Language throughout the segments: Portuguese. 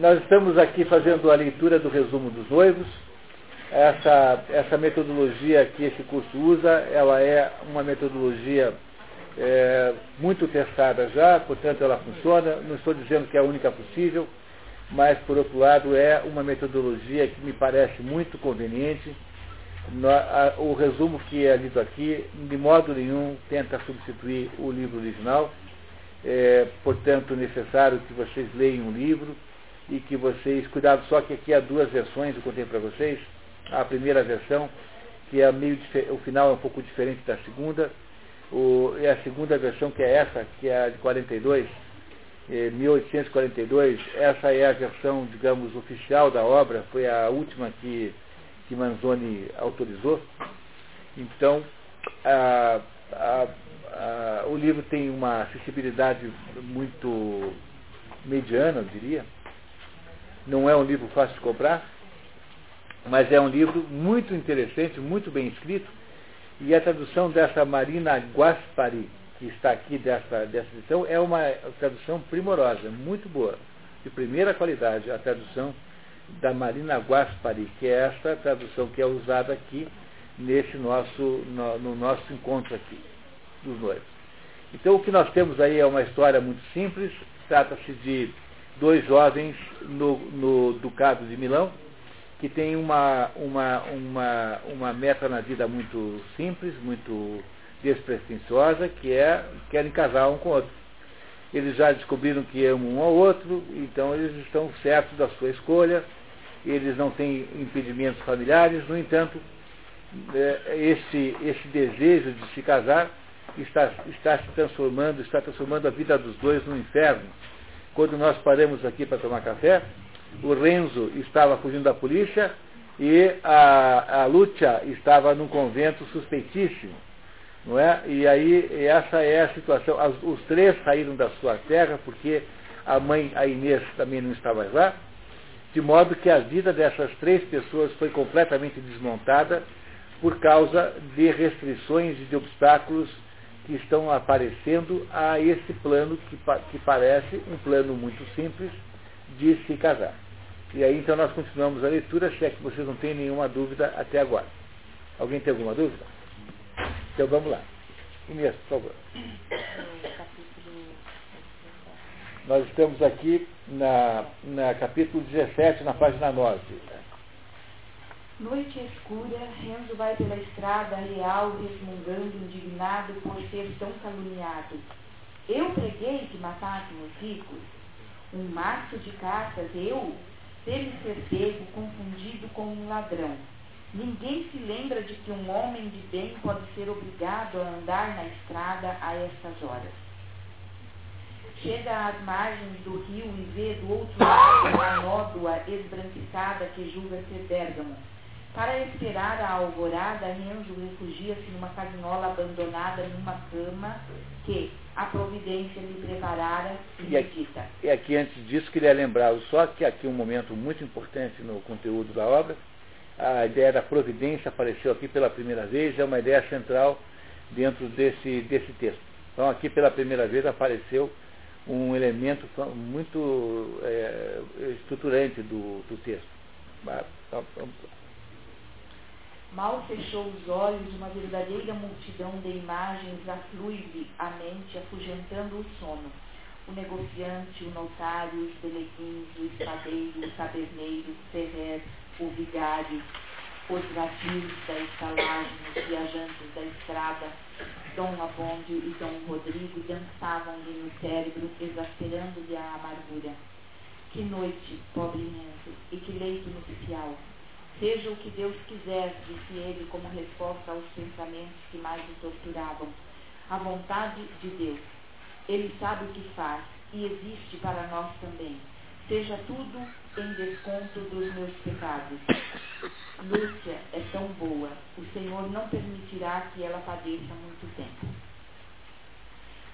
nós estamos aqui fazendo a leitura do resumo dos noivos. Essa, essa metodologia que esse curso usa, ela é uma metodologia é, muito testada já, portanto ela funciona. Não estou dizendo que é a única possível, mas por outro lado é uma metodologia que me parece muito conveniente. O resumo que é lido aqui, de modo nenhum, tenta substituir o livro original. É, portanto, necessário que vocês leiam o livro e que vocês, cuidado só que aqui há duas versões, eu contei para vocês, a primeira versão, que é meio, o final é um pouco diferente da segunda, o, e a segunda versão, que é essa, que é a de 42, 1842, eh, essa é a versão, digamos, oficial da obra, foi a última que, que Manzoni autorizou. Então, a, a, a, o livro tem uma acessibilidade muito mediana, eu diria. Não é um livro fácil de comprar, mas é um livro muito interessante, muito bem escrito, e a tradução dessa Marina Guaspari, que está aqui dessa, dessa edição, é uma tradução primorosa, muito boa, de primeira qualidade, a tradução da Marina Guaspari, que é essa tradução que é usada aqui nesse nosso, no, no nosso encontro aqui dos noivos. Então o que nós temos aí é uma história muito simples, trata-se de dois jovens no, no Ducado de Milão, que têm uma, uma, uma, uma meta na vida muito simples, muito despretensiosa, que é querem casar um com o outro. Eles já descobriram que amam um ao outro, então eles estão certos da sua escolha, eles não têm impedimentos familiares, no entanto, é, esse, esse desejo de se casar está, está se transformando, está transformando a vida dos dois no inferno quando nós paramos aqui para tomar café, o Renzo estava fugindo da polícia e a, a Lúcia estava num convento suspeitíssimo. Não é? E aí essa é a situação. As, os três saíram da sua terra porque a mãe, a Inês, também não estava lá, de modo que a vida dessas três pessoas foi completamente desmontada por causa de restrições e de obstáculos que estão aparecendo a esse plano que, que parece um plano muito simples de se casar. E aí então nós continuamos a leitura, se é que vocês não têm nenhuma dúvida até agora. Alguém tem alguma dúvida? Então vamos lá. Inês, por favor. Nós estamos aqui na, na capítulo 17, na página 9. Noite escura, Renzo vai pela estrada real, resmungando, indignado por ser tão caluniado. Eu preguei que matássemos ricos? Um maço de cartas, eu? Teve ser pego, confundido com um ladrão. Ninguém se lembra de que um homem de bem pode ser obrigado a andar na estrada a estas horas. Chega às margens do rio e vê do outro lado a nódoa esbranquiçada que julga ser Bérgamo para esperar a alvorada, Renzo refugia-se numa casinola abandonada numa cama que a providência lhe preparara e medita. E aqui, antes disso, queria lembrar só que aqui um momento muito importante no conteúdo da obra. A ideia da providência apareceu aqui pela primeira vez, é uma ideia central dentro desse, desse texto. Então, aqui pela primeira vez apareceu um elemento muito é, estruturante do, do texto. Mal fechou os olhos, uma verdadeira multidão de imagens aflui-lhe a mente, afugentando o sono. O negociante, o notário, os telequins, o espadeiro, o taberneiro, o ferrer, o vigário, os vadios da estalagem, os viajantes da estrada, Dom Abondio e Dom Rodrigo dançavam-lhe no cérebro, exasperando-lhe a amargura. Que noite, pobre Renzo, e que leito nupcial! Seja o que Deus quiser, disse ele como resposta aos pensamentos que mais o torturavam. A vontade de Deus. Ele sabe o que faz e existe para nós também. Seja tudo em desconto dos meus pecados. Lúcia é tão boa, o Senhor não permitirá que ela padeça muito tempo.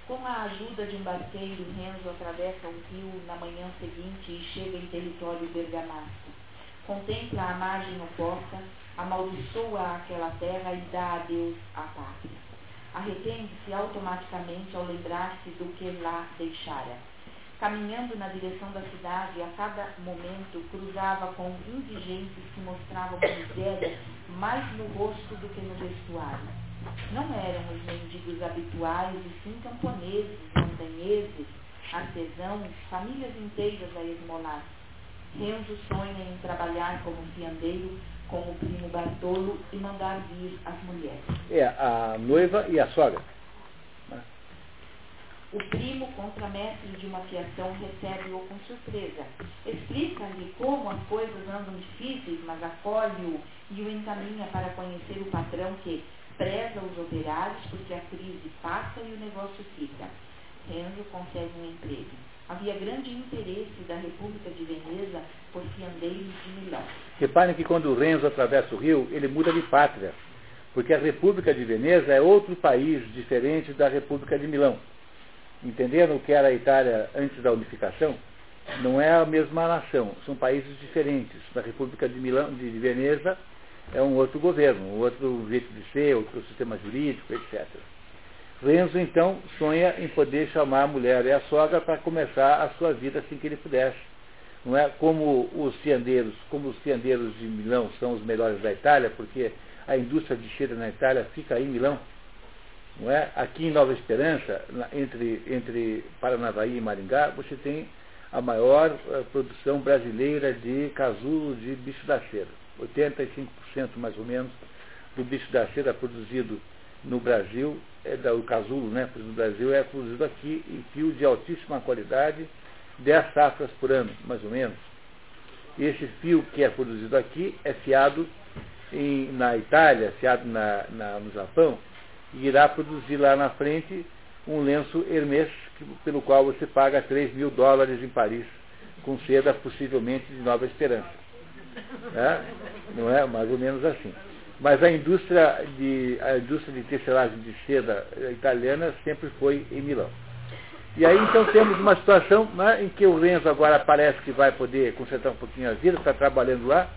Com a ajuda de um barqueiro, Renzo atravessa o rio na manhã seguinte e chega em território bergamasco contempla a margem oposta, amaldiçoa aquela terra e dá a Deus a pátria. Arrepende-se automaticamente ao lembrar-se do que lá deixara. Caminhando na direção da cidade, a cada momento cruzava com indigentes que mostravam miséria mais no rosto do que no vestuário. Não eram os mendigos habituais, e sim camponeses, montanheses, artesãos, famílias inteiras a esmolar. Renzo sonha em trabalhar como fiandeiro com o primo Bartolo e mandar vir as mulheres. É, a noiva e a sogra. O primo, contramestre de uma fiação, recebe-o com surpresa. Explica-lhe como as coisas andam difíceis, mas acolhe-o e o encaminha para conhecer o patrão que preza os operários porque a crise passa e o negócio fica. Renzo consegue um emprego. Havia grande interesse da República de Veneza por fiandeiros de Milão. Reparem que quando o Renzo atravessa o rio, ele muda de pátria, porque a República de Veneza é outro país diferente da República de Milão. Entenderam o que era a Itália antes da unificação? Não é a mesma nação, são países diferentes. Na República de, Milão, de Veneza é um outro governo, outro jeito de ser, outro sistema jurídico, etc. Renzo, então, sonha em poder chamar a mulher e a sogra para começar a sua vida assim que ele pudesse. Não é como os fiandeiros, como os fiandeiros de Milão são os melhores da Itália, porque a indústria de cheira na Itália fica em Milão. Não é? Aqui em Nova Esperança, entre, entre Paranavaí e Maringá, você tem a maior uh, produção brasileira de casulo de bicho da cera. 85% mais ou menos do bicho da cera produzido no Brasil, é da, o casulo né, no Brasil é produzido aqui em fio de altíssima qualidade, 10 safras por ano, mais ou menos. E esse fio que é produzido aqui é fiado em, na Itália, fiado na, na, no Japão, e irá produzir lá na frente um lenço Hermès, que, pelo qual você paga 3 mil dólares em Paris, com seda possivelmente de Nova Esperança. É? Não é? Mais ou menos assim. Mas a indústria de, a indústria de tecelagem de seda italiana sempre foi em Milão. E aí então temos uma situação né, em que o Renzo agora parece que vai poder concentrar um pouquinho a vida, está trabalhando lá,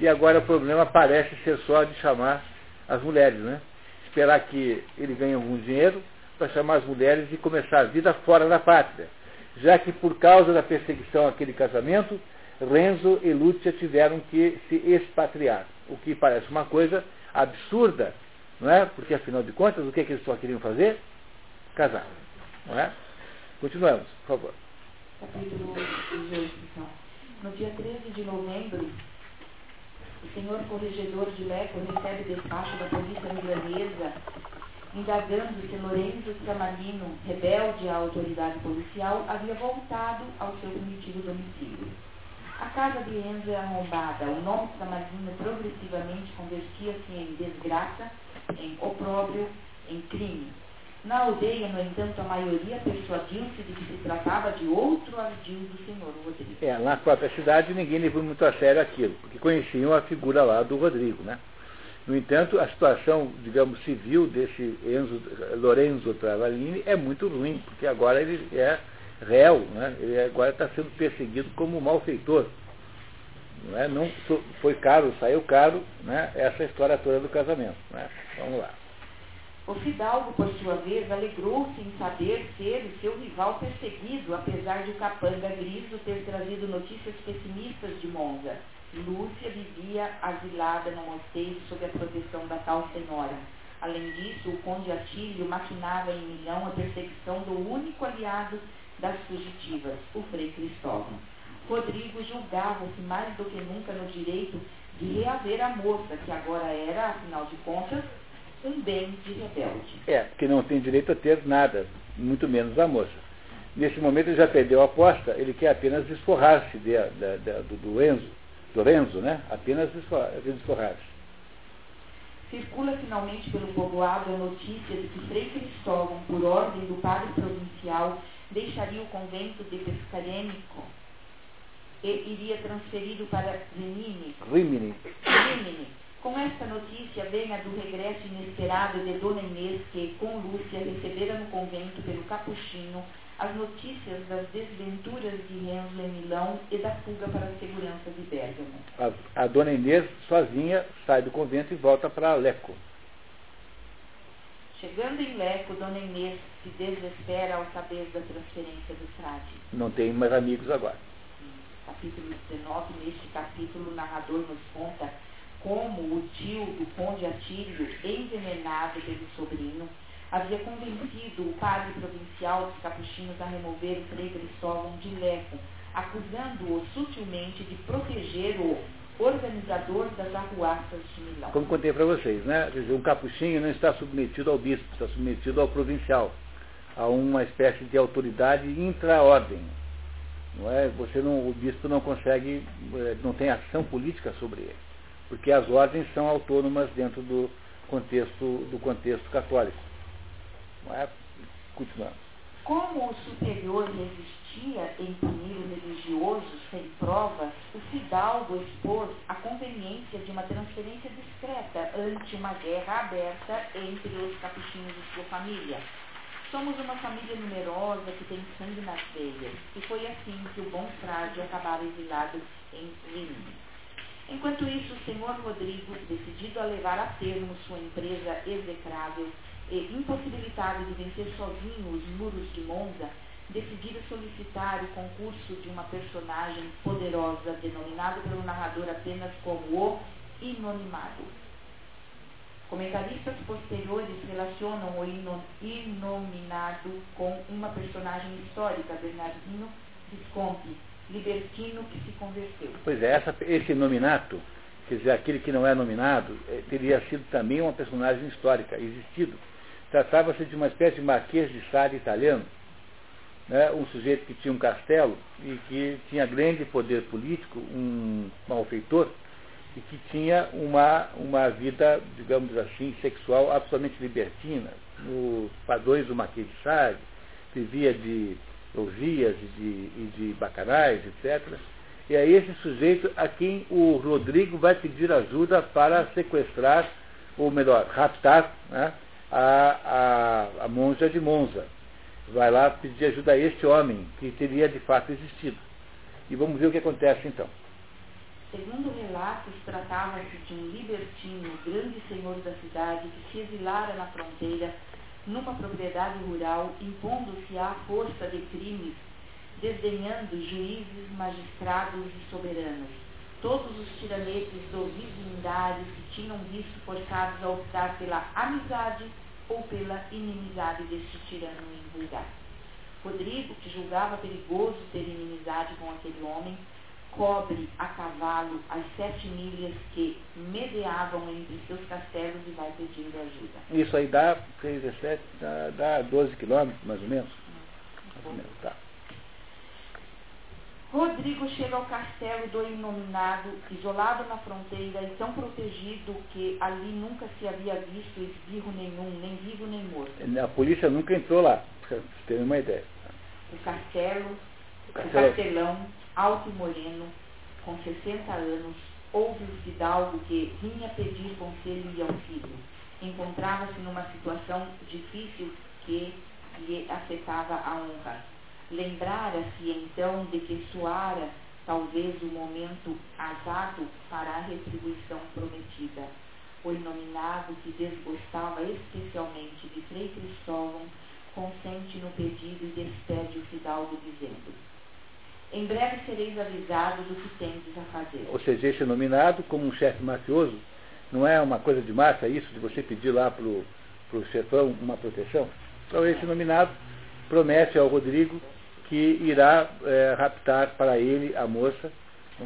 e agora o problema parece ser só de chamar as mulheres, né? Esperar que ele ganhe algum dinheiro para chamar as mulheres e começar a vida fora da pátria. Já que por causa da perseguição àquele casamento, Renzo e Lúcia tiveram que se expatriar, o que parece uma coisa absurda, não é? Porque afinal de contas, o que, é que eles só queriam fazer? Casar, não é? Continuamos, por favor. Capítulo 18. No dia 13 de novembro, o senhor corregedor de Leco recebe despacho da polícia milanesa indagando se Lorenzo Samalino, rebelde à autoridade policial, havia voltado ao seu primitivo domicílio. A casa de Enzo é arrombada, o nome Samalino progressivamente convertia-se em desgraça, em opróbrio, em crime. Na aldeia, no entanto, a maioria persuadiu-se de que se tratava de outro ardil do senhor Rodrigo. É, na própria cidade ninguém levou muito a sério aquilo, porque conheciam a figura lá do Rodrigo, né? No entanto, a situação, digamos, civil desse Enzo, Lorenzo Travaglini é muito ruim, porque agora ele é réu, né? ele agora está sendo perseguido como malfeitor. Não, é? não foi caro, saiu caro, né? essa história toda do casamento. Né? Vamos lá. O fidalgo, por sua vez, alegrou-se em saber ser o seu rival perseguido, apesar de o capanga Griso ter trazido notícias pessimistas de Monza. Lúcia vivia asilada no mosteiro sob a proteção da tal senhora. Além disso, o conde Atílio maquinava em Milão a perseguição do único aliado das fugitivas, o frei Cristóvão. Rodrigo julgava-se mais do que nunca no direito de reaver a moça, que agora era, afinal de contas, um bem de rebelde. É, que não tem direito a ter nada, muito menos a moça. Nesse momento ele já perdeu a aposta, ele quer apenas desforrar-se de, de, de, do, do Enzo, do Renzo, né? Apenas desforrar-se. Circula finalmente pelo povoado a notícia de que Frei Cristóvão, por ordem do padre provincial, deixaria o convento de Pescarêmico e iria transferido para Rimini. Rimini. Rimini com esta notícia vem a do regresso inesperado de Dona Inês, que, com Lúcia, recebera no convento pelo Capuchinho as notícias das desventuras de Renzo em Milão e da fuga para a segurança de Bergamo. A, a Dona Inês, sozinha, sai do convento e volta para Lecco. Chegando em Leco, Dona Inês se desespera ao saber da transferência do frade. Não tem mais amigos agora. Capítulo 19, neste capítulo, o narrador nos conta como o tio do conde Atílio, envenenado pelo sobrinho, havia convencido o padre provincial dos capuchinhos a remover o frei Cristóvão de Leco, acusando-o sutilmente de proteger o organizador das arruaças de Milão. Como contei para vocês, né? Quer dizer, um capuchinho não está submetido ao bispo, está submetido ao provincial, a uma espécie de autoridade intra-ordem. Não é? Você não, o bispo não consegue, eh, não tem ação política sobre ele, porque as ordens são autônomas dentro do contexto, do contexto católico. Não é? Continuando. Como o superior resistia em punir o religioso sem provas, o fidalgo expôs a conveniência de uma transferência discreta ante uma guerra aberta entre os capuchinhos e sua família. Somos uma família numerosa que tem sangue nas veias, e foi assim que o bom frade acabara exilado em Rimini. Enquanto isso, o senhor Rodrigo, decidido a levar a termo sua empresa execrável, e impossibilitado de vencer sozinho os muros de Monza, decidira solicitar o concurso de uma personagem poderosa, denominado pelo narrador apenas como o Inonimado. Comentaristas posteriores relacionam o Inominado com uma personagem histórica, Bernardino Visconti, libertino que se converteu. Pois é, essa, esse nominato, quer dizer, aquele que não é nominado, eh, teria sido também uma personagem histórica, existido Tratava-se de uma espécie de marquês de Sade italiano, né, um sujeito que tinha um castelo e que tinha grande poder político, um malfeitor, e que tinha uma, uma vida, digamos assim, sexual absolutamente libertina, nos padrões do Marquês de Sade, vivia de orgias e de, e de bacanais, etc. E é esse sujeito a quem o Rodrigo vai pedir ajuda para sequestrar, ou melhor, raptar, né, a, a, a monja de Monza. Vai lá pedir ajuda a este homem, que teria de fato existido. E vamos ver o que acontece então. Segundo relatos, tratava-se de um libertino, grande senhor da cidade, que se exilara na fronteira, numa propriedade rural, impondo-se à força de crimes, desdenhando juízes, magistrados e soberanos. Todos os tiranetes dos vizindários que tinham visto forçados a optar pela amizade ou pela inimizade deste tirano invulgar. Rodrigo, que julgava perigoso ter inimizade com aquele homem, cobre a cavalo as sete milhas que medeavam entre seus castelos e vai pedindo ajuda. Isso aí dá 17, dá, dá 12 quilômetros, mais ou menos. Mais ou menos, tá. Rodrigo chega ao castelo do Inominado, isolado na fronteira e tão protegido que ali nunca se havia visto esbirro nenhum, nem vivo nem morto. A polícia nunca entrou lá, para ter uma ideia. O castelo, o, castelo... o castelão, alto e moreno, com 60 anos, houve o fidalgo que vinha pedir conselho e auxílio. Encontrava-se numa situação difícil que lhe afetava a honra Lembrara-se então de que soara talvez o momento exato para a retribuição prometida. O inominado que desgostava especialmente de Frei Cristóvão consente no pedido e despede o fidalgo dizendo em breve sereis avisados do que tendes a fazer. Ou seja, esse nominado, como um chefe mafioso, não é uma coisa de massa isso, de você pedir lá para o chefão uma proteção? Então esse nominado promete ao Rodrigo que irá é, raptar para ele a moça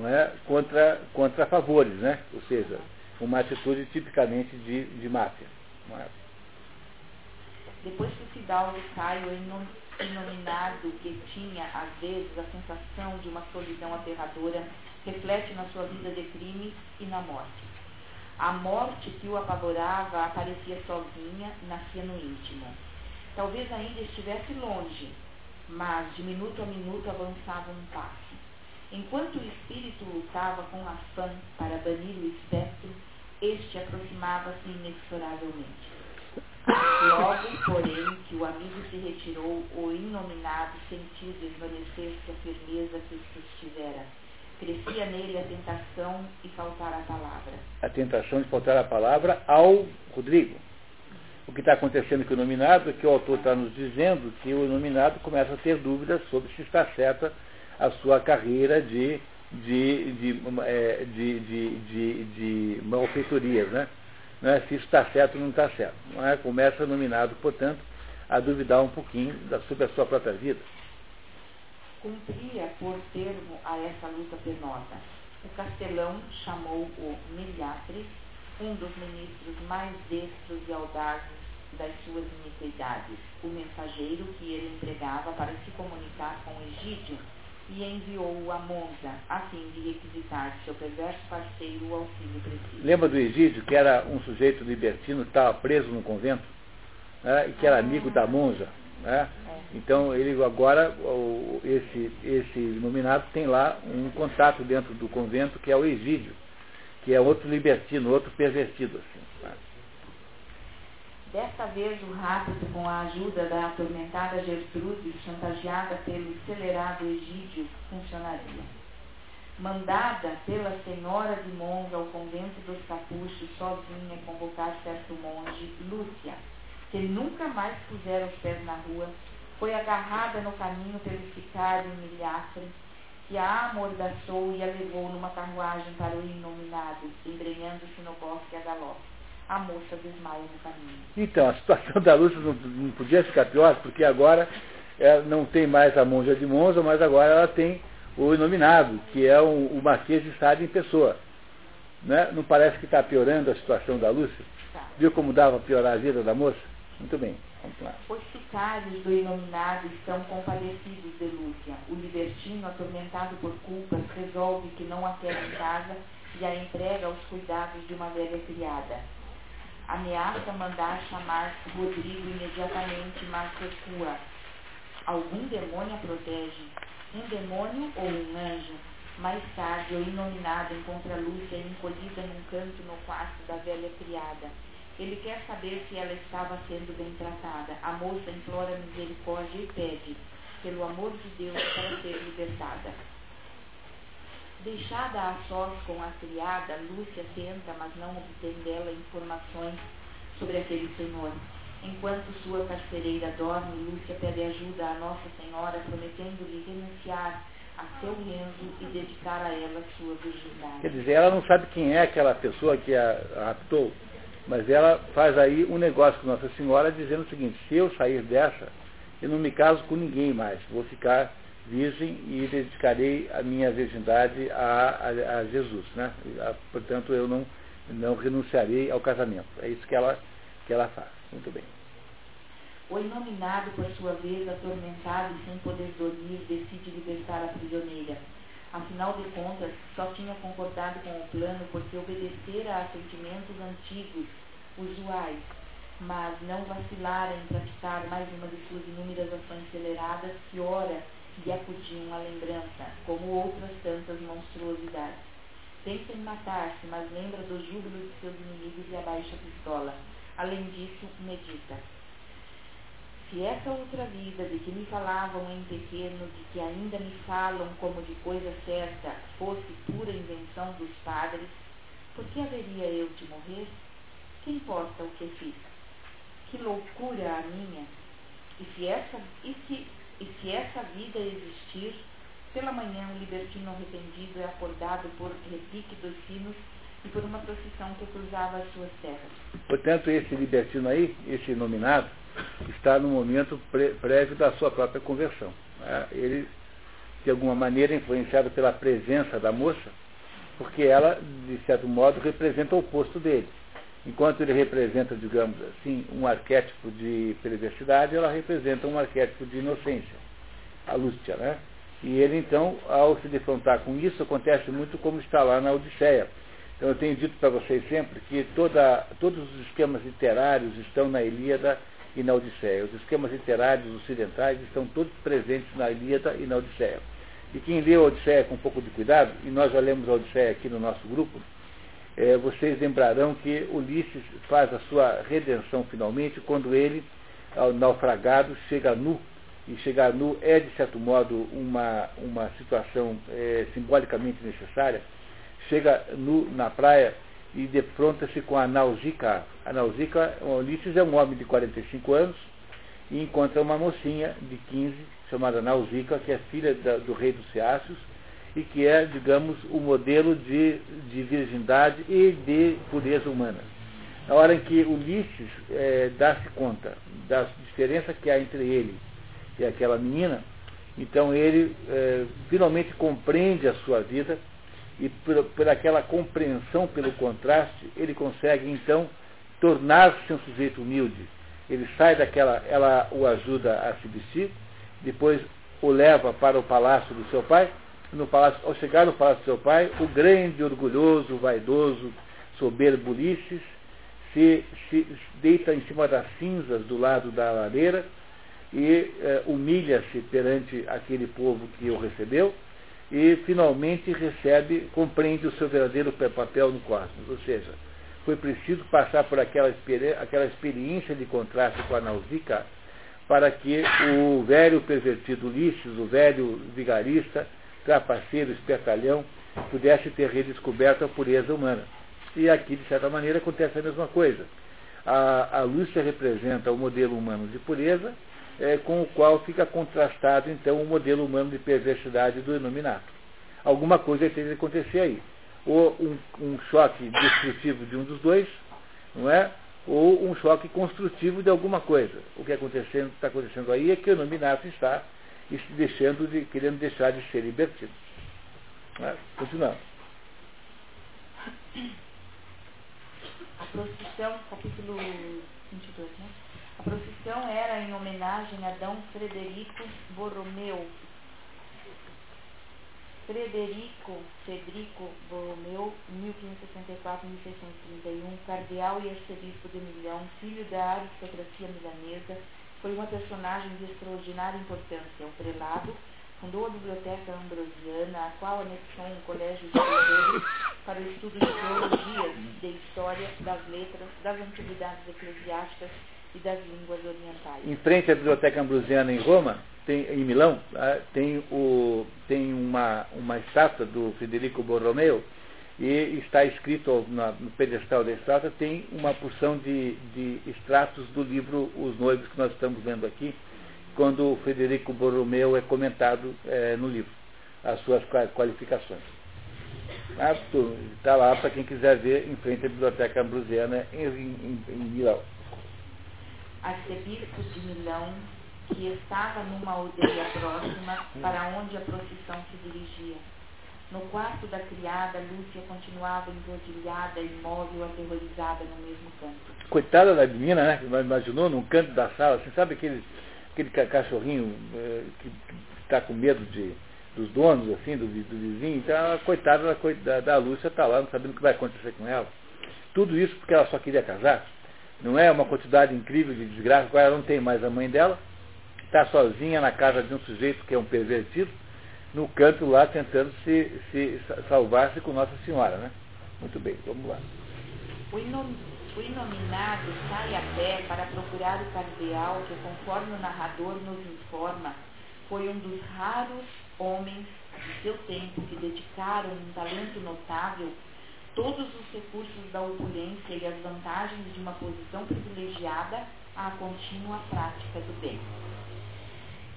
é, contra, contra favores, né? ou seja, uma atitude tipicamente de, de máfia. É? Depois que o fidalgo cai, o inominado que tinha, às vezes, a sensação de uma solidão aterradora, reflete na sua vida de crime e na morte. A morte que o apavorava aparecia sozinha, nascia no íntimo. Talvez ainda estivesse longe, mas de minuto a minuto avançava um passo. Enquanto o espírito lutava com afã para banir o espectro, este aproximava-se inexoravelmente. Logo, porém, que o amigo se retirou, o inominado sentiu desvanecer-se a firmeza que sustivera. Crescia nele a tentação de faltar a palavra. A tentação de faltar a palavra ao Rodrigo. O que está acontecendo com o nominado é que o autor está nos dizendo que o nominado começa a ter dúvidas sobre se está certa a sua carreira de, de, de, é, de, de, de, de malfeitorias, né? É, se isso está certo ou não está certo. Começa o nominado, portanto, a duvidar um pouquinho da, sobre a sua própria vida. Cumpria por termo a essa luta penosa. O castelão chamou o Milhatres um dos ministros mais destros e audazes das suas iniquidades, o mensageiro que ele empregava para se comunicar com Egídio, e enviou-o a Monza, a fim de requisitar seu perverso parceiro o auxílio preciso. Lembra do Egídio, que era um sujeito libertino que estava preso no convento, né, e que era amigo da Monza? Né? É. Então, ele agora, o, esse, esse nominado tem lá um contato dentro do convento, que é o Egídio que é outro libertino, outro pervertido. Assim. Desta vez o rápido, com a ajuda da atormentada Gertrude, chantageada pelo acelerado Egídio, funcionaria. Mandada pela senhora de Monza ao convento dos capuchos, sozinha convocar certo monge, Lúcia, que nunca mais pusera os pés na rua, foi agarrada no caminho pelo sicário Miliatre, que a amordaçou e a levou numa carruagem para o inominado, embrenhando-se no bosque a galope. A moça desmaia no caminho. Então, a situação da Lúcia não, não podia ficar pior, porque agora ela não tem mais a monja de Monza, mas agora ela tem o inominado, que é o, o Marquês de Sade em pessoa. Né? Não parece que está piorando a situação da Lúcia? Tá. Viu como dava piorar a vida da moça? Muito bem. Os sicários do inominado estão compadecidos de Lúcia. O libertino, atormentado por culpas, resolve que não a quer em casa e a entrega aos cuidados de uma velha criada. Ameaça mandar chamar Rodrigo imediatamente, mas recua. Algum demônio a protege? Um demônio ou um anjo? Mais tarde, o inominado encontra Lúcia encolhida num canto no quarto da velha criada ele quer saber se ela estava sendo bem tratada. A moça implora misericórdia e pede, pelo amor de Deus, para ser libertada. Deixada a sós com a criada, Lúcia tenta, mas não obtém dela informações sobre aquele senhor. Enquanto sua carcereira dorme, Lúcia pede ajuda a Nossa Senhora, prometendo-lhe renunciar a seu renzo e dedicar a ela sua virgindade. Quer dizer, ela não sabe quem é aquela pessoa que a raptou. Mas ela faz aí um negócio com Nossa Senhora dizendo o seguinte, se eu sair dessa, eu não me caso com ninguém mais, vou ficar virgem e dedicarei a minha virgindade a, a, a Jesus. Né? Portanto, eu não, não renunciarei ao casamento. É isso que ela, que ela faz. Muito bem. O inominado, por sua vez, atormentado e sem poder dormir, decide libertar a prisioneira. Afinal de contas, só tinha concordado com o plano porque obedecera a sentimentos antigos, usuais, mas não vacilara em praticar mais uma de suas inúmeras ações aceleradas que, ora, lhe acudiam à lembrança, como outras tantas monstruosidades. Pensa em matar-se, mas lembra do júbilo de seus inimigos e abaixa a pistola. Além disso, medita. Se essa outra vida de que me falavam em pequeno, de que ainda me falam como de coisa certa, fosse pura invenção dos padres, por que haveria eu de morrer? Que importa o que fiz? Que loucura a minha! E se essa, e se, e se essa vida existir, pela manhã o libertino arrependido é acordado por repique dos sinos e por uma procissão que cruzava as suas terras. Portanto, esse libertino aí, esse nominado, está no momento prévio da sua própria conversão. Né? Ele, de alguma maneira, é influenciado pela presença da moça, porque ela, de certo modo, representa o oposto dele. Enquanto ele representa, digamos assim, um arquétipo de perversidade, ela representa um arquétipo de inocência, a Lúcia, né? E ele, então, ao se defrontar com isso, acontece muito como está lá na Odisseia. Então, eu tenho dito para vocês sempre que toda, todos os esquemas literários estão na Ilíada e na Odisseia. Os esquemas literários ocidentais estão todos presentes na Ilíada e na Odisseia. E quem lê a Odisseia com um pouco de cuidado, e nós já lemos a Odisseia aqui no nosso grupo, é, vocês lembrarão que Ulisses faz a sua redenção finalmente quando ele, ao naufragado, chega nu. E chegar nu é, de certo modo, uma, uma situação é, simbolicamente necessária. Chega nu na praia e defronta-se com a Nausicaa. A Nausicaa, Ulisses é um homem de 45 anos e encontra uma mocinha de 15, chamada Nausicaa, que é filha da, do rei dos Ceácios e que é, digamos, o modelo de, de virgindade e de pureza humana. Na hora em que Ulisses é, dá-se conta da diferença que há entre ele e aquela menina, então ele é, finalmente compreende a sua vida e por, por, aquela compreensão pelo contraste, ele consegue então tornar-se um sujeito humilde. Ele sai daquela, ela o ajuda a se vestir, depois o leva para o palácio do seu pai. No palácio, ao chegar no palácio do seu pai, o grande, orgulhoso, vaidoso, soberbo Ulisses se, se deita em cima das cinzas do lado da lareira e eh, humilha-se perante aquele povo que o recebeu e finalmente recebe, compreende o seu verdadeiro papel no cosmos. Ou seja, foi preciso passar por aquela, aquela experiência de contraste com a Nausicaa para que o velho pervertido Ulisses, o velho vigarista, trapaceiro, espertalhão, pudesse ter redescoberto a pureza humana. E aqui, de certa maneira, acontece a mesma coisa. A, a Lúcia representa o modelo humano de pureza, é, com o qual fica contrastado, então, o modelo humano de perversidade do Iluminato. Alguma coisa tem que acontecer aí. Ou um, um choque destrutivo de um dos dois, não é? ou um choque construtivo de alguma coisa. O que está acontecendo, acontecendo aí é que o Iluminato está deixando de, querendo deixar de ser libertido. É? Continuando. A procissão, capítulo 22, né? A procissão era em homenagem a D. Frederico Borromeu. Frederico Federico Borromeu, 1564-1631, cardeal e arcebispo de Milhão, filho da aristocracia milanesa, foi uma personagem de extraordinária importância. O prelado fundou a Biblioteca Ambrosiana, a qual anexou um colégio de escritores para o estudo de teologia, de história, das letras, das antiguidades eclesiásticas e das línguas orientais. Em frente à Biblioteca Ambrosiana em Roma, tem, em Milão, ah, tem, o, tem uma, uma estátua do Federico Borromeo e está escrito no pedestal da estátua, tem uma porção de, de extratos do livro Os Noivos que nós estamos vendo aqui, quando o Federico Borromeo é comentado é, no livro, as suas qualificações. Está lá para quem quiser ver em frente à Biblioteca Ambrosiana em, em, em Milão. Arcebispo de Milão, que estava numa aldeia próxima para onde a procissão se dirigia. No quarto da criada, Lúcia continuava enrodilhada, imóvel, aterrorizada no mesmo canto. Coitada da menina, né? Imaginou num canto da sala, assim, sabe aquele, aquele cachorrinho eh, que está com medo de, dos donos, assim, do, do vizinho? Então, a coitada da, da, da Lúcia está lá, não sabendo o que vai acontecer com ela. Tudo isso porque ela só queria casar. Não é uma quantidade incrível de desgraça, agora ela não tem mais a mãe dela, está sozinha na casa de um sujeito que é um pervertido, no canto lá tentando se, se salvar-se com Nossa Senhora, né? Muito bem, vamos lá. O, inom, o inominado sai a pé para procurar o cardeal que, conforme o narrador nos informa, foi um dos raros homens de seu tempo que dedicaram um talento notável todos os recursos da opulência e as vantagens de uma posição privilegiada à contínua prática do bem.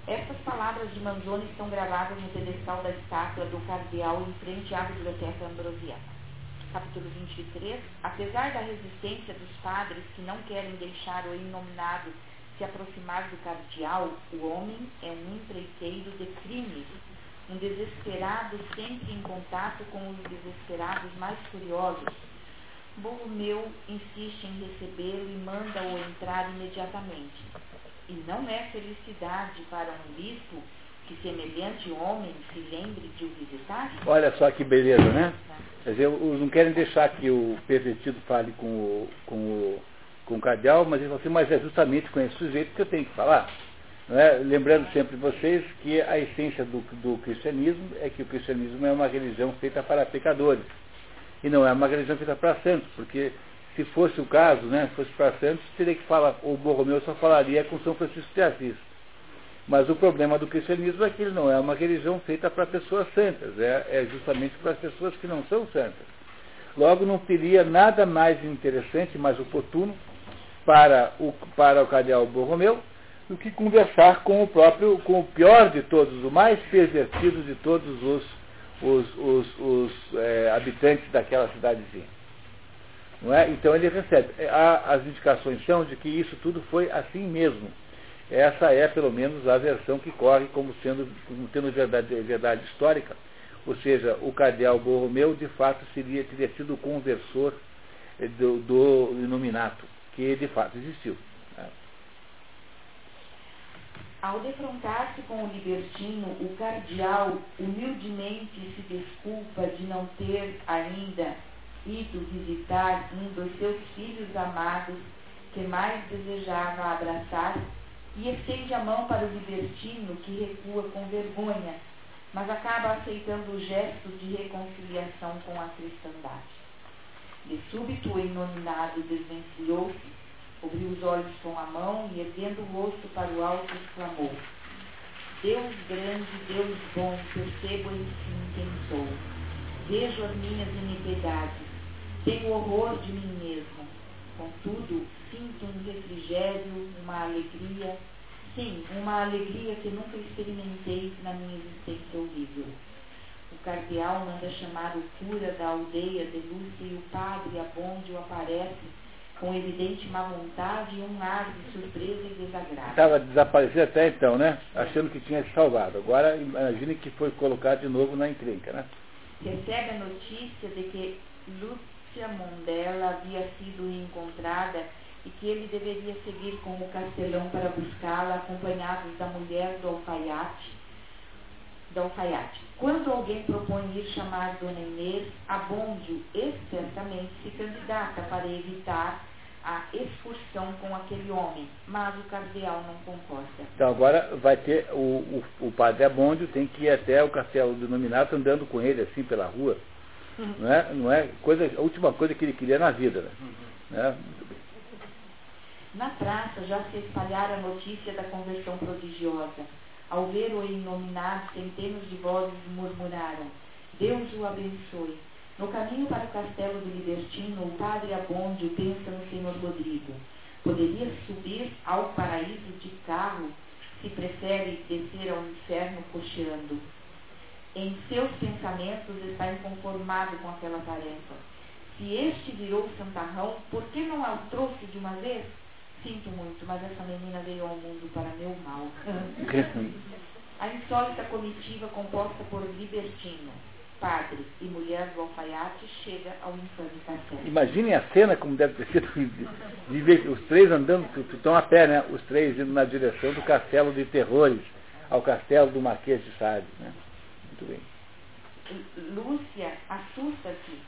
Estas palavras de Manzoni estão gravadas no pedestal da estátua do cardeal em frente à Biblioteca Ambrosiana. Capítulo 23. Apesar da resistência dos padres que não querem deixar o inominado se aproximar do cardeal, o homem é um empreiteiro de crimes, um desesperado sempre em contato com os desesperados mais curiosos. Borromeu insiste em recebê-lo e manda-o entrar imediatamente. E não é felicidade para um bispo que semelhante homem se lembre de o visitar? Olha só que beleza, né? Quer dizer, não querem deixar que o pervertido fale com o, com o, com o cardeal, mas ele fala assim, mas é justamente com esse sujeito que eu tenho que falar. É? Lembrando sempre vocês que a essência do, do cristianismo é que o cristianismo é uma religião feita para pecadores. E não é uma religião feita para santos, porque se fosse o caso, né, fosse para Santos, teria que falar, o Borromeu só falaria com São Francisco de Assis. Mas o problema do cristianismo é que ele não é uma religião feita para pessoas santas, é, é justamente para as pessoas que não são santas. Logo, não teria nada mais interessante, mais oportuno para o, para o cardeal Borromeu do que conversar com o próprio, com o pior de todos, o mais pervertido de todos os, os, os, os é, habitantes daquela cidadezinha. Não é? Então ele recebe. Há, as indicações são de que isso tudo foi assim mesmo. Essa é, pelo menos, a versão que corre como sendo como tendo verdade, verdade histórica. Ou seja, o cardeal Borromeu, de fato, seria, teria sido o conversor do, do Iluminato, que de fato existiu. Ao defrontar-se com o libertino, o cardeal humildemente se desculpa de não ter ainda ido visitar um dos seus filhos amados que mais desejava abraçar e estende a mão para o libertino que recua com vergonha, mas acaba aceitando o gesto de reconciliação com a cristandade. De súbito o inominado desvencilhou-se Cobriu os olhos com a mão e, erguendo o rosto para o alto, exclamou: Deus grande, Deus bom, percebo enfim quem sou. Vejo as minhas iniquidades, tenho horror de mim mesmo. Contudo, sinto um refrigério, uma alegria, sim, uma alegria que nunca experimentei na minha existência horrível. O cardeal manda chamar o cura da aldeia de Lúcia e o padre Abondio aparece com evidente má vontade e um ar de surpresa e desagrado. Estava desaparecido até então, né? Achando que tinha se salvado. Agora imagine que foi colocado de novo na encrenca, né? Recebe a notícia de que Lúcia Mondella havia sido encontrada e que ele deveria seguir com o castelão para buscá-la, acompanhados da mulher do alfaiate. Do alfaiate. Quando alguém propõe ir chamar Dona Inês, Abondio espertamente se candidata para evitar a excursão com aquele homem, mas o cardeal não concorda. Então agora vai ter o, o, o padre Abondio tem que ir até o castelo do nominato andando com ele assim pela rua. Não é, não é coisa, a última coisa que ele queria na vida. Né? Uhum. Né? Na praça já se espalhara a notícia da conversão prodigiosa. Ao ver o inominado, centenas de vozes murmuraram: Deus o abençoe. No caminho para o castelo do Libertino, o padre Abondio pensa no senhor Rodrigo. Poderia subir ao paraíso de carro se prefere descer ao inferno cocheando. Em seus pensamentos está inconformado com aquela tarefa. Se este virou santarrão, por que não a trouxe de uma vez? Sinto muito, mas essa menina veio ao mundo para meu mal. a insólita comitiva composta por Libertino, padre e mulher do alfaiate chega ao infame castelo. Imaginem a cena como deve ter sido de ver os três andando, estão a pé, né? Os três indo na direção do castelo de terrores, ao castelo do Marquês de Sade. Né? Muito bem. Lúcia assusta-se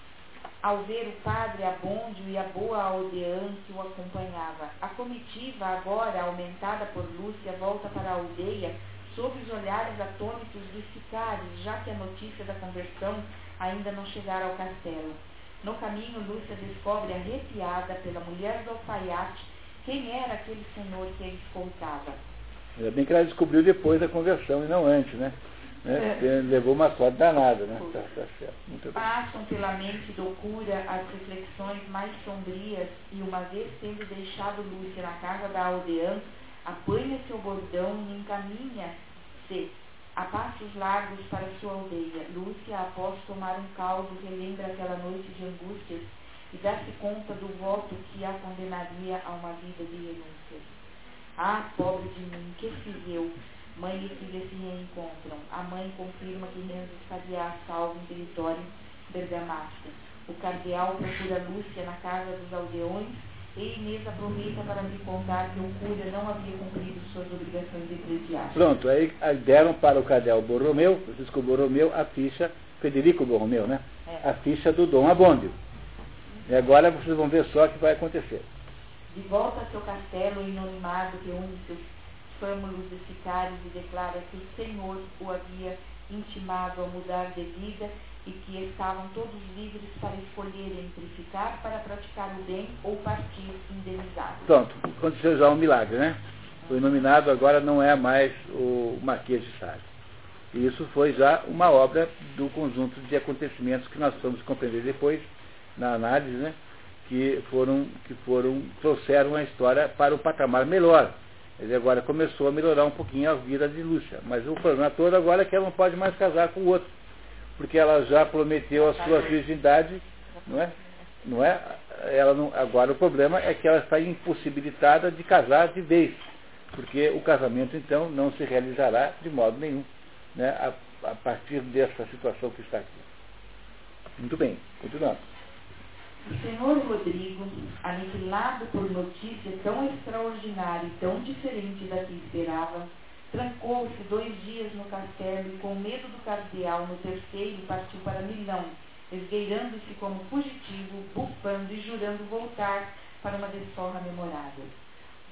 ao ver o padre Abondio e a boa aldeã que o acompanhava. A comitiva, agora aumentada por Lúcia, volta para a aldeia sob os olhares atônitos dos sicários, já que a notícia da conversão ainda não chegara ao castelo. No caminho, Lúcia descobre arrepiada pela mulher do alfaiate quem era aquele senhor que a escoltava. Ainda bem que ela descobriu depois da conversão e não antes, né? Né? É. Levou uma sorte danada, né? Tá, tá certo. Passam pela mente do cura as reflexões mais sombrias e, uma vez tendo deixado Lúcia na casa da aldeã, apanha seu bordão e encaminha-se a passos largos para sua aldeia. Lúcia, após tomar um caldo, relembra aquela noite de angústias e dá-se conta do voto que a condenaria a uma vida de renúncias. Ah, pobre de mim, que fiz eu? Mãe e filha se reencontram. A mãe confirma que Renzo estaria a salvo em território bergamasco. O cardeal procura Lúcia na casa dos aldeões e Inês aproveita para me contar que o Cúria não havia cumprido suas obrigações eclesiásticas. Pronto, aí deram para o cardeal Borromeu, Francisco Borromeu, a ficha, Federico Borromeu, né? É. A ficha do Dom Abondio. E agora vocês vão ver só o que vai acontecer. De volta ao seu castelo, inanimado reúne seus fâmulos e sicários e declara que o Senhor o havia intimado a mudar de vida e que estavam todos livres para escolher entre ficar para praticar o bem ou partir indenizado. Pronto, aconteceu já um milagre, né? O iluminado agora não é mais o Marquês de Sade. E isso foi já uma obra do conjunto de acontecimentos que nós vamos compreender depois, na análise, né? Que foram, que foram, trouxeram a história para o patamar melhor. Ele agora começou a melhorar um pouquinho a vida de Lúcia. Mas o problema todo agora é que ela não pode mais casar com o outro. Porque ela já prometeu a sua virgindade, não é? Não é? Ela não, agora o problema é que ela está impossibilitada de casar de vez. Porque o casamento, então, não se realizará de modo nenhum. Né? A, a partir dessa situação que está aqui. Muito bem, continuando. O senhor Rodrigo, aniquilado por notícia tão extraordinária e tão diferente da que esperava, trancou-se dois dias no castelo e, com medo do cardeal, no terceiro partiu para Milão, esgueirando-se como fugitivo, bufando e jurando voltar para uma desforra memorável.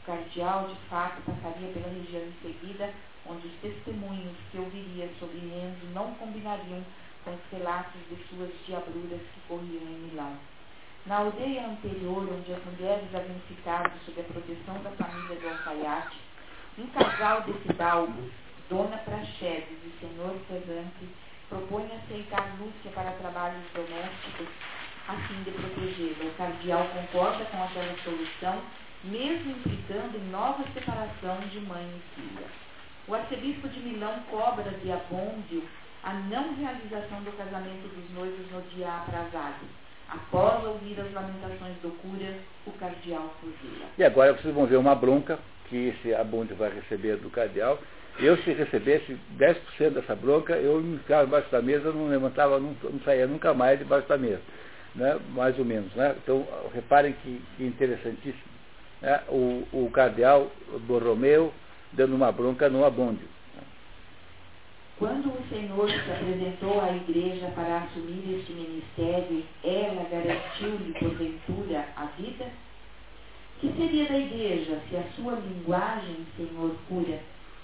O cardeal, de fato, passaria pela região em seguida, onde os testemunhos que ouviria sobre Enzo não combinariam com os relatos de suas diabruras que corriam em Milão. Na aldeia anterior, onde as mulheres haviam ficado sob a proteção da família do alfaiate, um casal de fidalgos, Dona Praxedes e Senhor Ferrante, propõe aceitar Lúcia para trabalhos domésticos a fim de protegê-la. O cardeal concorda com aquela solução, mesmo implicando em nova separação de mãe e filha. O arcebispo de Milão cobra de Abôndio a não realização do casamento dos noivos no dia aprazado. Após ouvir as lamentações do cura, o cardeal fuzila. E agora vocês vão ver uma bronca que esse Abunde vai receber do cardeal. Eu, se recebesse 10% dessa bronca, eu me ficava debaixo da mesa, não levantava, não, não saía nunca mais debaixo da mesa. Né? Mais ou menos. Né? Então, reparem que, que interessantíssimo. Né? O, o cardeal Borromeu dando uma bronca no Abunde. Quando o Senhor se apresentou à igreja para assumir este ministério, ela garantiu-lhe, porventura, a vida? Que seria da igreja se a sua linguagem, Senhor cura,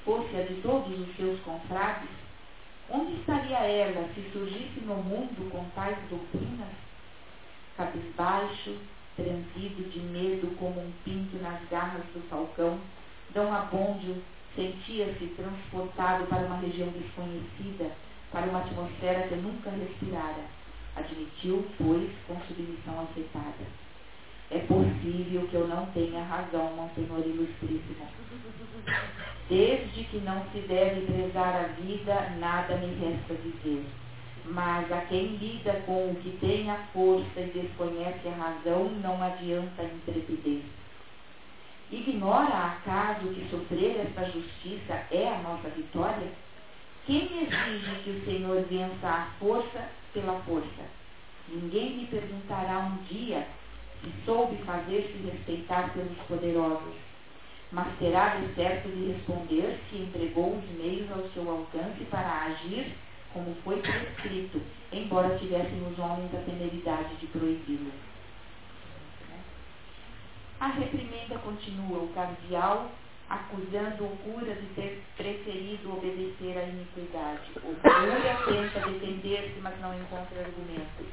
fosse a de todos os seus confrades? Onde estaria ela se surgisse no mundo com tais doutrinas? Cabisbaixo, transido de medo como um pinto nas garras do falcão, Dom Abôndio sentia-se transportado para uma região desconhecida, para uma atmosfera que nunca respirara. Admitiu, pois, com submissão aceitada. É possível que eu não tenha razão, Monsenhor Ilustríssimo. Desde que não se deve prezar a vida, nada me resta dizer. Mas a quem lida com o que tem a força e desconhece a razão, não adianta intrepidez. Ignora acaso que sofrer esta justiça é a nossa vitória? Quem exige que o Senhor vença a força pela força? Ninguém me perguntará um dia se soube fazer-se respeitar pelos poderosos, mas terá de certo de responder se entregou os meios ao seu alcance para agir como foi prescrito, embora tivéssemos homens a temeridade de proibi-lo. A reprimenda continua. O cardeal acusando o cura de ter preferido obedecer à iniquidade. O cura tenta defender-se, mas não encontra argumentos.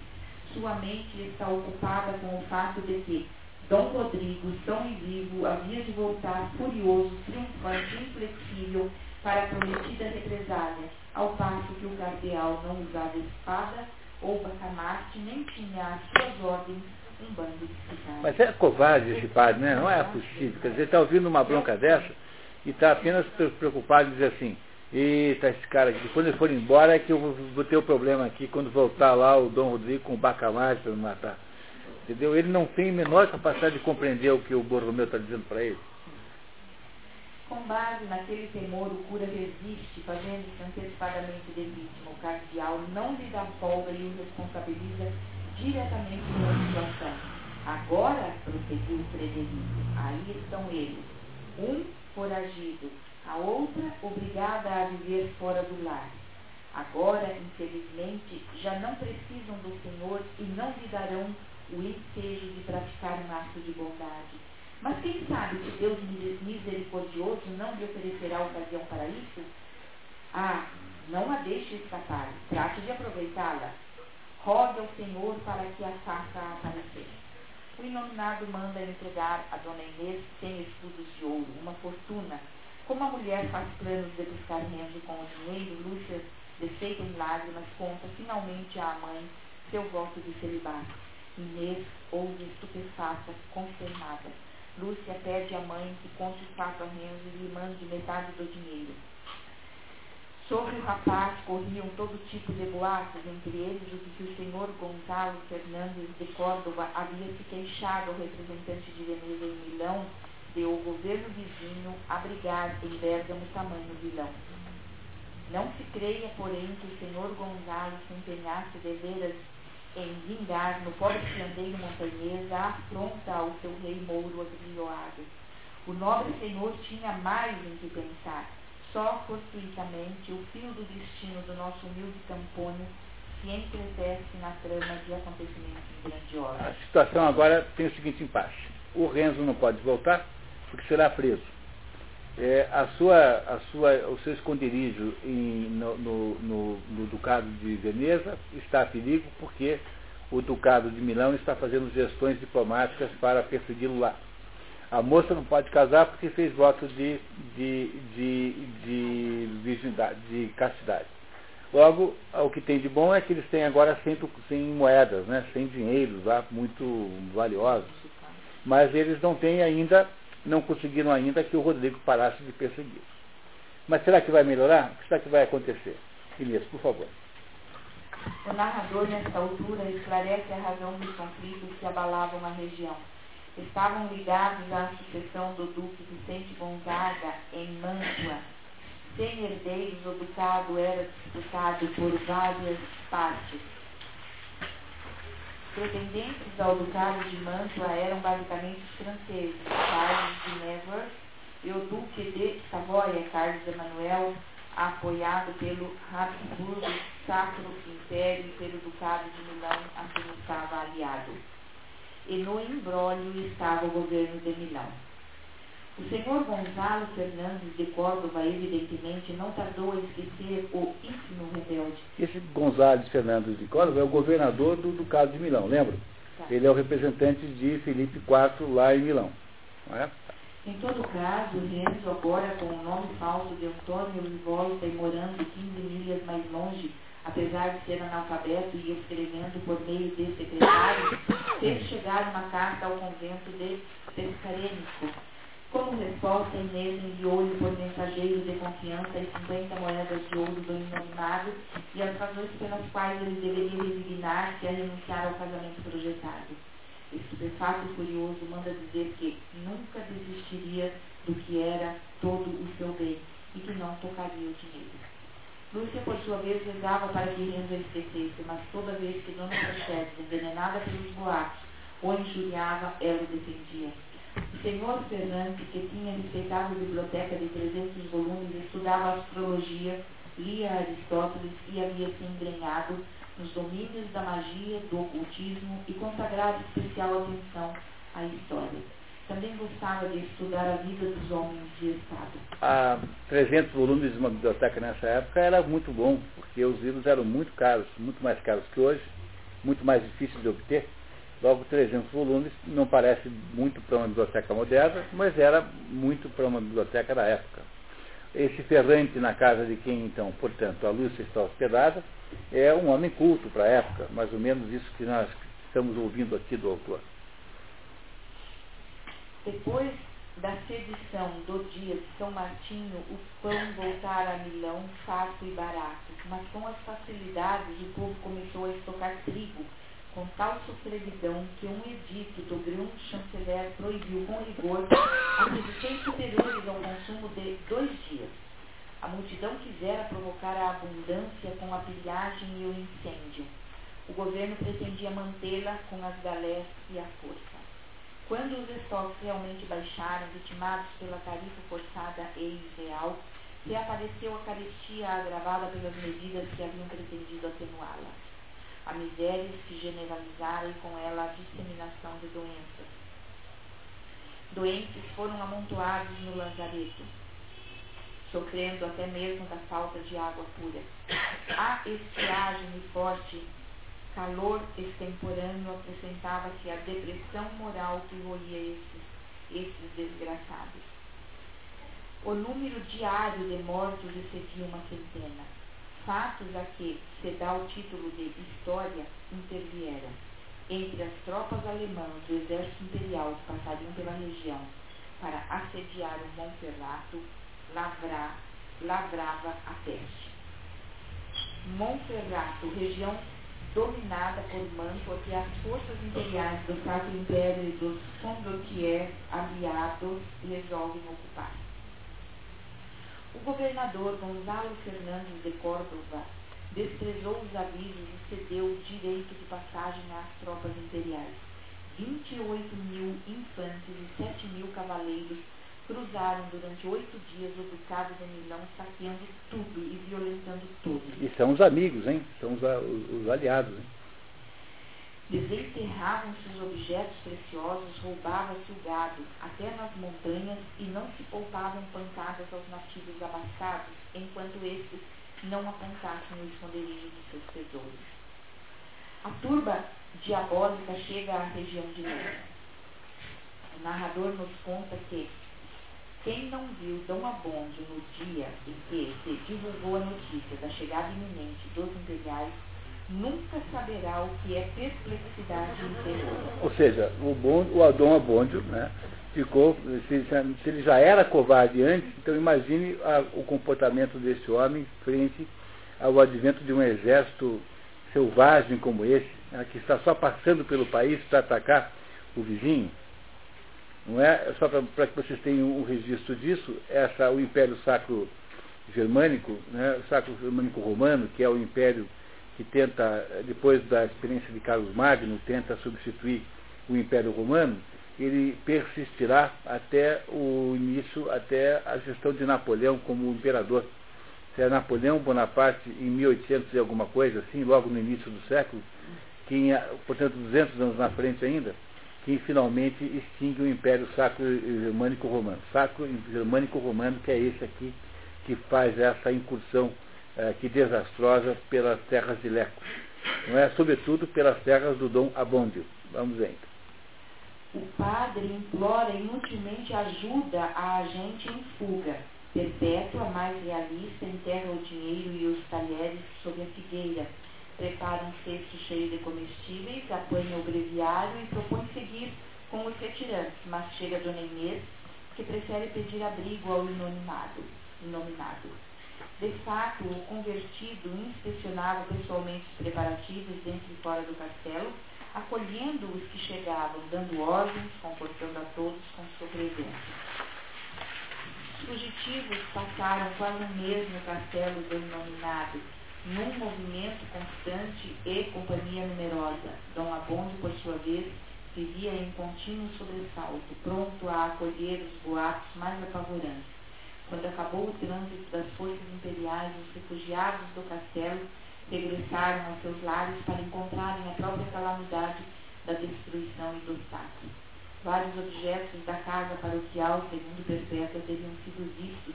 Sua mente está ocupada com o fato de que Dom Rodrigo, são e vivo, havia de voltar furioso, triunfante, inflexível para a prometida represália, ao passo que o cardeal não usava espada ou bacamarte, nem tinha as suas ordens mas é covarde esse padre, né? Não é possível. Quer dizer, está ouvindo uma bronca dessa e está apenas preocupado em dizer assim, eita, esse cara aqui, quando ele for embora é que eu vou ter o um problema aqui, quando voltar lá o Dom Rodrigo com o bacamarte para me matar. Entendeu? Ele não tem a menor capacidade de compreender o que o Borromeu está dizendo para ele. Com base naquele temor, o cura resiste, fazendo-se antecipadamente de vítima. O cardeal não lhe dá folga e o responsabiliza diretamente pela situação. Agora, prosseguiu Frederico, aí estão eles. Um foragido, a outra obrigada a viver fora do lar. Agora, infelizmente, já não precisam do Senhor e não lhe darão o ensejo de praticar um ato de bondade. Mas quem sabe se Deus misericordioso não lhe oferecerá ocasião para isso? Ah, não a deixe escapar, trate de aproveitá-la rogue ao Senhor para que a faça aparecer. O inominado manda entregar a dona Inês cem escudos de ouro, uma fortuna. Como a mulher faz planos de buscar rende com o dinheiro, Lúcia, desfeita em lágrimas, conta finalmente à mãe seu voto de celibato. Inês ouve estupefata, consternada. Lúcia pede à mãe que conte o fato a Renzo e lhe mande metade do dinheiro. Sobre o rapaz corriam todo tipo de boatos, entre eles o que o senhor Gonzalo Fernandes de Córdoba havia se queixado ao representante de Veneza em Milão de o governo vizinho abrigar em Bérgamo tamanho vilão. Não se creia, porém, que o senhor Gonzalo se empenhasse deveras em vingar no pobre fiandeiro montanhês a afronta ao seu rei mouro agrilhoado. O nobre senhor tinha mais em que pensar só fortuitamente o fio do destino do nosso humilde Campônio se entretece na trama de acontecimentos grandiosos. A situação agora tem o seguinte impasse. O Renzo não pode voltar porque será preso. É, a sua, a sua, o seu esconderijo em, no, no, no, no, Ducado de Veneza está a perigo porque o Ducado de Milão está fazendo gestões diplomáticas para persegui-lo lá. A moça não pode casar porque fez voto de, de, de, de virgindade, de castidade. Logo, o que tem de bom é que eles têm agora sem, sem moedas, né, sem dinheiros lá, muito valiosos. Mas eles não têm ainda, não conseguiram ainda que o Rodrigo parasse de persegui-los. Mas será que vai melhorar? O que será que vai acontecer? Inês, por favor. O narrador, nesta altura, esclarece a razão dos conflitos que abalavam a região estavam ligados à sucessão do duque Vicente Gonzaga em Mantua. Sem herdeiros, o ducado era disputado por várias partes. Pretendentes ao ducado de Mantua eram basicamente os franceses, Carlos de Nevers e o duque de Savoia, Carlos Emanuel, apoiado pelo Habsburgo Sacro Império e pelo ducado de Milão, a quem estava aliado e no embrólio estava o governo de Milão. O senhor Gonzalo Fernandes de Córdoba, evidentemente, não tardou a esquecer o íntimo rebelde. Esse Gonzalo Fernandes de Córdoba é o governador do Ducado de Milão, lembra? Tá. Ele é o representante de Felipe IV lá em Milão. Não é? Em todo caso, Renzo, agora com o nome falso de Antônio Volta e morando 15 milhas mais longe, apesar de ser analfabeto e escrevendo por meio de secretário, fez chegar uma carta ao convento de Pescarênico. Como resposta, Inês enviou-lhe por mensageiro de confiança as 50 moedas de ouro do inominado e as razões pelas quais ele deveria resignar-se a renunciar ao casamento projetado. Estupefato e furioso, manda dizer que nunca desistiria do que era todo o seu bem e que não tocaria o dinheiro. Lúcia, por sua vez, rezava para que Renzo esquecesse, mas toda vez que Dona Praxedes, envenenada pelos boatos, o injuriava, ela o defendia. O senhor Fernandes, que tinha respeitado a biblioteca de 300 volumes, estudava astrologia, lia Aristóteles e havia se embrenhado nos domínios da magia, do ocultismo e consagrado especial atenção à história. Também gostava de estudar a vida dos homens de Estado. A 300 volumes de uma biblioteca nessa época era muito bom, porque os livros eram muito caros, muito mais caros que hoje, muito mais difíceis de obter. Logo, 300 volumes não parece muito para uma biblioteca moderna, mas era muito para uma biblioteca da época. Esse ferrante na casa de quem, então, portanto, a Lúcia está hospedada, é um homem culto para a época, mais ou menos isso que nós estamos ouvindo aqui do autor. Depois da sedição do dia de São Martinho, o pão voltara a Milão farto e barato, mas com as facilidades o povo começou a estocar trigo com tal sofreguidão que um edito do grão chanceler proibiu com rigor aquisições superiores ao consumo de dois dias. A multidão quisera provocar a abundância com a pilhagem e o incêndio. O governo pretendia mantê-la com as galés e a força. Quando os estoques realmente baixaram, vitimados pela tarifa forçada e irreal, reapareceu a carestia agravada pelas medidas que haviam pretendido atenuá-la. A miséria se generalizara e com ela a disseminação de doenças. Doentes foram amontoados no lazareto, sofrendo até mesmo da falta de água pura. A estiagem forte calor extemporâneo acrescentava-se à depressão moral que roía esses, esses desgraçados. O número diário de mortos excedia uma centena. Fatos a que se dá o título de história intervieram. entre as tropas alemãs do exército imperial que passariam pela região para assediar o Monferrato, lavrar, lavrava a peste. Monferrato, região dominada por Mantua, que as forças imperiais do Sacro Império e dos Condottier aliados resolvem ocupar. O governador Gonzalo Fernandes de Córdoba desprezou os avisos e cedeu o direito de passagem às tropas imperiais. 28 mil infantes e 7 mil cavaleiros cruzaram durante oito dias o ducado de Milão, saqueando tudo e violentando tudo. E são os amigos, hein? São os, os, os aliados, hein? Desenterravam-se os objetos preciosos, roubava-se o gado, até nas montanhas, e não se poupavam pancadas aos nativos abascados, enquanto estes não apontassem o esconderijo de seus tesouros. A turba diabólica chega à região de Lima. O narrador nos conta que quem não viu Dom Afonso no dia em que se divulgou a notícia da chegada iminente dos imperiais, nunca saberá o que é perplexidade interior. Ou seja, o, bom, o Dom Abondio, né, ficou, se, se, ele já era covarde antes, então imagine a, o comportamento desse homem frente ao advento de um exército selvagem como esse, né, que está só passando pelo país para atacar o vizinho. Não é? Só para que vocês tenham um registro disso, essa, o Império Sacro Germânico, né, Sacro Germânico Romano, que é o império que tenta, depois da experiência de Carlos Magno, tenta substituir o Império Romano, ele persistirá até o início, até a gestão de Napoleão como imperador. Se é Napoleão Bonaparte em 1800 e alguma coisa, assim, logo no início do século, que, portanto, 200 anos na frente ainda, que finalmente extingue o Império Sacro Germânico Romano. Sacro Germânico Romano, que é esse aqui que faz essa incursão eh, que desastrosa pelas terras de Leco. Não é? Sobretudo pelas terras do Dom Abondio. Vamos ver então. O padre implora inutilmente ajuda a gente em fuga. Perpétua, mais realista, enterra o dinheiro e os talheres sob a figueira prepara um cesto cheio de comestíveis, apanha o breviário e propõe seguir com os retirantes, mas chega Dona Inês, que prefere pedir abrigo ao inominado. inominado. De fato, o convertido inspecionava pessoalmente os preparativos dentro e fora do castelo, acolhendo os que chegavam, dando ordens, confortando a todos com sua presença. Os fugitivos passaram quase um mês no castelo do inominado, num movimento constante e companhia numerosa. Dom Abonde, por sua vez, vivia em contínuo sobressalto, pronto a acolher os boatos mais apavorantes. Quando acabou o trânsito das forças imperiais, os refugiados do castelo regressaram aos seus lares para encontrarem a própria calamidade da destruição e do saque. Vários objetos da casa paroquial, segundo Perpétua, teriam sido vistos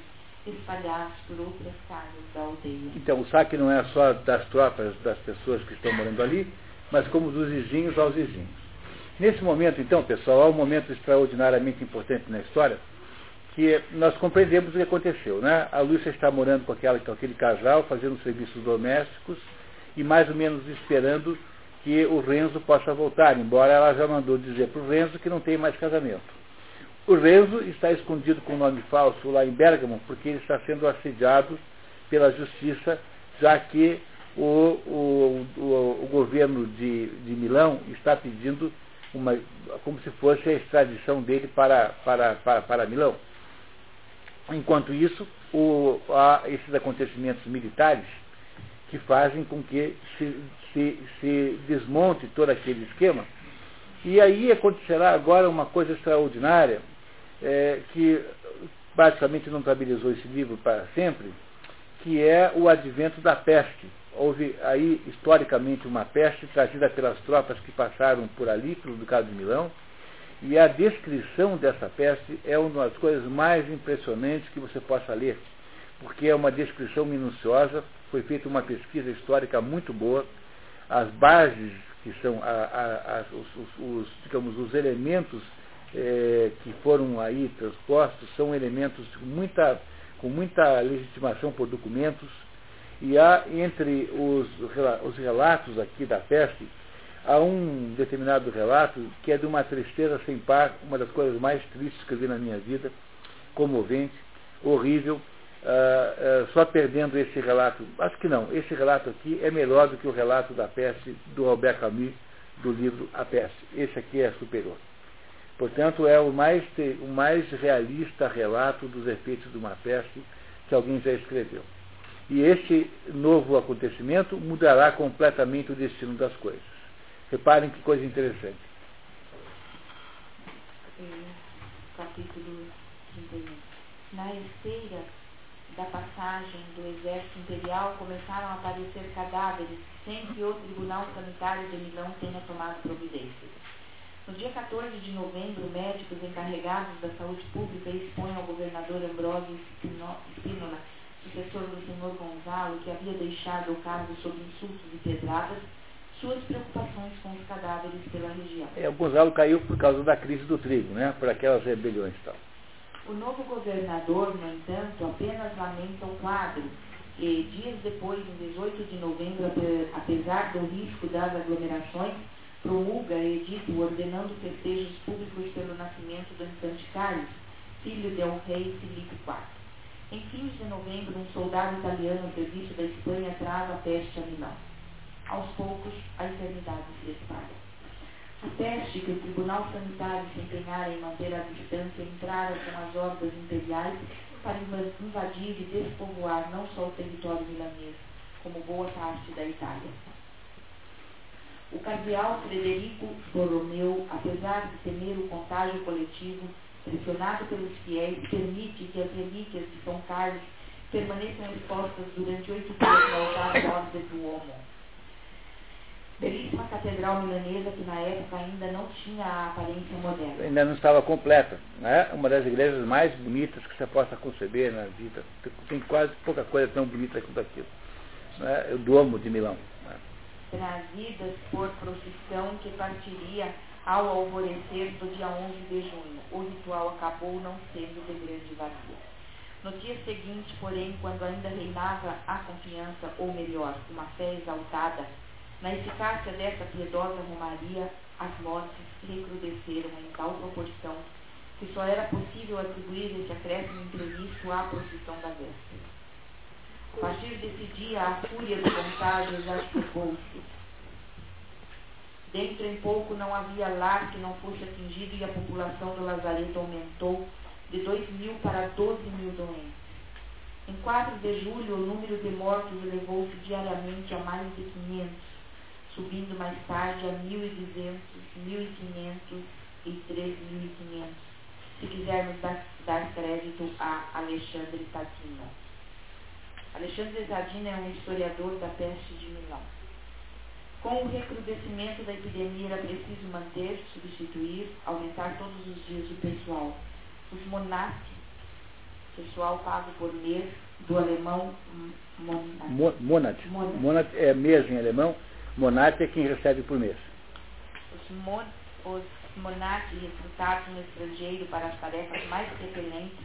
espalhados por outras casas da aldeia. Então, o saque não é só das tropas, das pessoas que estão morando ali, mas como dos vizinhos aos vizinhos. Nesse momento, então, pessoal, há um momento extraordinariamente importante na história, que nós compreendemos o que aconteceu. Né? A Lúcia está morando com, aquela, com aquele casal, fazendo serviços domésticos e mais ou menos esperando que o Renzo possa voltar, embora ela já mandou dizer para o Renzo que não tem mais casamento. O Renzo está escondido com nome falso lá em Bergamo, porque ele está sendo assediado pela justiça, já que o, o, o, o governo de, de Milão está pedindo uma, como se fosse a extradição dele para, para, para, para Milão. Enquanto isso, o, há esses acontecimentos militares que fazem com que se, se, se desmonte todo aquele esquema. E aí acontecerá agora uma coisa extraordinária, é, que basicamente notabilizou esse livro para sempre, que é o advento da peste. Houve aí, historicamente, uma peste trazida pelas tropas que passaram por ali, pelo Ducado de Milão, e a descrição dessa peste é uma das coisas mais impressionantes que você possa ler, porque é uma descrição minuciosa, foi feita uma pesquisa histórica muito boa, as bases que são a, a, a, os, os, os, digamos, os elementos é, que foram aí transpostos são elementos com muita, com muita legitimação por documentos, e há entre os, os relatos aqui da peste, há um determinado relato que é de uma tristeza sem par, uma das coisas mais tristes que eu vi na minha vida, comovente, horrível, uh, uh, só perdendo esse relato. Acho que não, esse relato aqui é melhor do que o relato da peste do Robert Camus, do livro A Peste. Esse aqui é superior. Portanto, é o mais, o mais realista relato dos efeitos de uma peste que alguém já escreveu. E este novo acontecimento mudará completamente o destino das coisas. Reparem que coisa interessante. capítulo 31. Na esteira da passagem do exército imperial começaram a aparecer cadáveres sem que o Tribunal Sanitário de Milão tenha tomado providências. No dia 14 de novembro, médicos encarregados da saúde pública expõem ao governador Ambrosio Spínola, sucessor do senhor Gonzalo, que havia deixado o cargo sob insultos e pedradas, suas preocupações com os cadáveres pela região. É, o Gonzalo caiu por causa da crise do trigo, né? por aquelas rebeliões e tal. O novo governador, no entanto, apenas lamenta o quadro e, dias depois, em 18 de novembro, apesar do risco das aglomerações, promulga edito ordenando festejos públicos pelo nascimento do infante Carlos, filho del rei Filipe IV. Em fins de novembro, um soldado italiano serviço da Espanha traz a peste a Milão. Aos poucos, a enfermidade se espalha. A peste que o Tribunal Sanitário se empenhara em manter à distância entrara com as hordas imperiais para invadir e despovoar não só o território milanês, como boa parte da Itália. O cardeal Frederico Borromeu, apesar de temer o contágio coletivo, pressionado pelos fiéis, permite que as relíquias de São Carlos permaneçam expostas durante oito dias no altar Rosa do Duomo. Belíssima catedral milanesa que na época ainda não tinha a aparência moderna. Ainda não estava completa. Né? Uma das igrejas mais bonitas que você possa conceber na vida. Tem quase pouca coisa tão bonita quanto aquilo. Né? O Duomo de Milão trazidas por procissão que partiria ao alvorecer do dia 11 de junho. O ritual acabou não sendo de grande valia. No dia seguinte, porém, quando ainda reinava a confiança, ou melhor, uma fé exaltada, na eficácia dessa piedosa romaria, as mortes recrudesceram em tal proporção que só era possível atribuir esse acréscimo imprevisto à procissão da véspera. A partir desse dia, a fúria do contágio exacerbou-se. Dentro em pouco não havia lar que não fosse atingido e a população do Lazareto aumentou de 2 mil para 12 mil doentes. Em 4 de julho, o número de mortos elevou-se diariamente a mais de 500, subindo mais tarde a 1.200, 1.500 e 3.500, se quisermos dar, dar crédito a Alexandre Tadino. Alexandre Zadina é um historiador da peste de Milão. Com o recrudescimento da epidemia era preciso manter, substituir, aumentar todos os dias o pessoal. Os monastes, pessoal pago por mês, do alemão monat. Monat. monat é mês em alemão, monat é quem recebe por mês. Os, mon, os monastes recrutados no estrangeiro para as tarefas mais repelentes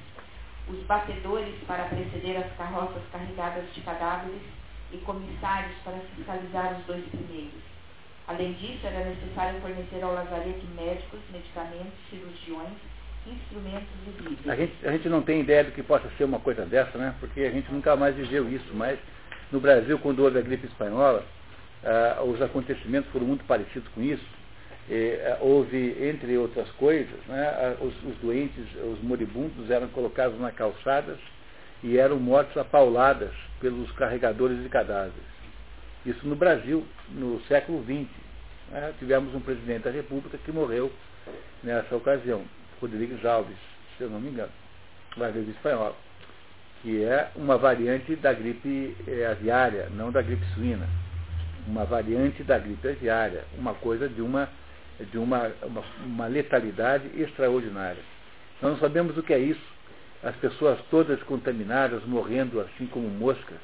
os batedores para preceder as carroças carregadas de cadáveres e comissários para fiscalizar os dois primeiros. Além disso, era necessário fornecer ao lazareto médicos, medicamentos, cirurgiões, instrumentos e vídeos. A gente, a gente não tem ideia do que possa ser uma coisa dessa, né? Porque a gente nunca mais viveu isso, mas no Brasil, quando houve a gripe espanhola, ah, os acontecimentos foram muito parecidos com isso eh, houve, entre outras coisas, né, os, os, doentes, os moribundos eram colocados nas calçadas e eram mortos a pauladas pelos carregadores de cadáveres. Isso no Brasil, no século XX. Né, tivemos um presidente da República que morreu nessa ocasião, Rodrigues Alves, se eu não me engano, uma gripe espanhola, que é uma variante da gripe eh, aviária, não da gripe suína. Uma variante da gripe aviária, uma coisa de uma de uma, uma, uma letalidade extraordinária. Nós não sabemos o que é isso. As pessoas todas contaminadas, morrendo assim como moscas.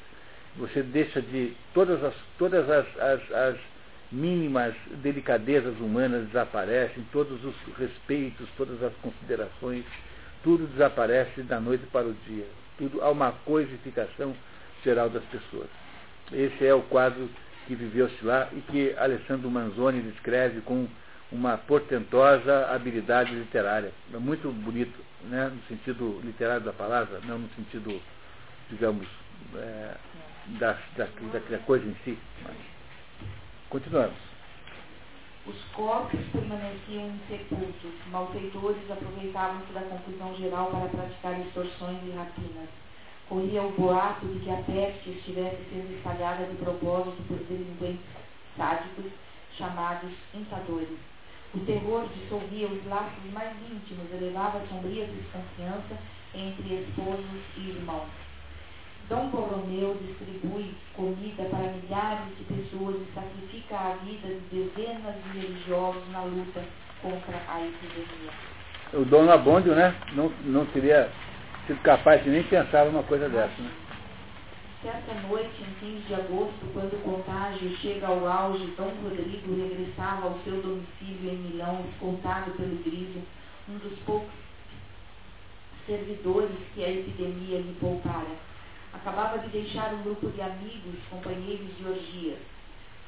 Você deixa de. Todas as, todas as, as, as mínimas delicadezas humanas desaparecem, todos os respeitos, todas as considerações, tudo desaparece da noite para o dia. Tudo há uma coisificação geral das pessoas. Esse é o quadro que viveu-se lá e que Alessandro Manzoni descreve com uma portentosa habilidade literária. É muito bonito, né, no sentido literário da palavra, não no sentido, digamos, é, da, da, da, coisa em si. Mas, continuamos. Os corpos permaneciam insepultos. Malfeitores aproveitavam-se da confusão geral para praticar extorsões e rapinas. Corria o boato de que a peste estivesse sendo espalhada de propósito por delinquentes sádicos chamados intadores. O terror dissolvia os laços mais íntimos, elevava sombria desconfiança entre esposos e irmãos. Dom Borromeu distribui comida para milhares de pessoas e sacrifica a vida de dezenas de religiosos na luta contra a epidemia. O Dom Labondio, né, não, não teria sido capaz de nem pensar numa coisa dessa, né? Certa noite, em fins de agosto, quando o contágio chega ao auge, Dom Rodrigo regressava ao seu domicílio em Milão, escoltado pelo Griso, um dos poucos servidores que a epidemia lhe poupara. Acabava de deixar um grupo de amigos, companheiros de orgias.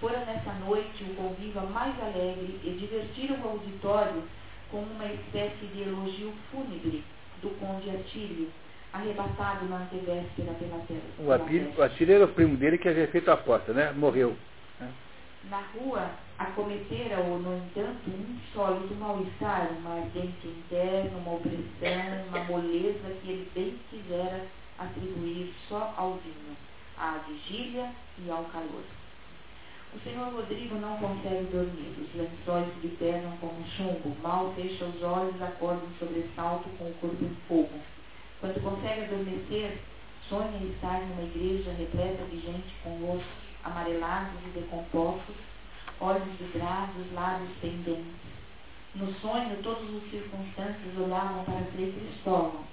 Fora nessa noite o convívio mais alegre e divertiram o auditório com uma espécie de elogio fúnebre do conde Atílio, arrebatado na antevéspera pela terra. O, Atílio, o Atílio era o primo dele que havia feito a aposta, né? Morreu. Né? Na rua, acometera-o, no entanto, um sólido mal-estar, uma ardente interna, uma opressão, uma moleza que ele bem quisera atribuir só ao vinho, à vigília e ao calor. O senhor Rodrigo não consegue dormir, os lençóis lhe pesam como chumbo, mal fecha os olhos, acorda um sobressalto com o corpo em fogo. Quando consegue adormecer, sonha estar numa igreja repleta de gente com rostos amarelados e decompostos, olhos vidrados, lábios pendentes. No sonho, todos os circunstantes olhavam para Frei Cristóvão,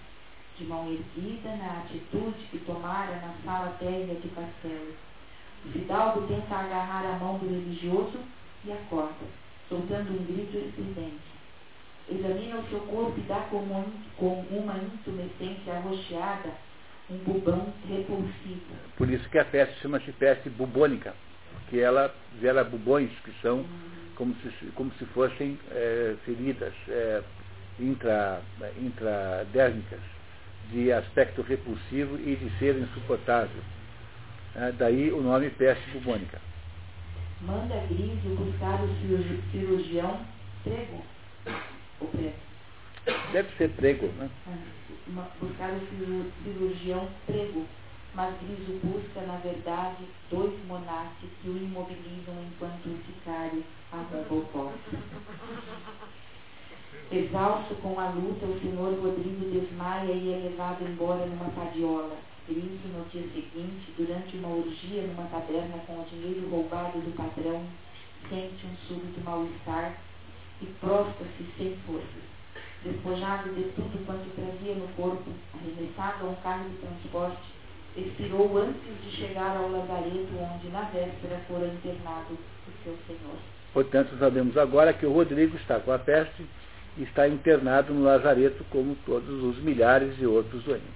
de mão erguida na atitude que tomara na sala térrea de castelo. O fidalgo tenta agarrar a mão do religioso e acorda, soltando um grito estridente. Examina o seu corpo e dá com uma, com uma intumescência arroxeada um bubão repulsivo. Por isso que a peste chama-se peste bubônica, porque ela gera bubões que são uhum. como, se, como se fossem é, feridas é, intra, intradérmicas de aspecto repulsivo e de ser insuportável. É, daí o nome peste bubônica. Manda Grisio buscar o cirurgião prego. Prego. Deve ser prego, né? É, buscar o cirurgião prego. Mas Grisio busca, na verdade, dois monastes que o imobilizam enquanto o sicário arromba o corpo. Exausto com a luta, o senhor Rodrigo desmaia e é levado embora numa padiola. Cristo, no dia seguinte, durante uma orgia numa taberna com o dinheiro roubado do patrão, sente um súbito mal-estar e prostra-se sem forças. Despojado de tudo quanto trazia no corpo, arremessado a um carro de transporte, expirou antes de chegar ao lazareto onde na véspera fora internado o seu senhor. Portanto, sabemos agora que o Rodrigo está com a peste está internado no lazareto como todos os milhares de outros doentes.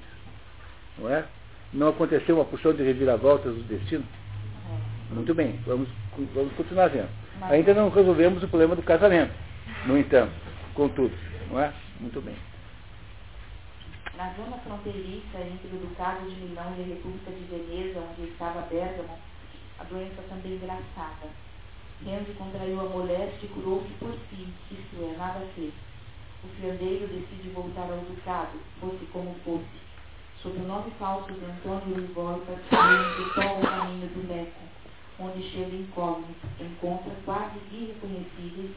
Não é? Não aconteceu uma porção de reviravoltas do destino? Muito bem, vamos, vamos continuar vendo. Ainda não resolvemos o problema do casamento, no entanto, contudo, não é? Muito bem. Na zona fronteiriça entre o Ducado de Milão e a República de Veneza, onde estava Bergamo, a doença também engraçada. Renzi contraiu a moléstia e curou-se por si, isto é, nada fez o fiandeiro decide voltar ao ducado, fosse como fosse. Sob o nome falso de Antônio Rivolta, se toma o caminho do Leco, onde chega incógnito, encontra quase irreconhecíveis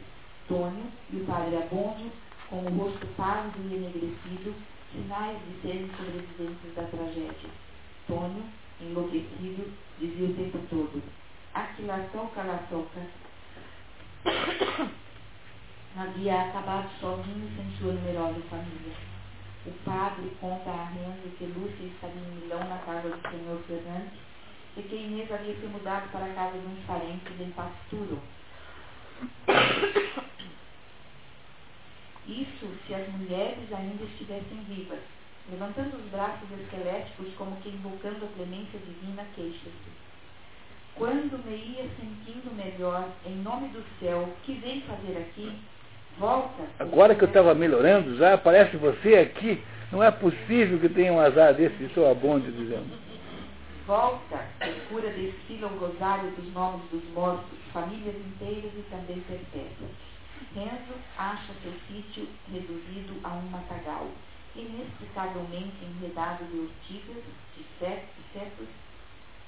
Tônio e o padre Abondio, com o rosto pálido e enegrecido, sinais de serem sobreviventes da tragédia. Tônio, enlouquecido, dizia o tempo todo, Aquilação calatoca havia acabado sozinho sem sua numerosa família. O padre conta a Renzo que Lúcia estaria em Milão na casa do senhor Fernandes e que Inês havia se mudado para a casa de uns parentes em Pasturo. Isso se as mulheres ainda estivessem vivas. Levantando os braços esqueléticos como que invocando a clemência divina, queixa-se. Quando me ia sentindo melhor, em nome do céu, que vem fazer aqui? Volta. Agora que eu estava melhorando, já aparece você aqui. Não é possível que tenha um azar desse, estou abonde dizendo. Volta, procura desfila o rosário dos nomes dos mortos, famílias inteiras e também perpétuas. Renzo acha seu sítio reduzido a um matagal, inexplicavelmente enredado de urtigas, de setos,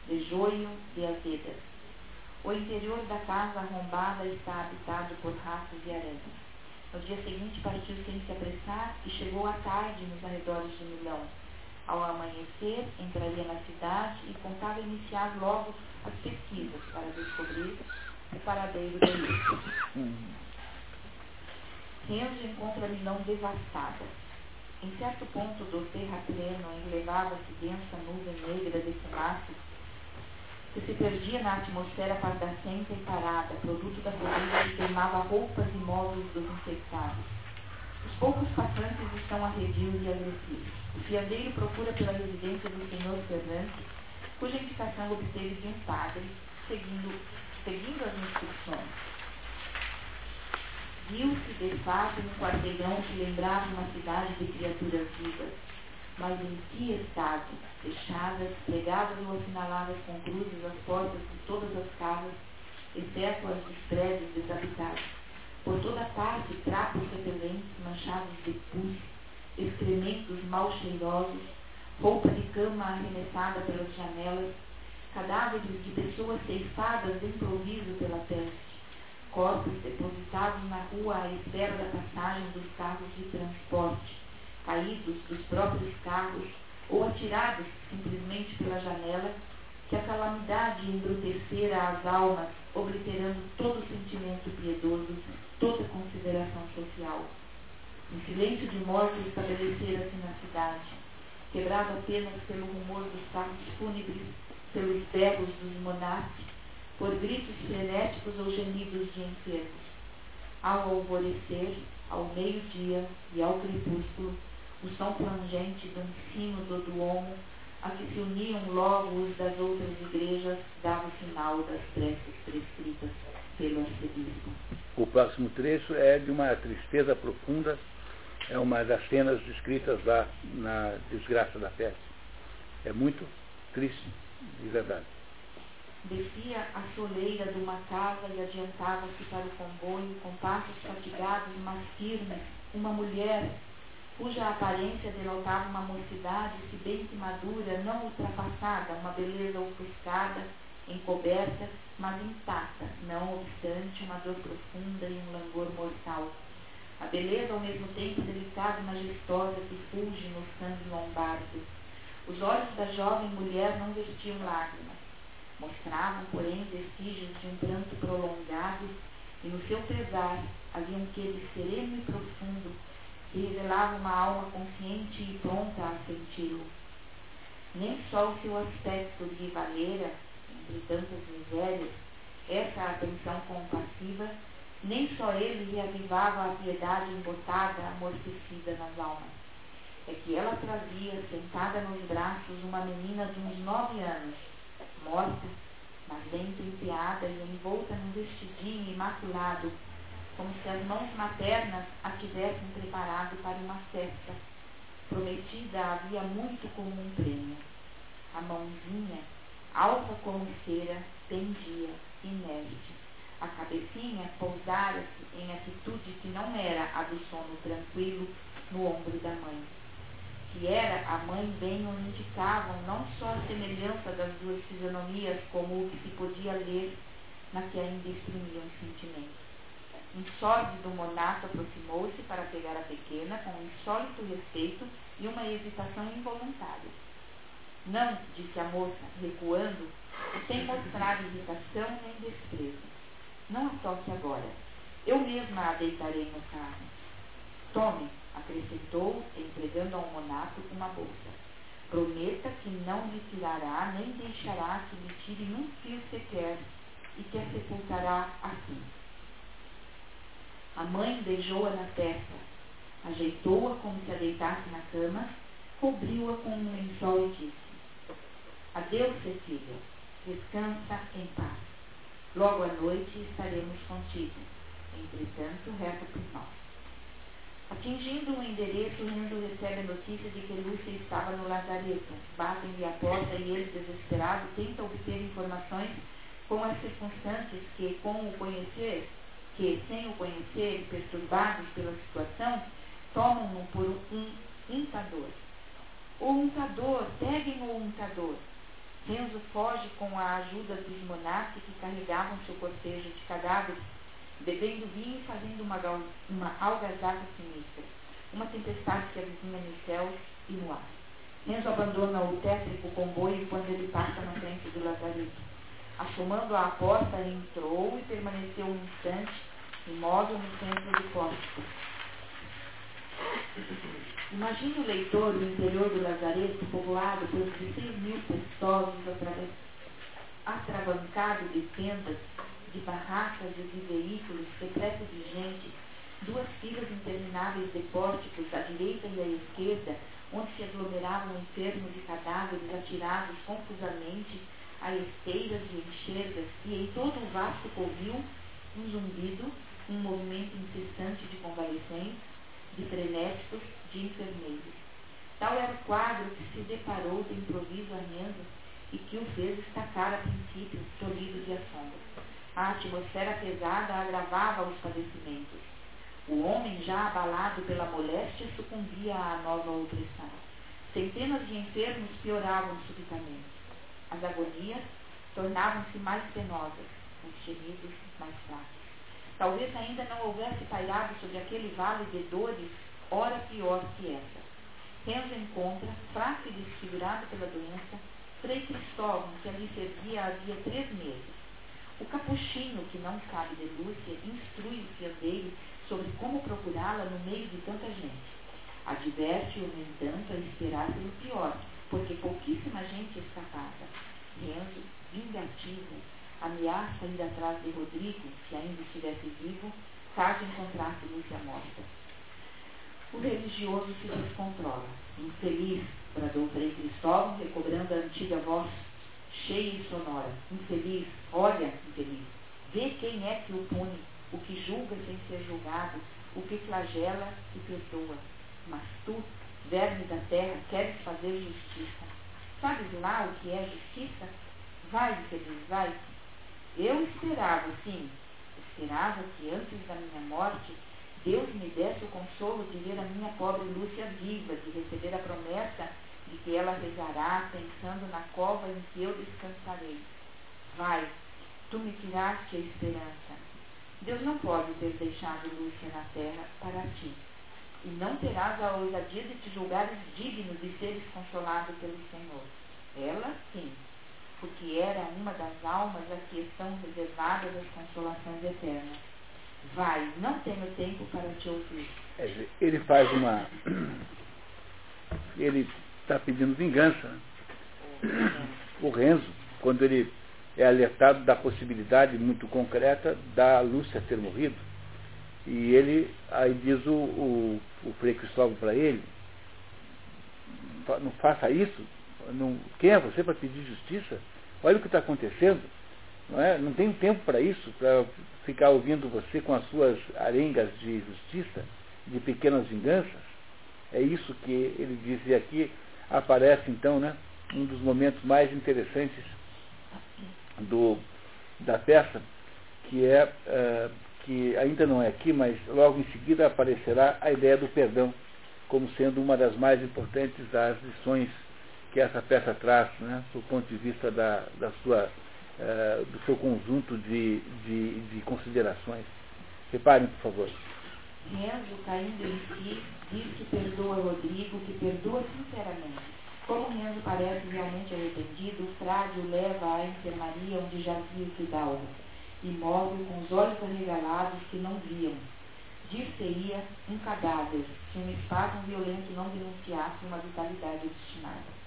de joio, de azedas. O interior da casa arrombada está habitado por ratos e aranhas. No dia seguinte partiu sem se apressar e chegou à tarde nos arredores de Milão. Ao amanhecer, entraria na cidade e contava iniciar logo as pesquisas para descobrir o paradeiro dele. Renzo encontra Milão devastada. Em certo ponto do terrapleno elevava-se densa nuvem negra de fumaça que se perdia na atmosfera pardacenta e parada, produto da corrida que queimava roupas e móveis dos infectados. Os poucos passantes estão arredios e agressivos. O fiandeiro procura pela residência do senhor Fernandes, cuja indicação obteve de um padre, seguindo, seguindo as instruções. Viu-se de fato um quarteirão que lembrava uma cidade de criaturas vivas, mas em que estado? Fechadas, pregadas ou assinaladas com cruzes as portas de todas as casas, exceto as dos prédios desabitados. Por toda parte, trapos repelentes manchados de pus, excrementos mal cheirosos, roupa de cama arremessada pelas janelas, cadáveres de pessoas ceifadas de improviso pela peste, corpos depositados na rua à espera da passagem dos carros de transporte, caídos dos próprios carros ou atirados simplesmente pela janela, que a calamidade embrutecera as almas, obliterando todo sentimento piedoso, toda consideração social. Um silêncio de morte estabelecera-se na cidade, quebrado apenas pelo rumor dos carros fúnebres, pelos berros dos monastes, por gritos frenéticos ou gemidos de enfermos. Ao alvorecer, ao meio-dia e ao crepúsculo, o som plangente do ensino do Duomo, a que se uniam logo os das outras igrejas, dava o final das preces prescritas pelo arcebispo. O próximo trecho é de uma tristeza profunda, é uma das cenas descritas lá na desgraça da peste. É muito triste, de verdade. Descia a soleira de uma casa e adiantava-se para o comboio com passos fatigados, mas firmes, uma mulher cuja aparência denotava uma mocidade, se bem que madura, não ultrapassada, uma beleza ofuscada, encoberta, mas intacta, não obstante uma dor profunda e um langor mortal. A beleza, ao mesmo tempo delicada e majestosa, que fulge no sangue lombardo. Os olhos da jovem mulher não vestiam lágrimas. Mostravam, porém, vestígios de um pranto prolongado, e no seu pesar havia um quê de sereno e profundo, que revelava uma alma consciente e pronta a senti-lo. Nem só o seu aspecto lhe valera, entre tantas misérias, essa atenção compassiva, nem só ele lhe avivava a piedade embotada, amortecida nas almas. É que ela trazia, sentada nos braços, uma menina de uns nove anos, morta, mas lenta empeada e envolta num vestidinho imaculado, como se as mãos maternas a tivessem preparado para uma festa, prometida havia muito como um prêmio. A mãozinha, alta como cera, pendia, inerte. A cabecinha pousara-se em atitude que não era a do sono tranquilo no ombro da mãe. Que era a mãe bem o indicavam não só a semelhança das duas fisionomias, como o que se podia ler na que ainda exprimiam sentimentos. Um sórdido monaco aproximou-se para pegar a pequena com um insólito respeito e uma hesitação involuntária. Não, disse a moça, recuando, sem mostrar irritação nem desprezo. Não a toque agora. Eu mesma a deitarei no carro. Tome, acrescentou, entregando ao monaco uma bolsa. Prometa que não lhe tirará nem deixará que lhe tire um fio sequer e que a sepultará assim. A mãe beijou-a na testa, ajeitou-a como se a deitasse na cama, cobriu-a com um lençol e disse: Adeus, Cecília. Descansa em paz. Logo à noite estaremos contigo. Entretanto, resta por nós. Atingindo um endereço, Rendo recebe a notícia de que Lúcia estava no lazareto. Batem-lhe a porta e ele, desesperado, tenta obter informações com as circunstâncias que, com o conhecer, que, sem o conhecer, perturbados pela situação, tomam-no por um untador. O untador, peguem o untador. Renzo foge com a ajuda dos monarcas que carregavam seu cortejo de cadáveres bebendo vinho e fazendo uma, uma algazarra sinistra, uma tempestade que avizinha nos céus e no ar. Renzo abandona o tétrico comboio quando ele passa na frente do lazareto. Assomando à porta, entrou e permaneceu um instante, imóvel no centro do pórtico. Imagine o leitor do interior do lazareto povoado por 16 mil pessoas atravancados de tendas de barracas e de veículos repletos de gente, duas filas intermináveis de pórticos à direita e à esquerda, onde se aglomeravam enfermos e cadáveres atirados confusamente a esteiras e enxergas, e em todo o vasto covil um zumbido, um movimento incessante de convalescentes, de frenéticos, de enfermeiros. Tal era o quadro que se deparou de improviso a Renzo e que o fez estacar a princípio, tolhido de assombro. A atmosfera pesada agravava os padecimentos. O homem, já abalado pela moléstia, sucumbia à nova opressão. Centenas de enfermos pioravam subitamente. As agonias tornavam-se mais penosas, os gemidos mais fracos. Talvez ainda não houvesse pairado sobre aquele vale de dores, hora pior que essa. Renzo encontra, fraco e desfigurado pela doença, Frei Cristóvão, que ali servia havia três meses. O capuchinho, que não sabe de Lúcia, instrui o fiandeiro sobre como procurá-la no meio de tanta gente. Adverte-o, no entanto, a esperar pelo pior, porque pouquíssima gente escapava. Renzo, vingativo, ameaça ir atrás de Rodrigo, se ainda estivesse vivo, caso encontrasse Lúcia morta. O religioso se descontrola. Infeliz, bradou Frei Cristóvão, recobrando a antiga voz cheia e sonora. Infeliz, olha, infeliz, vê quem é que o pune, o que julga sem ser julgado, o que flagela e perdoa. Mas tu, verme da terra, queres fazer justiça. Sabes lá o que é justiça? Vai, infeliz, vai. Eu esperava, sim, esperava que antes da minha morte Deus me desse o consolo de ver a minha pobre Lúcia viva, de receber a promessa de que ela rezará pensando na cova em que eu descansarei. Vai, tu me tiraste a esperança. Deus não pode ter deixado Lúcia na terra para ti. E não terás a ousadia de te julgares digno de seres consolado pelo Senhor. Ela, sim, porque era uma das almas a que estão reservadas as consolações eternas. Vai, não tenho tempo para te ouvir. É, ele faz uma. Ele está pedindo vingança. O Renzo, quando ele é alertado da possibilidade muito concreta da Lúcia ter morrido. E ele, aí diz o, o, o Frei Cristóvão para ele, não faça isso, não, quem é você para pedir justiça? Olha o que está acontecendo. Não, é? não tenho tempo para isso, para ficar ouvindo você com as suas arengas de justiça, de pequenas vinganças. É isso que ele dizia aqui, aparece então né, um dos momentos mais interessantes do, da peça, que é uh, que ainda não é aqui, mas logo em seguida aparecerá a ideia do perdão como sendo uma das mais importantes das lições que essa peça traz, né, do ponto de vista da, da sua, uh, do seu conjunto de, de, de considerações. Reparem, por favor. Renzo, caindo em si, diz que perdoa Rodrigo, que perdoa sinceramente. Como Renzo parece realmente arrependido, o frade o leva à enfermaria onde jazia o Fidalgo, imóvel, com os olhos arregalados que não viam. Dir-se-ia um cadáver, se um espasmo violento não denunciasse uma vitalidade obstinada.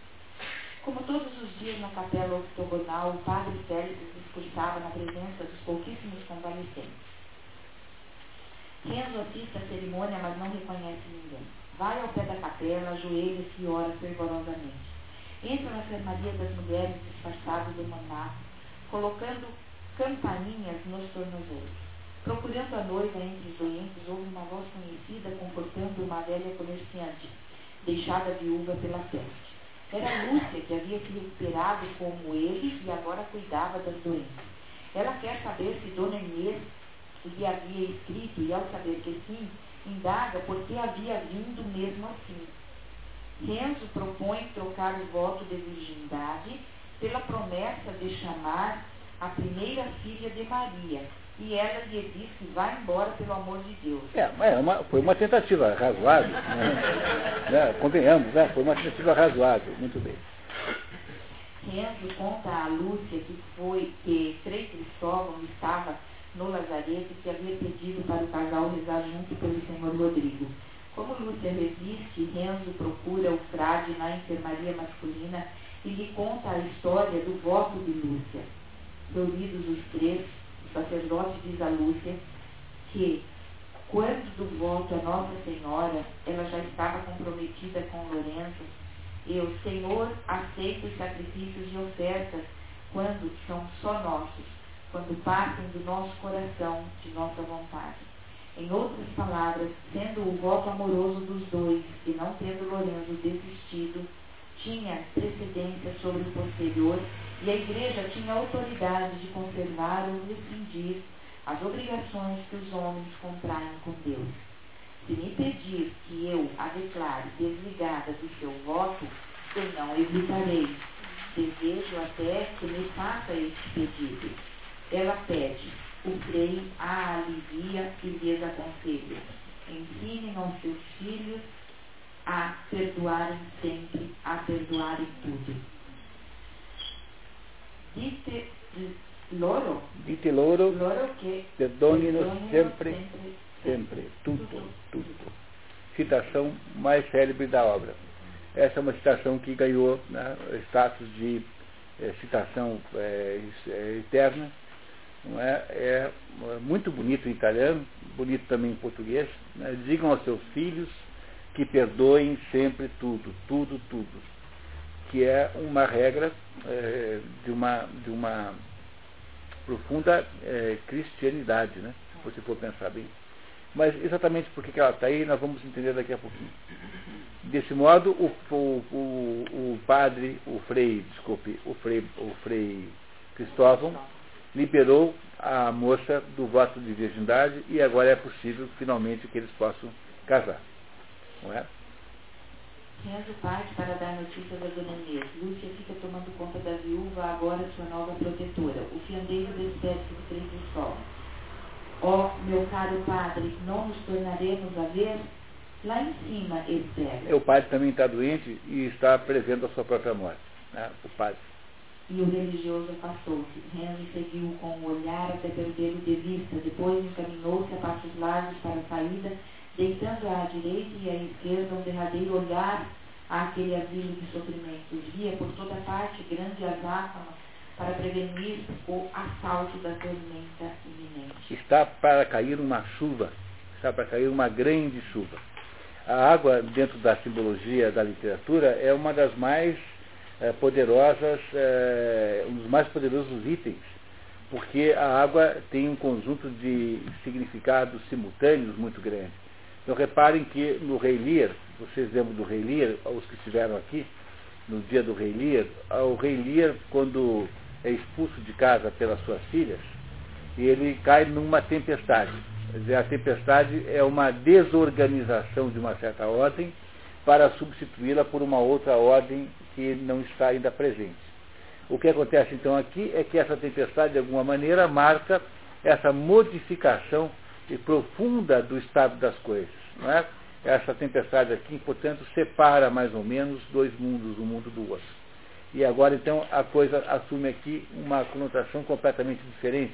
Como todos os dias na capela octogonal, o padre Félix discursava na presença dos pouquíssimos convalescentes. Renzo assiste à cerimônia, mas não reconhece ninguém. Vai ao pé da capela, ajoelha-se e ora fervorosamente. entra na enfermaria das mulheres disfarçadas de monaco, colocando campainhas nos tornozelos. Procurando a noiva entre os doentes, houve uma voz conhecida confortando uma velha comerciante, deixada viúva pela peste. Era Lúcia que havia se recuperado como eles e agora cuidava das doentes. Ela quer saber se Dona Inês lhe havia escrito e, ao saber que sim, indaga por que havia vindo mesmo assim. Renzo propõe trocar o voto de virgindade pela promessa de chamar a primeira filha de Maria, e ela lhe diz que vai embora pelo amor de Deus. É, é uma, foi uma tentativa razoável. Né? né? Convenhamos, né? foi uma tentativa razoável, muito bem. Renzo conta a Lúcia que foi que Frei Cristóvão estava no Lazareto que havia pedido para o casal rezar junto pelo senhor Rodrigo. Como Lúcia resiste, Renzo procura o frade na enfermaria masculina e lhe conta a história do voto de Lúcia. Reunidos os três, o sacerdote diz a Lúcia que, quando do voto a Nossa Senhora, ela já estava comprometida com Lourenço, e o Senhor aceita os sacrifícios e ofertas quando são só nossos, quando partem do nosso coração, de nossa vontade. Em outras palavras, sendo o voto amoroso dos dois e não tendo Lourenço desistido, tinha precedência sobre o posterior e a igreja tinha autoridade de conservar ou rescindir as obrigações que os homens contraem com Deus. Se me pedir que eu a declare desligada do seu voto, eu não hesitarei. Desejo até que me faça este pedido. Ela pede, o frei a alivia e lhes aconselha. Ensinem aos seus filhos a perdoarem sempre, a perdoarem tudo. Dite loro, Dite loro, loro perdonino perdonino sempre, sempre, sempre, tudo, tudo. Citação mais célebre da obra. Essa é uma citação que ganhou né, status de é, citação é, eterna. Não é? é muito bonito em italiano, bonito também em português. Né? Digam aos seus filhos que perdoem sempre tudo, tudo, tudo. Que é uma regra é, de, uma, de uma profunda é, cristianidade, né? se você for pensar bem. Mas exatamente por que ela está aí, nós vamos entender daqui a pouquinho. Desse modo, o, o, o, o padre, o frei, desculpe, o frei, o frei Cristóvão, liberou a moça do voto de virgindade e agora é possível finalmente que eles possam casar. Não é? Renzo parte para dar notícia da dona Inês. Lúcia fica tomando conta da viúva, agora sua nova protetora. O fiandeiro despede-se de Frei Cristóvão. Ó, oh, meu caro padre, não nos tornaremos a ver? Lá em cima, espera. O padre também está doente e está prevendo a sua própria morte. Né? O padre. E o religioso afastou-se. Renzo seguiu com o olhar até perdê-lo de vista. Depois encaminhou-se a passos largos para a saída, deitando à direita e à esquerda um derradeiro olhar àquele asilo de sofrimentos. Via por toda parte grande azáfama para prevenir o assalto da tormenta iminente. Está para cair uma chuva, está para cair uma grande chuva. A água, dentro da simbologia da literatura, é uma das mais é, poderosas, é, um dos mais poderosos itens, porque a água tem um conjunto de significados simultâneos muito grande. Então reparem que no Rei Lear, vocês lembram do Rei Lear, os que estiveram aqui, no dia do Rei Lear, o Rei Lear, quando é expulso de casa pelas suas filhas, ele cai numa tempestade. Quer dizer, a tempestade é uma desorganização de uma certa ordem para substituí-la por uma outra ordem que não está ainda presente. O que acontece então aqui é que essa tempestade, de alguma maneira, marca essa modificação profunda do estado das coisas. Não é? Essa tempestade aqui, portanto, separa mais ou menos dois mundos, um mundo do outro. E agora, então, a coisa assume aqui uma conotação completamente diferente.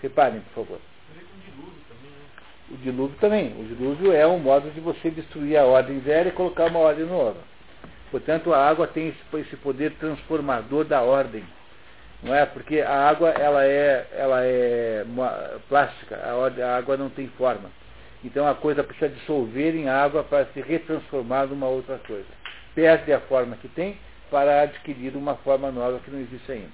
Reparem, por favor. O dilúvio também. O dilúvio é um modo de você destruir a ordem velha e colocar uma ordem nova. Portanto, a água tem esse poder transformador da ordem. Não é? Porque a água ela é, ela é plástica, a, água não tem forma. Então a coisa precisa dissolver em água para se retransformar numa outra coisa. Perde a forma que tem, para adquirir uma forma nova que não existe ainda.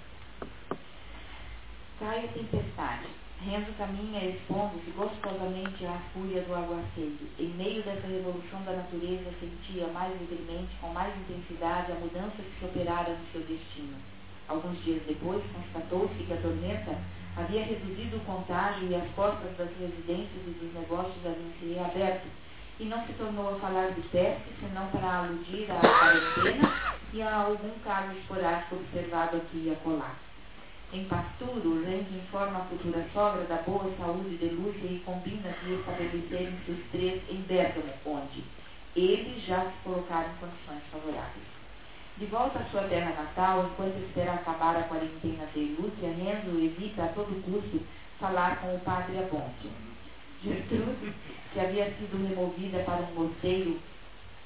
Cai a tempestade. Renzo caminha expondo-se gostosamente à fúria do aguaceiro. Em meio dessa revolução da natureza, sentia mais livremente, com mais intensidade, a mudança que se operara no seu destino. Alguns dias depois, constatou-se que a tormenta havia reduzido o contágio e as portas das residências e dos negócios haviam se reaberto, e não se tornou a falar de peste, senão para aludir à quarentena e a algum caso esporádico observado aqui e acolá. Em Pasturo, Lenz informa a futura sogra da boa saúde de Lúcia e combina de estabelecerem-se os três em Bergamo, onde eles já se colocaram em condições favoráveis. De volta à sua terra natal, enquanto espera acabar a quarentena de Lúcia, Renzo evita a todo custo falar com o padre Abonso. Gertrude, que havia sido removida para um mosteiro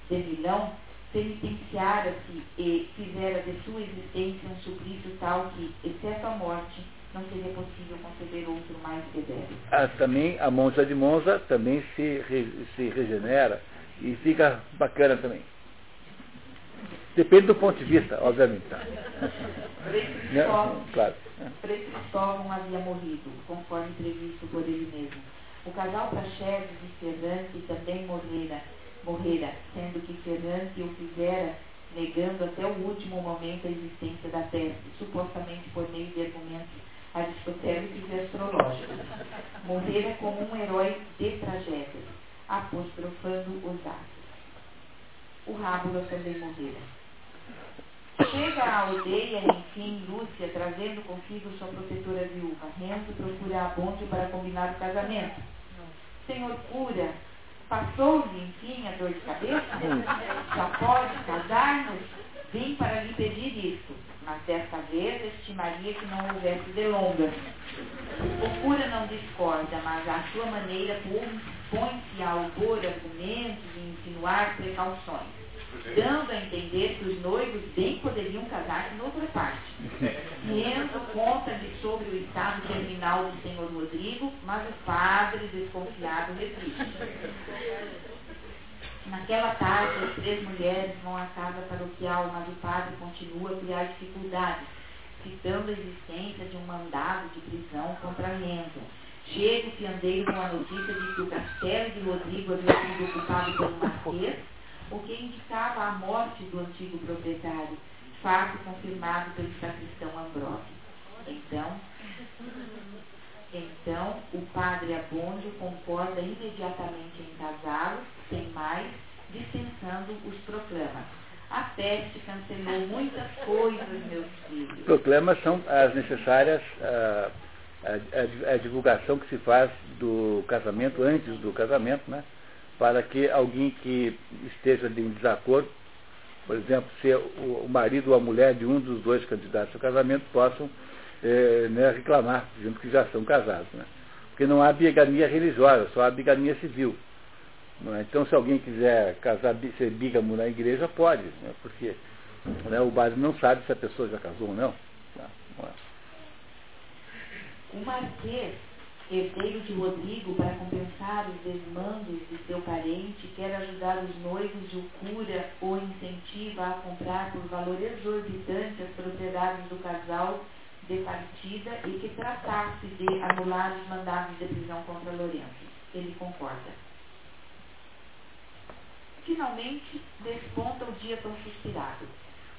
de Milão, penitenciara-se e fizera de sua existência um suplício tal que, exceto a morte, não seria possível conceber outro mais severo. Ah, também a Monza de Monza também se, se regenera e fica bacana também. Depende do ponto de vista, obviamente. Tá? Claro. Cristóvão havia morrido, conforme previsto por ele mesmo. O casal Praxedes e Fernante também morrera, morrera, sendo que Fernante o fizera negando até o último momento a existência da peste, supostamente por meio de argumentos aristotélicos e astrológicos. Morrera como um herói de tragédias, apostrofando os atos. O Rábula também morrera. Chega à aldeia, enfim, Lúcia, trazendo consigo sua protetora viúva. Renzo procura a Bonte para combinar o casamento. Senhor cura, passou-lhe, enfim, a dor de cabeça? Já pode casar-nos? Vim para lhe pedir isso, mas desta vez estimaria que não houvesse delongas. O cura não discorda, mas à sua maneira põe-se a opor argumentos e insinuar precauções dando a entender que os noivos bem poderiam casar em outra parte. Renzo conta-lhe sobre o estado terminal do senhor Rodrigo, mas o padre, desconfiado, resiste. Naquela tarde, as três mulheres vão à casa paroquial, mas o padre continua a criar dificuldades, citando a existência de um mandado de prisão contra Renzo. Chega o fiandeiro com a notícia de que o castelo de Rodrigo havia sido ocupado um marquês o que indicava a morte do antigo proprietário, fato confirmado pelo sacristão Ambrósio. Então, então o padre Abôndio concorda imediatamente em casá-los, sem mais, dispensando os proclamas. A peste cancelou muitas coisas, meus filhos. Proclamas são as necessárias, a, a, a, divulgação que se faz do casamento, antes do casamento, né? Para que alguém que esteja em desacordo, por exemplo, se o marido ou a mulher de um dos dois candidatos ao casamento possam é, né, reclamar, dizendo que já são casados. Né? Porque não há bigamia religiosa, só há bigamia civil. É? Então, se alguém quiser casar, ser bígamo na igreja, pode, né? porque né, o padre não sabe se a pessoa já casou ou não. Tá? O marquês herdeiro de Rodrigo para compensar os desmandos de seu parente, quer ajudar os noivos e o cura ou incentiva a comprar por valor exorbitante as propriedades do casal de partida e que tratasse de anular os mandados de prisão contra Lourenço. Ele concorda. Finalmente, desponta o dia tão suspirado.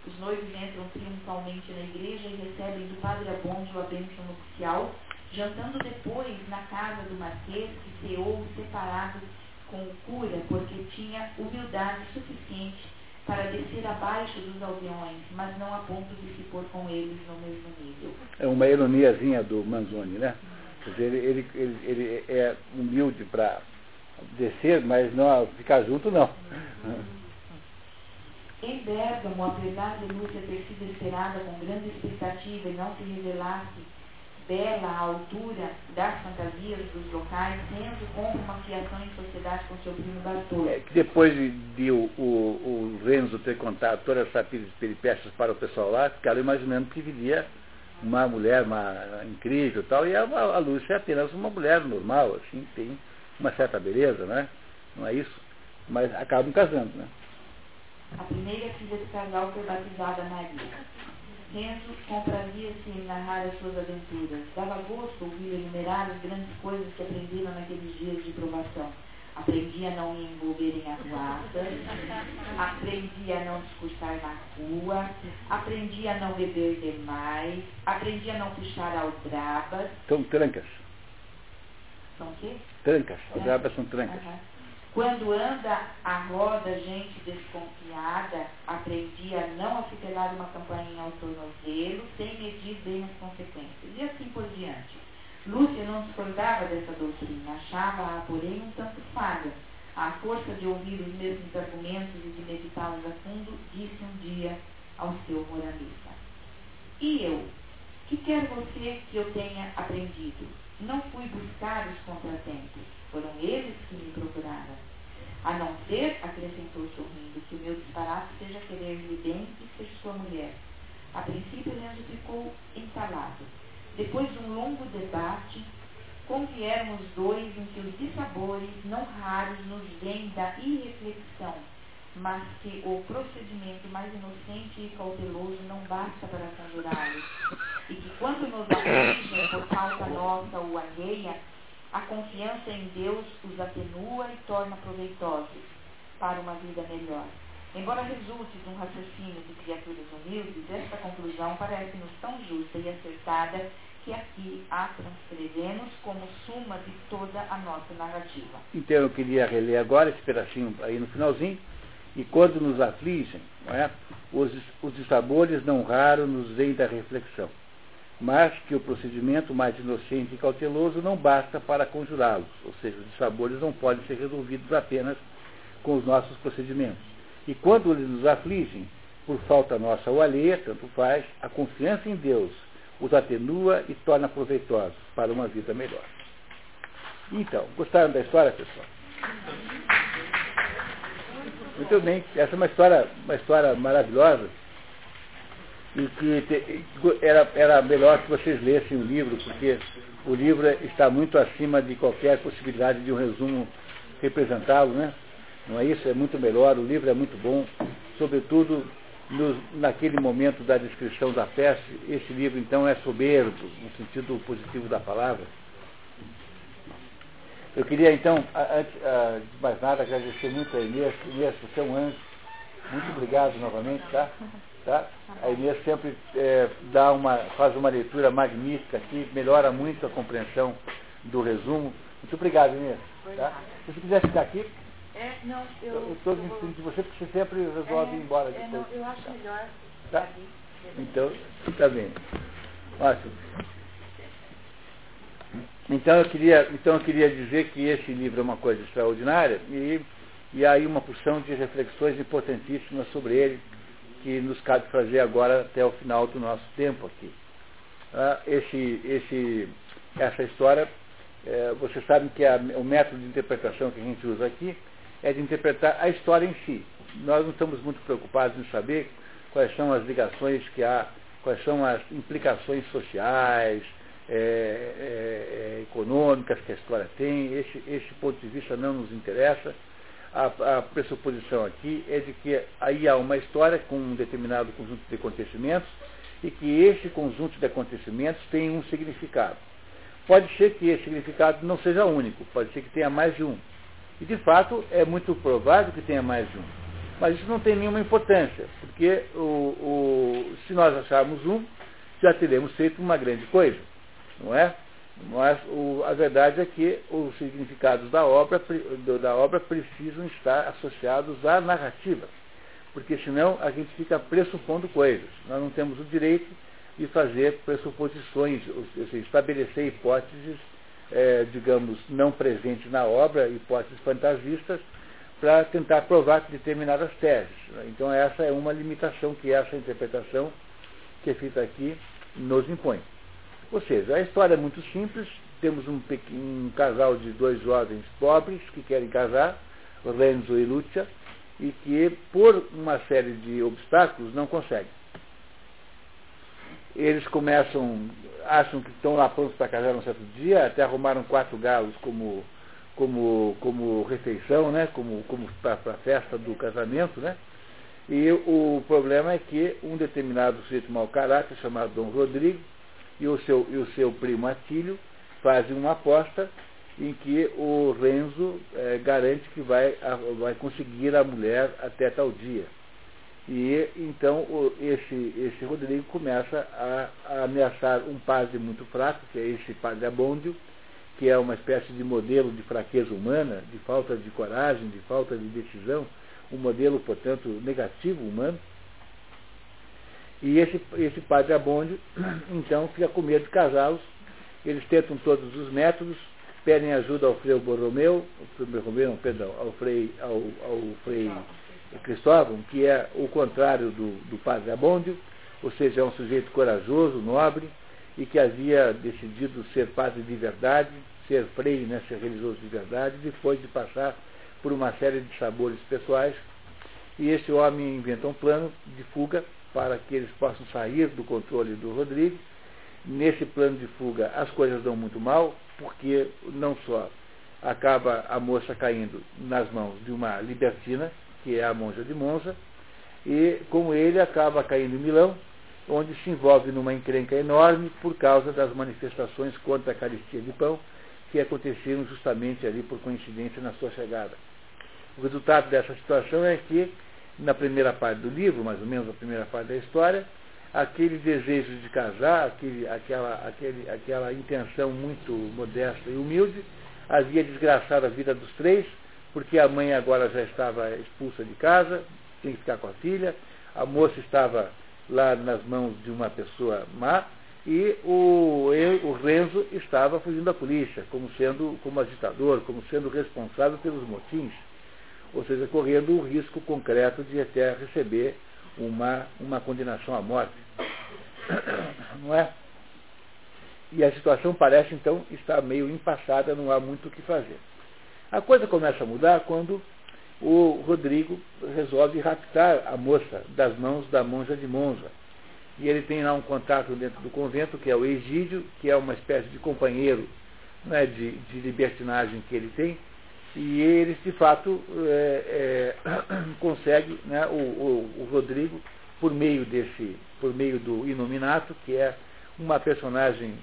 Os noivos entram triunfalmente na igreja e recebem do padre Abondio a bênção nupcial jantando depois na casa do Marquês, que ceou separado com o cura, porque tinha humildade suficiente para descer abaixo dos aldeões, mas não a ponto de se pôr com eles no mesmo nível. É uma ironiazinha do Manzoni, né? Quer dizer, ele, ele, ele é humilde para descer, mas não ficar junto, não. Em Bergamo, apesar de Lúcia ter sido esperada com grande expectativa e não se revelasse bela à altura das fantasias dos locais, sendo como uma criação em sociedade com seu primo Bartolo. É, que depois de, de o, o, o, Renzo ter contado todas essas peripécias para o pessoal lá, ficaram imaginando que viria uma mulher uma, incrível e tal, e a, a Lúcia é apenas uma mulher normal, assim, tem uma certa beleza, né? Não é isso? Mas acabam casando, né? A primeira filha do casal foi batizada Maria. Renzo comprazia-se em narrar as suas aventuras. Dava gosto ouvir enumerar as grandes coisas que aprenderam naqueles dias de provação. Aprendi a não me envolver em arruaças, aprendi a não discursar na rua, aprendi a não beber demais, aprendi a não puxar aldrabas. São trancas. São o quê? Trancas. Aldrabas são trancas. Uhum. Quando anda a roda gente desconfiada, aprendi a não afitelar uma campainha ao tornozelo, sem medir bem as consequências. E assim por diante. Lúcia não discordava dessa doutrina, achava-a, porém, um tanto falha. À força de ouvir os mesmos argumentos e de meditá-los a fundo, disse um dia ao seu moralista: E eu? Que quer você que eu tenha aprendido? Não fui buscar os contratempos, foram eles que me procuraram. A não ser, acrescentou sorrindo, que o meu disparate seja querer-lhe bem e ser sua mulher. A princípio, Leandro ficou entalado. Depois de um longo debate, convieram os dois em que os dissabores não raros nos vêm da irreflexão, mas que o procedimento mais inocente e cauteloso não basta para conjurá-los, e que quando nos afligem por falta nossa ou alheia, a confiança em Deus os atenua e torna proveitosos para uma vida melhor. Embora resulte de um raciocínio de criaturas humildes, esta conclusão parece-nos tão justa e acertada que aqui a transcrevemos como suma de toda a nossa narrativa. Então eu queria reler agora esse pedacinho aí no finalzinho. E quando nos afligem, é? os, os dissabores não raro nos vêm da reflexão mas que o procedimento mais inocente e cauteloso não basta para conjurá-los, ou seja, os dissabores não podem ser resolvidos apenas com os nossos procedimentos. E quando eles nos afligem, por falta nossa ou alheia, tanto faz, a confiança em Deus os atenua e torna proveitosos para uma vida melhor. Então, gostaram da história, pessoal? Muito bem, essa é uma história, uma história maravilhosa que te, era, era melhor que vocês lessem o livro, porque o livro está muito acima de qualquer possibilidade de um resumo representá-lo, né? Não é isso? É muito melhor, o livro é muito bom, sobretudo naquele momento da descrição da peste, esse livro então é soberbo, no sentido positivo da palavra. Eu queria então, antes de mais nada, agradecer muito a Inês. Inês, você é um anjo. Muito obrigado novamente, tá? Tá? A Inês sempre é, dá uma, faz uma leitura magnífica aqui, melhora muito a compreensão do resumo. Muito obrigado, Inês. Tá? Se você quiser ficar aqui. É, não, eu. estou me de você porque você sempre resolve é, ir embora depois. É, não, eu acho melhor. Tá? Então, tá bem. Ótimo. Então eu, queria, então eu queria dizer que esse livro é uma coisa extraordinária e, e há aí uma porção de reflexões importantíssimas sobre ele que nos cabe fazer agora até o final do nosso tempo aqui. Ah, esse, esse, essa história, é, vocês sabem que a, o método de interpretação que a gente usa aqui é de interpretar a história em si. Nós não estamos muito preocupados em saber quais são as ligações que há, quais são as implicações sociais, é, é, é econômicas que a história tem. Esse, esse ponto de vista não nos interessa a, a pressuposição aqui é de que aí há uma história com um determinado conjunto de acontecimentos e que esse conjunto de acontecimentos tem um significado. Pode ser que esse significado não seja único, pode ser que tenha mais de um. E de fato é muito provável que tenha mais de um. Mas isso não tem nenhuma importância, porque o, o, se nós acharmos um, já teremos feito uma grande coisa, não é? Mas o, a verdade é que os significados da obra, da obra precisam estar associados à narrativa, porque senão a gente fica pressupondo coisas. Nós não temos o direito de fazer pressuposições, ou seja, estabelecer hipóteses, é, digamos, não presentes na obra, hipóteses fantasistas, para tentar provar determinadas teses. Então essa é uma limitação que essa interpretação que é feita aqui nos impõe. Ou seja, a história é muito simples. Temos um, um casal de dois jovens pobres que querem casar, Renzo e Lucia, e que, por uma série de obstáculos, não conseguem. Eles começam, acham que estão lá prontos para casar um certo dia, até arrumaram quatro galos como, como, como refeição, né? como, como para a festa do casamento, né? E o problema é que um determinado sujeito mau caráter, chamado Dom Rodrigo, e o seu, e o seu primo Atílio fazem uma aposta em que o Renzo é, garante que vai, a, vai conseguir a mulher até tal dia. E então o, esse, esse Rodrigo começa a, a, ameaçar um padre muito fraco, que é esse padre Abôndio, que é uma espécie de modelo de fraqueza humana, de falta de coragem, de falta de decisão, um modelo, portanto, negativo humano. E esse, esse padre Abonde, então, fica com medo de casá-los. Eles tentam todos os métodos, pedem ajuda ao Frei Borromeu, Borromeu, perdão, ao Frei, ao, ao Frei Cristóvão, que é o contrário do, do padre Abondio, ou seja, é um sujeito corajoso, nobre, e que havia decidido ser padre de verdade, ser frei, né, ser religioso de verdade, depois de passar por uma série de sabores pessoais. E esse homem inventa um plano de fuga para que eles possam sair do controle do Rodrigo. Nesse plano de fuga, as coisas dão muito mal, porque não só acaba a moça caindo nas mãos de uma libertina, que é a monja de Monza, e com ele acaba caindo em Milão, onde se envolve numa encrenca enorme por causa das manifestações contra a caristia de pão que aconteceram justamente ali por coincidência na sua chegada. O resultado dessa situação é que, na primeira parte do livro, mais ou menos a primeira parte da história, aquele desejo de casar, aquele, aquela, aquele, aquela intenção muito modesta e humilde, havia desgraçado a vida dos três, porque a mãe agora já estava expulsa de casa, tinha que ficar com a filha, a moça estava lá nas mãos de uma pessoa má, e o, o Renzo estava fugindo da polícia, como sendo como agitador, como sendo responsável pelos motins, ou seja, correndo o risco concreto de até receber uma, uma condenação à morte. Não é? E a situação parece então estar meio empassada, não há muito o que fazer. A coisa começa a mudar quando o Rodrigo resolve raptar a moça das mãos da monja de Monza e ele tem lá um contato dentro do convento, que é o Egídio, que é uma espécie de companheiro né, de, de libertinagem que ele tem, e eles, de fato, é, é, conseguem, né, o, o, o, Rodrigo, por meio desse, por meio do Inominato, que é uma personagem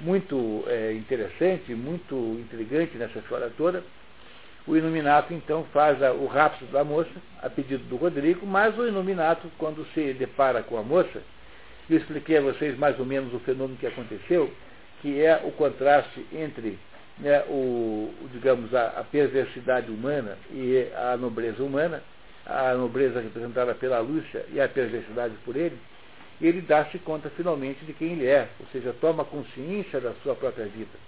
muito é, interessante, muito intrigante nessa história toda, o Iluminato então faz a, o rapto da moça, a pedido do Rodrigo, mas o Iluminato, quando se depara com a moça, eu expliquei a vocês mais ou menos o fenômeno que aconteceu, que é o contraste entre né, o, digamos, a, a, perversidade humana e a nobreza humana, a nobreza representada pela Lúcia e a perversidade por ele, ele dá-se conta finalmente de quem ele é, ou seja, toma consciência da sua própria vida.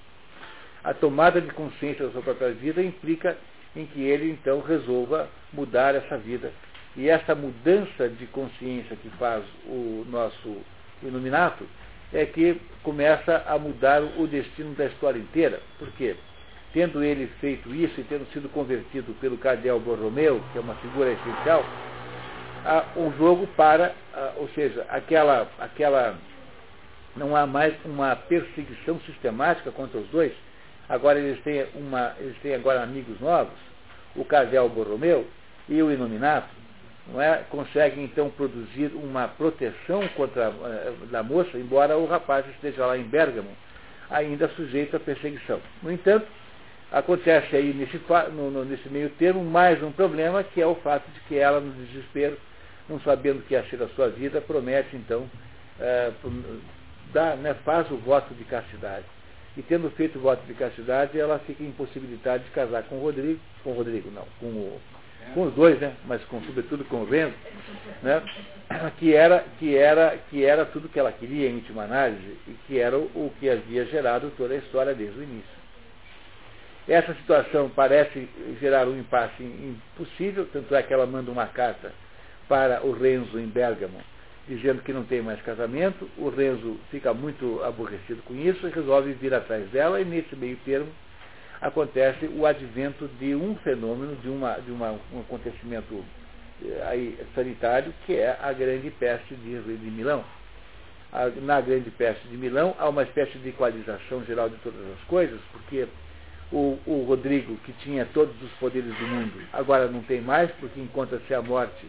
A tomada de consciência da sua própria vida implica em que ele então resolva mudar essa vida e essa mudança de consciência que faz o nosso iluminato é que começa a mudar o destino da história inteira. Por quê? Tendo ele feito isso e tendo sido convertido pelo cardeal Borromeu, que é uma figura essencial, o jogo para, ou seja, aquela, aquela não há mais uma perseguição sistemática contra os dois. Agora eles têm, uma, eles têm agora amigos novos, o cardeal Borromeu e o Iluminato, não é, consegue então produzir uma proteção contra uh, da moça, embora o rapaz esteja lá em Bérgamo, ainda sujeito à perseguição. No entanto, acontece aí nesse, no, no, nesse meio termo mais um problema, que é o fato de que ela, no desespero, não sabendo o que ser a sua vida, promete então, uh, dá, né, faz o voto de castidade. E tendo feito o voto de castidade, ela fica impossibilitada de casar com o Rodrigo, com o Rodrigo não, com o com os dois, né? mas com, sobretudo com o Renzo, né? que, era, que, era, que era tudo que ela queria em última análise e que era o, o que havia gerado toda a história desde o início. Essa situação parece gerar um impasse impossível, tanto é que ela manda uma carta para o Renzo em Bergamo, dizendo que não tem mais casamento. O Renzo fica muito aborrecido com isso e resolve vir atrás dela, e nesse meio termo acontece o advento de um fenômeno, de, uma, de uma, um acontecimento eh, aí, sanitário, que é a grande peste de, de Milão. A, na grande peste de Milão há uma espécie de equalização geral de todas as coisas, porque o, o Rodrigo, que tinha todos os poderes do mundo, agora não tem mais, porque encontra-se a morte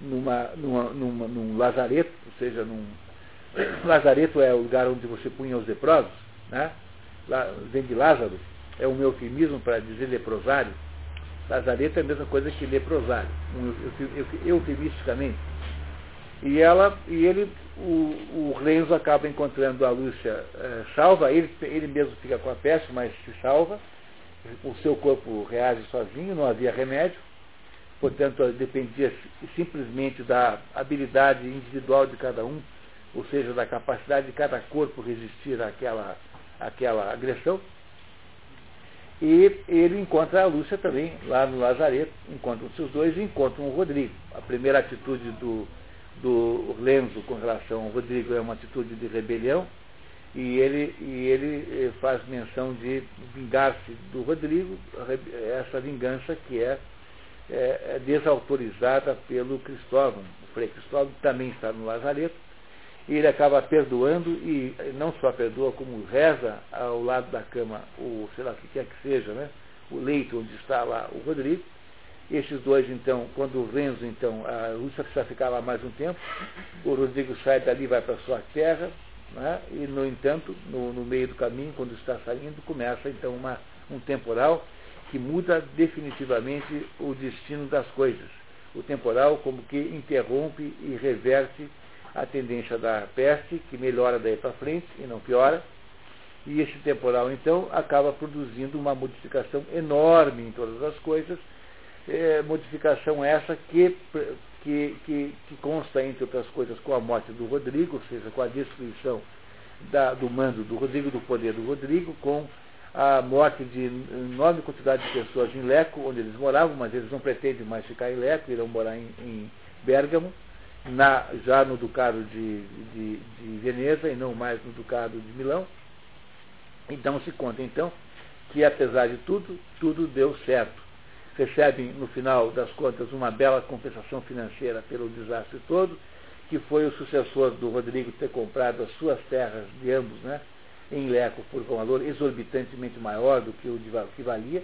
numa, numa, numa, num lazareto, ou seja, num. Lazareto é o lugar onde você punha os leprosos, né? Lá, vem de Lázaro, é um eufemismo para dizer leprosário. Lazareto é a mesma coisa que leprosário, um, eufemisticamente. E ela, e ele, o, o Renzo acaba encontrando a Lúcia é, salva, ele, ele mesmo fica com a peste, mas se salva, o seu corpo reage sozinho, não havia remédio, portanto dependia simplesmente da habilidade individual de cada um, ou seja, da capacidade de cada corpo resistir àquela, àquela agressão. E ele encontra a Lúcia também, lá no Lazareto, encontram-se os dois e encontram o Rodrigo. A primeira atitude do, do Lenzo com relação ao Rodrigo é uma atitude de rebelião, e ele, e ele eh, faz menção de vingar-se do Rodrigo, essa vingança que é, é, é desautorizada pelo Cristóvão. O Frei Cristóvão também está no Lazareto, e ele acaba perdoando, e não só perdoa, como reza ao lado da cama, o sei lá o que quer que seja, né? o leito onde está lá o Rodrigo, esses dois, então, quando o Renzo, então, a Rússia precisa ficar lá mais um tempo, o Rodrigo sai dali, vai para sua terra, né? e, no entanto, no, no, meio do caminho, quando está saindo, começa, então, uma, um temporal que muda definitivamente o destino das coisas. O temporal como que interrompe e reverte a tendência da peste, que melhora daí para frente e não piora, e esse temporal, então, acaba produzindo uma modificação enorme em todas as coisas, é, modificação essa que, que, que, que, consta, entre outras coisas, com a morte do Rodrigo, ou seja, com a destruição da, do mando do Rodrigo, do poder do Rodrigo, com a morte de enorme quantidade de pessoas em Leco, onde eles moravam, mas eles não pretendem mais ficar em Leco, irão morar em, em Bérgamo, na, já no Ducado de, de, de Veneza e não mais no Ducado de Milão. Então se conta então que apesar de tudo, tudo deu certo. Recebem, no final das contas, uma bela compensação financeira pelo desastre todo, que foi o sucessor do Rodrigo ter comprado as suas terras de ambos, né, em Leco, por valor exorbitantemente maior do que o que valia,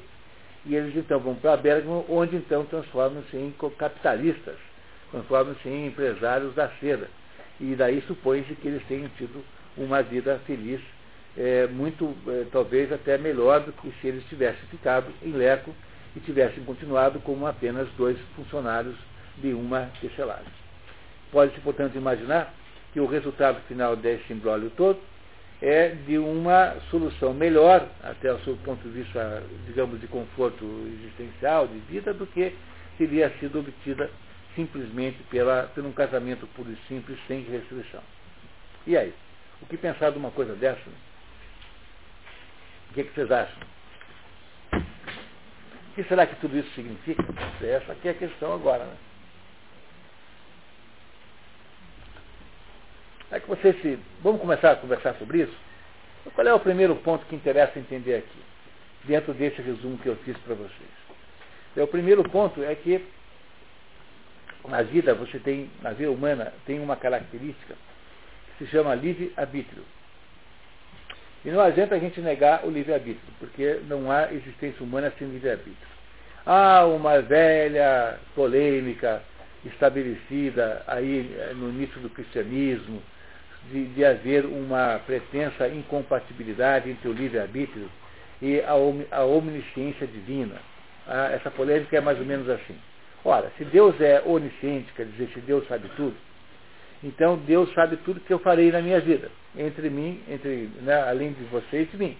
e eles então vão para Bergamo, onde então transformam-se em capitalistas, transformam-se em empresários da seda. E daí supõe-se que eles tenham tido uma vida feliz, é, muito, é, talvez até melhor do que se eles tivessem ficado em Leco, e tivessem continuado como apenas dois funcionários de uma tecelagem. Pode-se, portanto, imaginar que o resultado final desse imbróglio todo é de uma solução melhor, até o seu ponto de vista, digamos, de conforto existencial, de vida, do que teria sido obtida simplesmente pela, por um casamento puro e simples, sem restrição. E aí? O que pensar de uma coisa dessa? O que, é que vocês acham? O que será que tudo isso significa? Essa aqui é a questão agora. Né? É que você se. Vamos começar a conversar sobre isso? Qual é o primeiro ponto que interessa entender aqui, dentro desse resumo que eu fiz para vocês? É, o primeiro ponto é que na vida você tem, na vida humana, tem uma característica que se chama livre-arbítrio. E não adianta a gente negar o livre-arbítrio, porque não há existência humana sem livre-arbítrio. Há uma velha polêmica estabelecida aí eh, no início do cristianismo, de, de haver uma pretensa incompatibilidade entre o livre-arbítrio e a, a omnisciência divina. Ah, essa polêmica é mais ou menos assim. Ora, se Deus é onisciente, quer dizer, se Deus sabe tudo, então Deus sabe tudo que eu farei na minha vida, entre mim, entre, né, além de você e mim.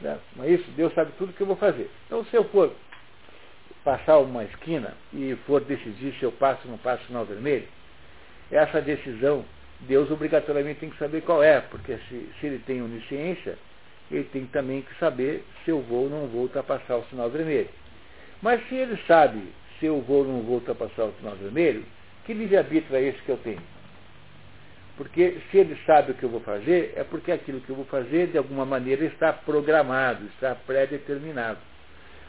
Né? Não é isso? Deus sabe tudo que eu vou fazer. Então, se eu for passar uma esquina e for decidir se eu passo ou não passo sinal vermelho, essa decisão Deus obrigatoriamente tem que saber qual é, porque se, se ele tem onisciência, ele tem também que saber se eu vou ou não vou ultrapassar o sinal vermelho. Mas se ele sabe se eu vou ou não vou ultrapassar o sinal vermelho, que livre-arbítrio é esse que eu tenho? Porque se ele sabe o que eu vou fazer, é porque aquilo que eu vou fazer, de alguma maneira, está programado, está pré-determinado.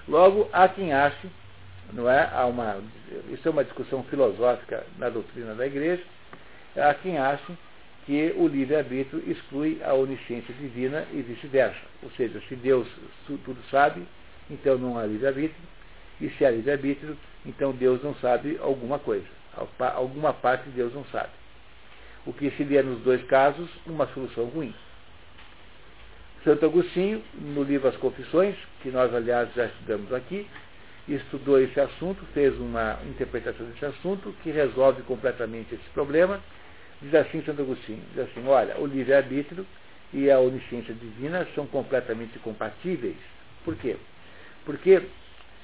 Logo, há quem ache, não é? Há uma, isso é uma discussão filosófica na doutrina da igreja, há quem ache que o livre-arbítrio exclui a onisciência divina e vice-versa. Ou seja, se Deus tudo sabe, então não há livre-arbítrio, e se há livre-arbítrio, então Deus não sabe alguma coisa. Alguma parte Deus não sabe. O que seria, nos dois casos, uma solução ruim. Santo Agostinho, no livro As Confissões, que nós, aliás, já estudamos aqui, estudou esse assunto, fez uma interpretação desse assunto que resolve completamente esse problema. Diz assim Santo Agostinho, diz assim, olha, o livre-arbítrio e a onisciência divina são completamente compatíveis. Por quê? Porque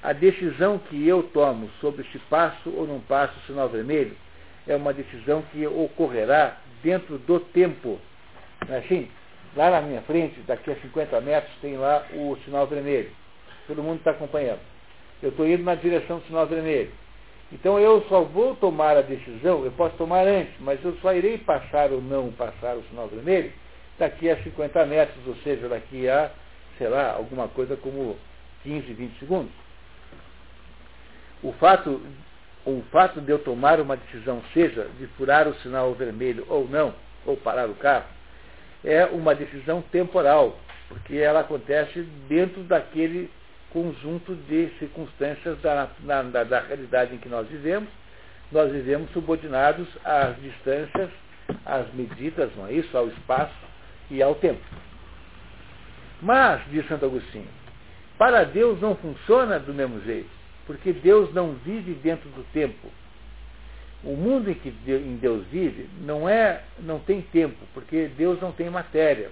a decisão que eu tomo sobre se passo ou não passo o sinal vermelho é uma decisão que ocorrerá dentro do tempo. É assim? Lá na minha frente, daqui a 50 metros, tem lá o sinal vermelho. Todo mundo está acompanhando. Eu estou indo na direção do sinal vermelho. Então eu só vou tomar a decisão, eu posso tomar antes, mas eu só irei passar ou não passar o sinal vermelho daqui a 50 metros, ou seja, daqui a, sei lá, alguma coisa como 15, 20 segundos. O fato, o fato de eu tomar uma decisão, seja de furar o sinal vermelho ou não, ou parar o carro, é uma decisão temporal, porque ela acontece dentro daquele conjunto de circunstâncias da, da, da realidade em que nós vivemos. Nós vivemos subordinados às distâncias, às medidas, não é isso, ao espaço e ao tempo. Mas, diz Santo Agostinho, para Deus não funciona do mesmo jeito, porque Deus não vive dentro do tempo. O mundo em que Deus vive não é, não tem tempo, porque Deus não tem matéria.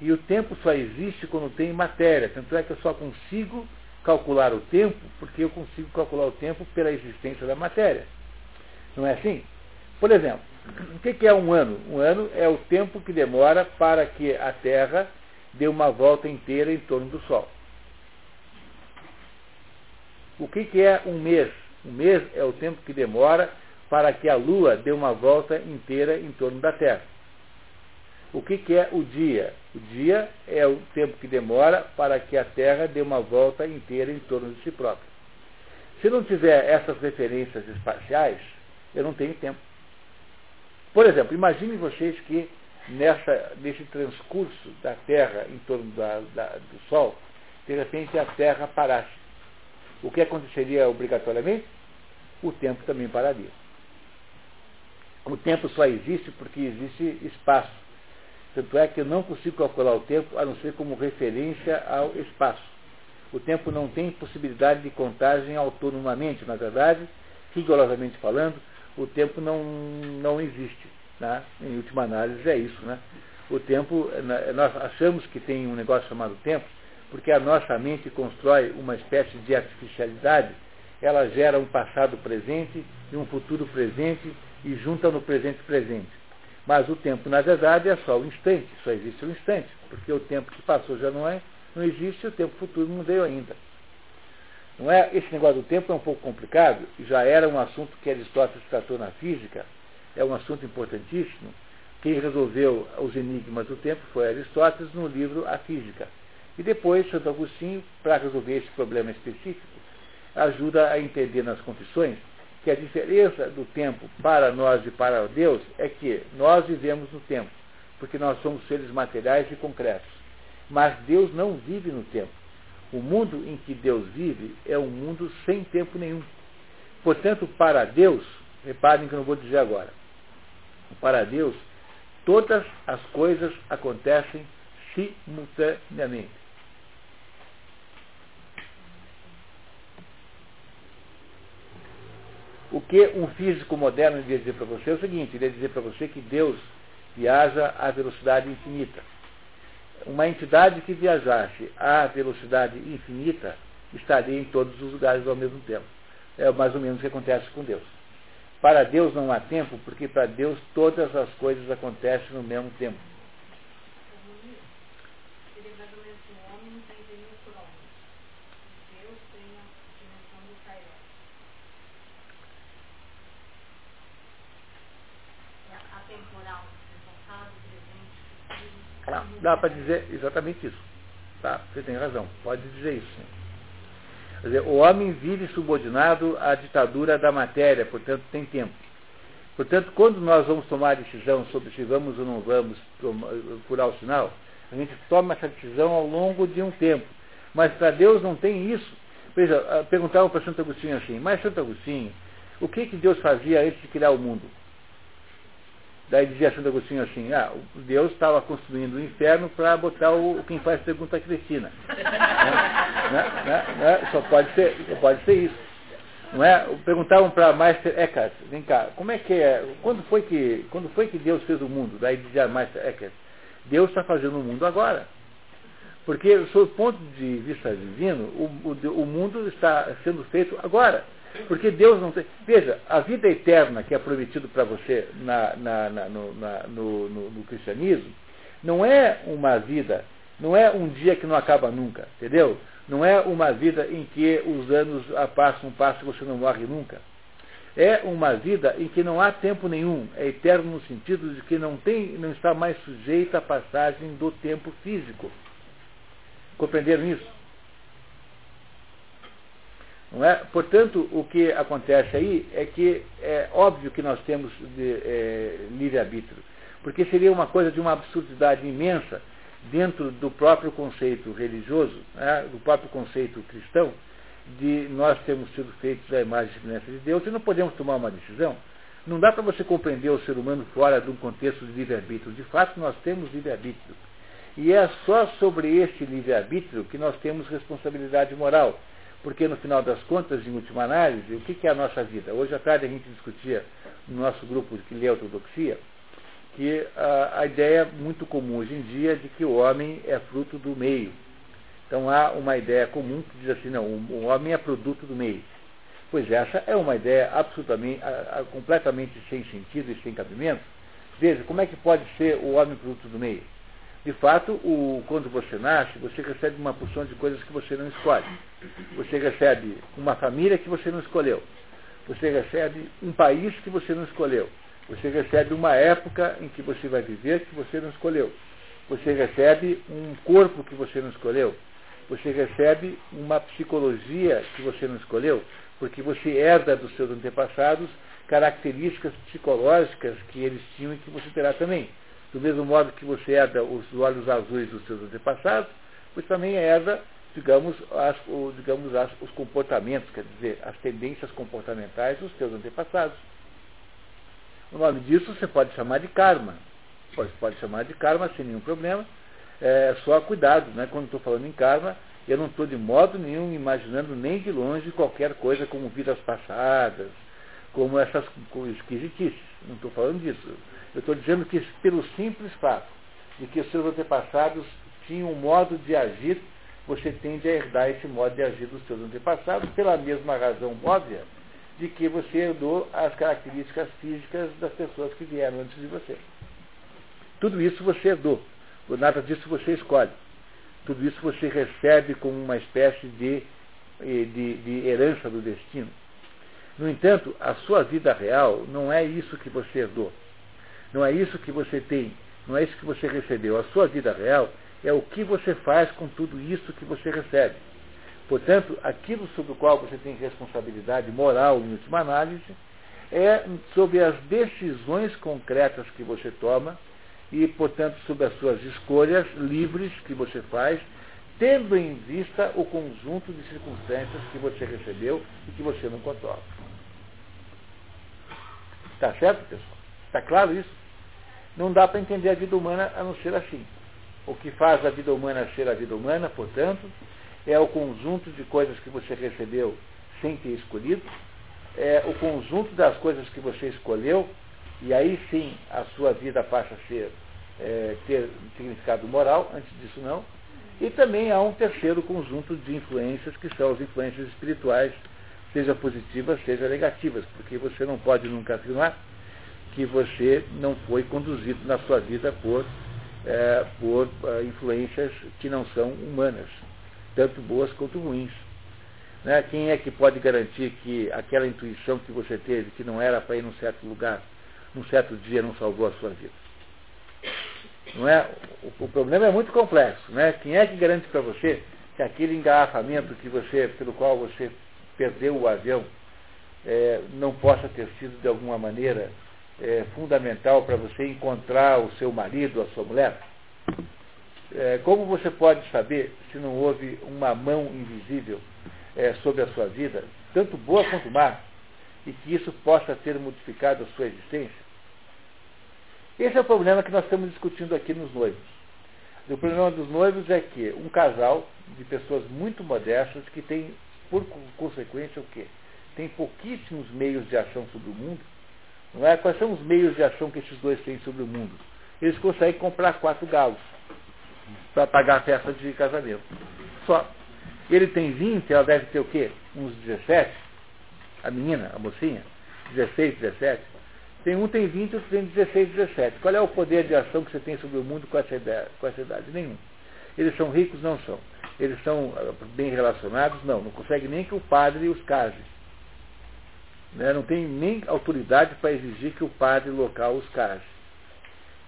E o tempo só existe quando tem matéria. Tanto é que eu só consigo calcular o tempo porque eu consigo calcular o tempo pela existência da matéria. Não é assim? Por exemplo, o que é um ano? Um ano é o tempo que demora para que a Terra dê uma volta inteira em torno do Sol. O que é um mês? Um mês é o tempo que demora para que a Lua dê uma volta inteira em torno da Terra. O que, que é o dia? O dia é o tempo que demora para que a Terra dê uma volta inteira em torno de si própria. Se não tiver essas referências espaciais, eu não tenho tempo. Por exemplo, imaginem vocês que nessa, nesse transcurso da Terra em torno da, da, do Sol, de repente a Terra parasse. O que aconteceria obrigatoriamente? O tempo também pararia. O tempo só existe porque existe espaço. Tanto é que eu não consigo calcular o tempo a não ser como referência ao espaço. O tempo não tem possibilidade de contagem autonomamente, na verdade, rigorosamente falando, o tempo não, não existe. Né? Em última análise é isso. Né? O tempo, nós achamos que tem um negócio chamado tempo, porque a nossa mente constrói uma espécie de artificialidade, ela gera um passado presente e um futuro presente e junta no presente presente. Mas o tempo, na verdade, é só o instante, só existe o instante, porque o tempo que passou já não é, não existe, o tempo futuro não veio ainda. Não é? Esse negócio do tempo é um pouco complicado, já era um assunto que Aristóteles tratou na física, é um assunto importantíssimo. Quem resolveu os enigmas do tempo foi Aristóteles no livro A Física. E depois, Santo Agostinho, para resolver esse problema específico, ajuda a entender nas confissões que a diferença do tempo para nós e para Deus é que nós vivemos no tempo, porque nós somos seres materiais e concretos. Mas Deus não vive no tempo. O mundo em que Deus vive é um mundo sem tempo nenhum. Portanto, para Deus, reparem que eu não vou dizer agora, para Deus, todas as coisas acontecem simultaneamente. O que um físico moderno iria dizer para você é o seguinte, ele ia dizer para você que Deus viaja à velocidade infinita. Uma entidade que viajasse à velocidade infinita estaria em todos os lugares ao mesmo tempo. É mais ou menos o que acontece com Deus. Para Deus não há tempo, porque para Deus todas as coisas acontecem no mesmo tempo. Tá? Dá para dizer exatamente isso. Tá? Você tem razão, pode dizer isso. Quer dizer, o homem vive subordinado à ditadura da matéria, portanto tem tempo. Portanto, quando nós vamos tomar decisão sobre se vamos ou não vamos furar o sinal, a gente toma essa decisão ao longo de um tempo. Mas para Deus não tem isso. Veja, ah, perguntavam para Santo Agostinho assim, mas Santo Agostinho, O que, que Deus fazia antes de criar o mundo? Daí dizia Santo Agostinho assim, ah, Deus estava construindo o inferno para botar o, quem faz pergunta cretina. né? Né? Né? Só, pode ser, só pode ser isso. Não é? Perguntavam para Meister Eckhart, vem cá, como é que é, quando foi que, quando foi que Deus fez o mundo? Daí dizia Meister Eckhart, Deus está fazendo o mundo agora. Porque, sob o ponto de vista divino, o, o, o mundo está sendo feito agora. Porque Deus não tem. Veja, a vida eterna que é prometido para você na, na, na, no, no, no, no, cristianismo não é uma vida, não é um dia que não acaba nunca, entendeu? Não é uma vida em que os anos passam passo e você não morre nunca. É uma vida em que não há tempo nenhum, é eterno no sentido de que não, tem, não está mais sujeita à passagem do tempo físico. Compreenderam isso? Não é? Portanto, o que acontece aí é que é óbvio que nós temos é, livre-arbítrio, porque seria uma coisa de uma absurdidade imensa dentro do próprio conceito religioso, né, do próprio conceito cristão, de nós termos sido feitos à imagem e semelhança de Deus e não podemos tomar uma decisão. Não dá para você compreender o ser humano fora de um contexto de livre-arbítrio. De fato, nós temos livre-arbítrio. E é só sobre este livre-arbítrio que nós temos responsabilidade moral. Porque, no final das contas, em última análise, o que é a nossa vida? Hoje à tarde a gente discutia no nosso grupo que lê ortodoxia que a, a ideia muito comum hoje em dia é de que o homem é fruto do meio. Então há uma ideia comum que diz assim, não, o homem é produto do meio. Pois essa é uma ideia absolutamente, completamente sem sentido e sem cabimento. Veja, como é que pode ser o homem produto do meio? De fato, o, quando você nasce, você recebe uma porção de coisas que você não escolhe. Você recebe uma família que você não escolheu. Você recebe um país que você não escolheu. Você recebe uma época em que você vai viver que você não escolheu. Você recebe um corpo que você não escolheu. Você recebe uma psicologia que você não escolheu, porque você herda dos seus antepassados características psicológicas que eles tinham e que você terá também. Do mesmo modo que você herda os olhos azuis dos seus antepassados, você também herda, digamos, as, o, digamos as, os comportamentos, quer dizer, as tendências comportamentais dos seus antepassados. O nome disso você pode chamar de karma. Você pode chamar de karma sem nenhum problema. É, só cuidado, né? quando estou falando em karma, eu não estou de modo nenhum imaginando nem de longe qualquer coisa como vidas passadas, como essas esquisitices. Não estou falando disso. Eu estou dizendo que pelo simples fato de que os seus antepassados tinham um modo de agir, você tende a herdar esse modo de agir dos seus antepassados pela mesma razão óbvia de que você herdou as características físicas das pessoas que vieram antes de você. Tudo isso você herdou. Nada disso você escolhe. Tudo isso você recebe como uma espécie de, eh, de, de herança do destino. No entanto, a sua vida real não é isso que você herdou. Não é isso que você tem, não é isso que você recebeu. A sua vida real é o que você faz com tudo isso que você recebe. Portanto, aquilo sobre o qual você tem responsabilidade moral, em última análise, é sobre as decisões concretas que você toma e, portanto, sobre as suas escolhas livres que você faz, tendo em vista o conjunto de circunstâncias que você recebeu e que você não controla. Está certo, pessoal? Está claro isso? Não dá para entender a vida humana a não ser assim. O que faz a vida humana ser a vida humana, portanto, é o conjunto de coisas que você recebeu sem ter escolhido, é o conjunto das coisas que você escolheu, e aí sim a sua vida passa a ser, é, ter significado moral, antes disso não. E também há um terceiro conjunto de influências, que são as influências espirituais, seja positivas, seja negativas, porque você não pode nunca afirmar que você não foi conduzido na sua vida por, é, por uh, influências que não são humanas, tanto boas quanto ruins. Né? Quem é que pode garantir que aquela intuição que você teve, que não era para ir num certo lugar, num certo dia, não salvou a sua vida? Não é? O, o problema é muito complexo. Né? Quem é que garante para você que aquele engarrafamento que você, pelo qual você perdeu o avião é, não possa ter sido de alguma maneira é, fundamental para você encontrar o seu marido, a sua mulher? É, como você pode saber se não houve uma mão invisível é, sobre a sua vida, tanto boa quanto má, e que isso possa ter modificado a sua existência? Esse é o problema que nós estamos discutindo aqui nos noivos. O problema dos noivos é que um casal de pessoas muito modestas que tem, por consequência, o quê? Tem pouquíssimos meios de ação sobre o mundo. Não é? Quais são os meios de ação que esses dois têm sobre o mundo? Eles conseguem comprar quatro galos para pagar a festa de casamento. Só. Ele tem 20, ela deve ter o quê? Uns 17? A menina, a mocinha? 16, 17? Tem um tem 20, outro tem 16, 17. Qual é o poder de ação que você tem sobre o mundo com essa, ideia, com essa idade? Nenhum. Eles são ricos? Não são. Eles são ah, bem relacionados? Não. Não consegue nem que o padre os case. Né? Não tem nem autoridade para exigir que o padre local os case.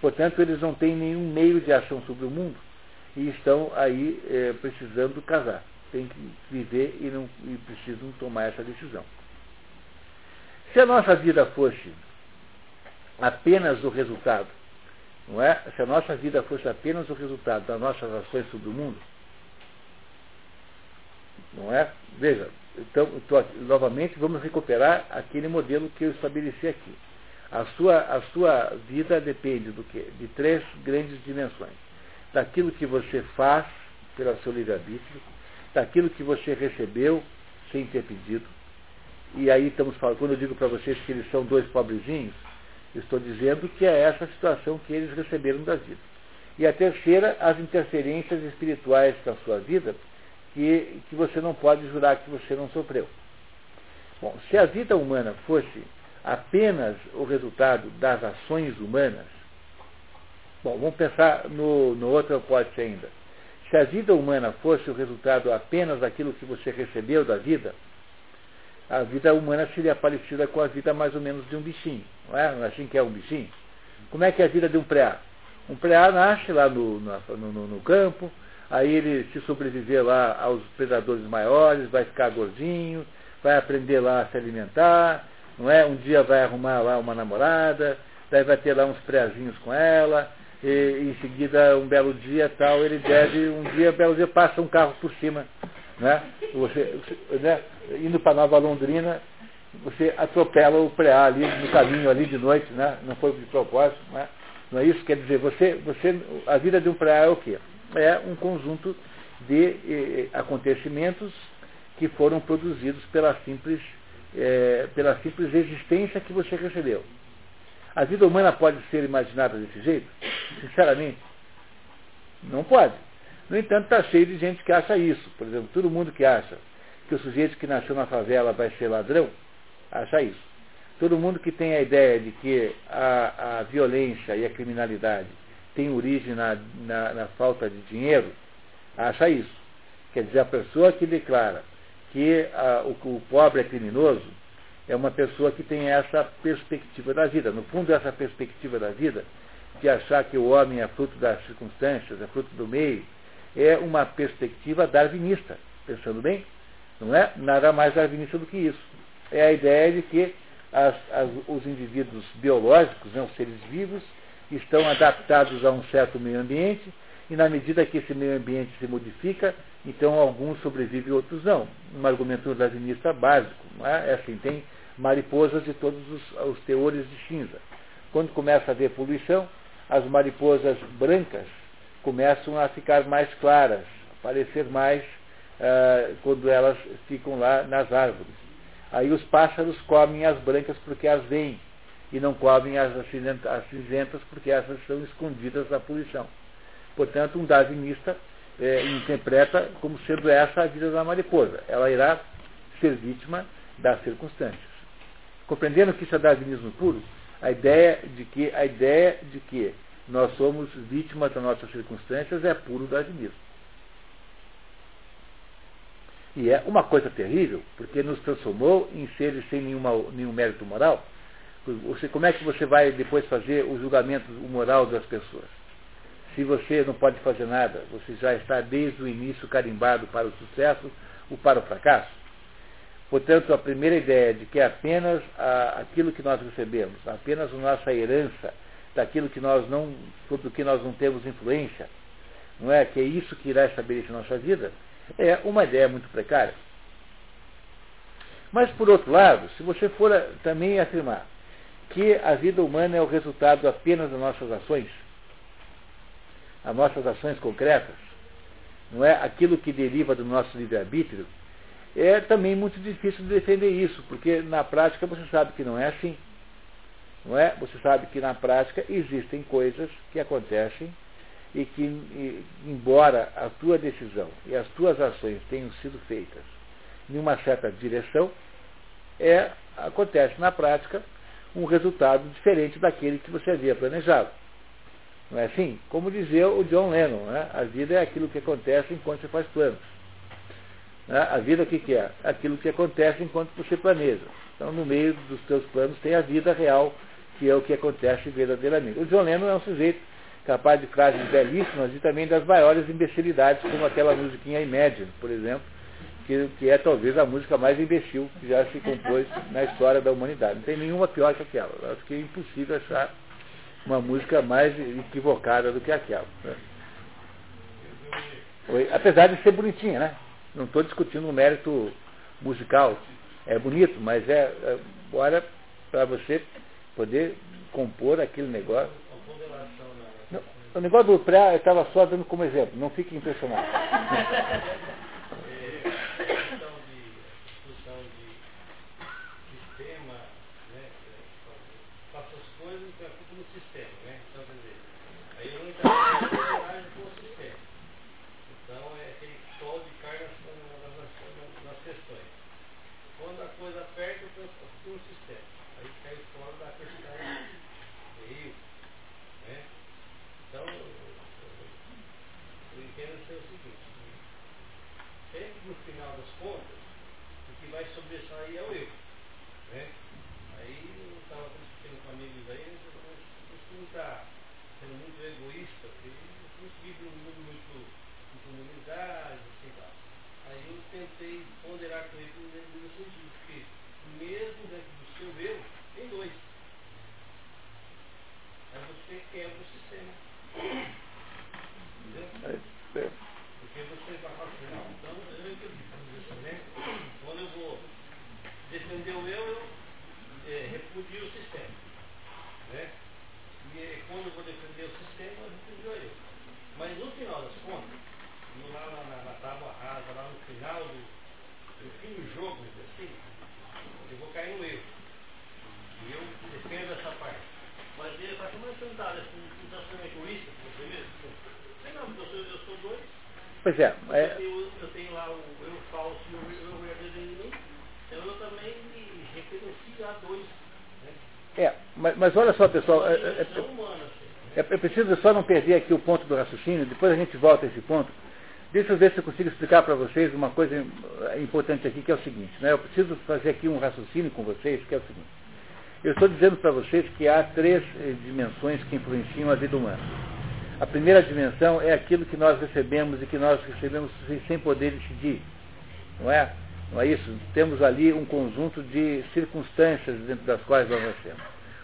Portanto, eles não têm nenhum meio de ação sobre o mundo e estão aí é, precisando casar. Tem que viver e, não, e precisam tomar essa decisão. Se a nossa vida fosse apenas o resultado, não é? Se a nossa vida fosse apenas o resultado das nossas ações sobre o mundo, não é? Veja, então, novamente vamos recuperar aquele modelo que eu estabeleci aqui. A sua, a sua vida depende do quê? De três grandes dimensões. Daquilo que você faz pelo seu livre-arbítrio, daquilo que você recebeu sem ter pedido. E aí estamos falando, quando eu digo para vocês que eles são dois pobrezinhos, Estou dizendo que é essa situação que eles receberam da vida. E a terceira, as interferências espirituais da sua vida, que, que você não pode jurar que você não sofreu. Bom, se a vida humana fosse apenas o resultado das ações humanas, bom, vamos pensar no, no outro hipótese ainda. Se a vida humana fosse o resultado apenas daquilo que você recebeu da vida, a vida humana seria parecida com a vida mais ou menos de um bichinho. Não é? Não é assim que é um bichinho? Como é que é a vida de um preá? Um preá nasce lá no, no, no, no campo, aí ele se sobreviver lá aos predadores maiores, vai ficar gordinho, vai aprender lá a se alimentar, não é? Um dia vai arrumar lá uma namorada, daí vai ter lá uns preazinhos com ela, e em seguida, um belo dia tal, ele deve, um dia, um belo dia, passa um carro por cima né? Você, né? Indo para Nova Londrina, você atropela o preá ali no caminho ali de noite, né? não foi de propósito, né? não é isso? Quer dizer, você, você, a vida de um preá é o quê? É um conjunto de eh, acontecimentos que foram produzidos pela simples, eh, pela simples existência que você recebeu. A vida humana pode ser imaginada desse jeito? Sinceramente, não pode. No entanto, está cheio de gente que acha isso. Por exemplo, todo mundo que acha que o sujeito que nasceu na favela vai ser ladrão, acha isso. Todo mundo que tem a ideia de que a, a violência e a criminalidade têm origem na, na, na falta de dinheiro, acha isso. Quer dizer, a pessoa que declara que a, o, o pobre é criminoso é uma pessoa que tem essa perspectiva da vida. No fundo, essa perspectiva da vida, de achar que o homem é fruto das circunstâncias, é fruto do meio, é uma perspectiva darwinista, pensando bem, não é nada mais darwinista do que isso. É a ideia de que as, as, os indivíduos biológicos, né, os seres vivos, estão adaptados a um certo meio ambiente e na medida que esse meio ambiente se modifica, então alguns sobrevivem e outros não. Um argumento darwinista básico. É? é assim, tem mariposas de todos os, os teores de cinza. Quando começa a haver poluição, as mariposas brancas começam a ficar mais claras, aparecer mais uh, quando elas ficam lá nas árvores. Aí os pássaros comem as brancas porque as veem e não comem as, as cinzentas porque essas estão escondidas da poluição. Portanto, um darwinista é, interpreta como sendo essa a vida da mariposa. Ela irá ser vítima das circunstâncias. Compreendendo que isso é darwinismo puro, a ideia de que a ideia de que nós somos vítimas das nossas circunstâncias, é puro darwinismo. E é uma coisa terrível, porque nos transformou em seres sem nenhuma, nenhum mérito moral. Você, como é que você vai depois fazer o julgamento moral das pessoas? Se você não pode fazer nada, você já está desde o início carimbado para o sucesso ou para o fracasso. Portanto, a primeira ideia de que apenas a, aquilo que nós recebemos, apenas a nossa herança, daquilo que nós não, sobre o que nós não temos influência, não é? Que é isso que irá estabelecer nossa vida, é uma ideia muito precária. Mas, por outro lado, se você for também afirmar que a vida humana é o resultado apenas das nossas ações, as nossas ações concretas, não é aquilo que deriva do nosso livre-arbítrio, é também muito difícil de defender isso, porque na prática você sabe que não é assim. Não é? Você sabe que na prática existem coisas que acontecem e que, e, embora a tua decisão e as tuas ações tenham sido feitas em uma certa direção, é, acontece na prática um resultado diferente daquele que você havia planejado. Não é assim? Como dizia o John Lennon, né? a vida é aquilo que acontece enquanto você faz planos. Né? A vida o que, que é? Aquilo que acontece enquanto você planeja. Então, no meio dos seus planos tem a vida real, que é o que acontece verdadeiramente. O John Lennon é um sujeito capaz de frases belíssimas e também das maiores imbecilidades, como aquela musiquinha Imagine, por exemplo, que, que, é talvez a música mais imbecil que já se compôs na história da humanidade. Não tem nenhuma pior que aquela. Eu acho que é impossível achar uma música mais equivocada do que aquela. Né? Apesar de ser bonitinha, né? Não estou discutindo o mérito musical. É bonito, mas é, é para você poder compor aquele negócio. O negócio do pré eu estava só dando como exemplo, não fique impressionado. sistema, né? Então, quer dizer, Pois é. é... Eu, eu, tenho lá o eu falso e o eu verdadeiro em mim, então eu também me referencio a dois. Né? É, mas, mas olha só, pessoal. É, é, é, é, é preciso só não perder aqui o ponto do raciocínio, depois a gente volta a esse ponto. Deixa eu ver se eu consigo explicar para vocês uma coisa importante aqui, que é o seguinte. Né? Eu preciso fazer aqui um raciocínio com vocês, que é o seguinte. Eu estou dizendo para vocês que há três eh, dimensões que influenciam a vida humana. A primeira dimensão é aquilo que nós recebemos e que nós recebemos sem poder decidir. Não é? Não é isso? Temos ali um conjunto de circunstâncias dentro das quais nós nascemos.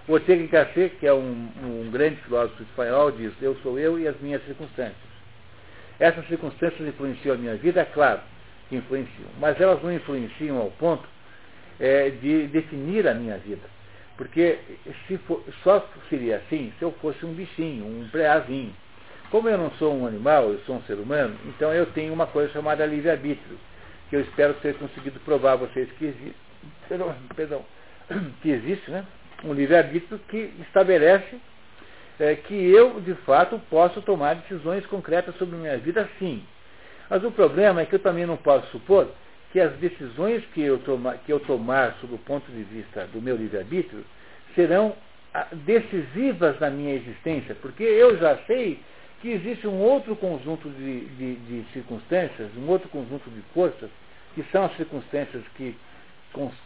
O Ortega y Gasset, que é um, um grande filósofo espanhol, diz, eu sou eu e as minhas circunstâncias. Essas circunstâncias influenciam a minha vida, é claro que influenciam, mas elas não influenciam ao ponto é, de definir a minha vida. Porque se for, só seria assim se eu fosse um bichinho, um preazinho. Como eu não sou um animal, eu sou um ser humano, então eu tenho uma coisa chamada livre-arbítrio, que eu espero ter conseguido provar a vocês que existe, perdão, perdão, que existe né, um livre-arbítrio que estabelece é, que eu, de fato, posso tomar decisões concretas sobre minha vida, sim. Mas o problema é que eu também não posso supor que as decisões que eu, toma, que eu tomar sob o ponto de vista do meu livre-arbítrio serão ah, decisivas na minha existência, porque eu já sei que existe um outro conjunto de, de, de circunstâncias, um outro conjunto de forças, que são as circunstâncias que,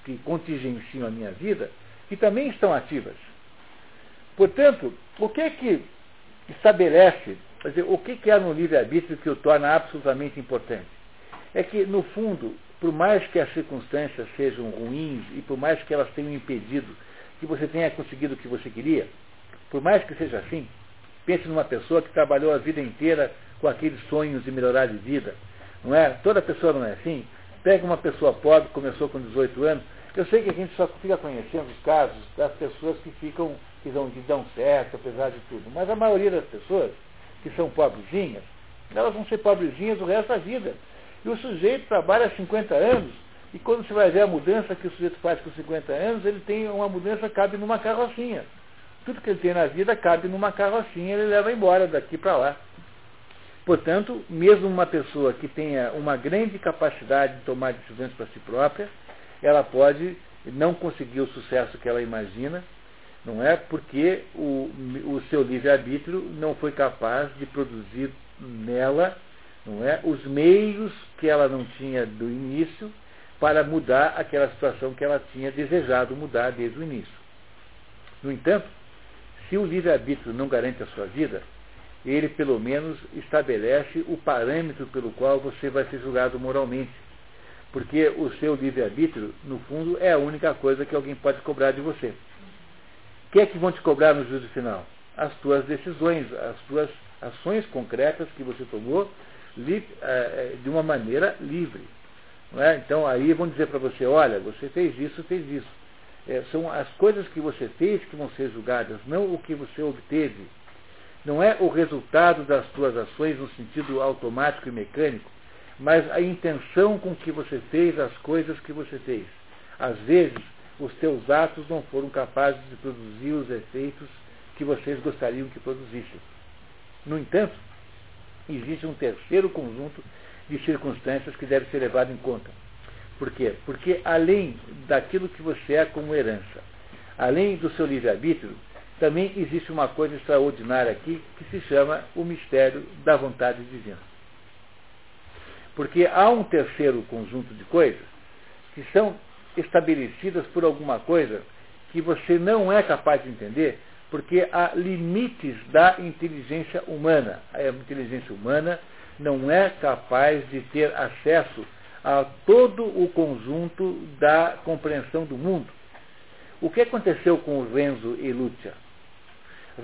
que contingenciam a minha vida, que também estão ativas. Portanto, o que é que estabelece, dizer, o que, é no livre-arbítrio que o torna absolutamente importante? É que, no fundo, por mais que as circunstâncias sejam ruins e por mais que elas tenham impedido que você tenha conseguido o que você queria, por mais que seja assim, pense numa pessoa que trabalhou a vida inteira com aqueles sonhos de melhorar de vida. Não é? Toda pessoa não é assim. Pega uma pessoa pobre, começou com 18 anos, Eu sei que a gente só fica conhecendo os casos das pessoas que ficam, que dão, que dão certo, apesar de tudo. Mas a maioria das pessoas, que são pobrezinhas, elas vão ser pobrezinhas o resto da vida. E o sujeito trabalha 50 anos, e quando você vai ver a mudança que o sujeito faz com 50 anos, ele tem uma mudança cabe numa carrocinha. Tudo que ele tem na vida cabe numa carrocinha, ele leva embora daqui para lá. Portanto, mesmo uma pessoa que tenha uma grande capacidade de tomar decisões para si própria, ela pode não conseguir o sucesso que ela imagina, não é? Porque o, o seu livre-arbítrio não foi capaz de produzir nela, não é? Os meios que ela não tinha do início para mudar aquela situação que ela tinha desejado mudar desde o início. No entanto, se o livre-arbítrio não garante a sua vida, ele pelo menos estabelece o parâmetro pelo qual você vai ser julgado moralmente. Porque o seu livre-arbítrio, no fundo, é a única coisa que alguém pode cobrar de você. O que é que vão te cobrar no juízo final? As tuas decisões, as tuas ações concretas que você tomou de uma maneira livre. É? Então aí vão dizer para você, olha, você fez isso, fez isso. É, são as coisas que você fez que vão ser julgadas, não o que você obteve. Não é o resultado das suas ações no sentido automático e mecânico, mas a intenção com que você fez as coisas que você fez. Às vezes, os seus atos não foram capazes de produzir os efeitos que vocês gostariam que produzissem. No entanto, existe um terceiro conjunto de circunstâncias que deve ser levado em conta. Por quê? Porque além daquilo que você é como herança, além do seu livre-arbítrio, também existe uma coisa extraordinária aqui que se chama o mistério da vontade divina. Porque há um terceiro conjunto de coisas que são estabelecidas por alguma coisa que você não é capaz de entender, porque há limites da inteligência humana. A inteligência humana não é capaz de ter acesso a todo o conjunto da compreensão do mundo. O que aconteceu com Renzo e Lúcia?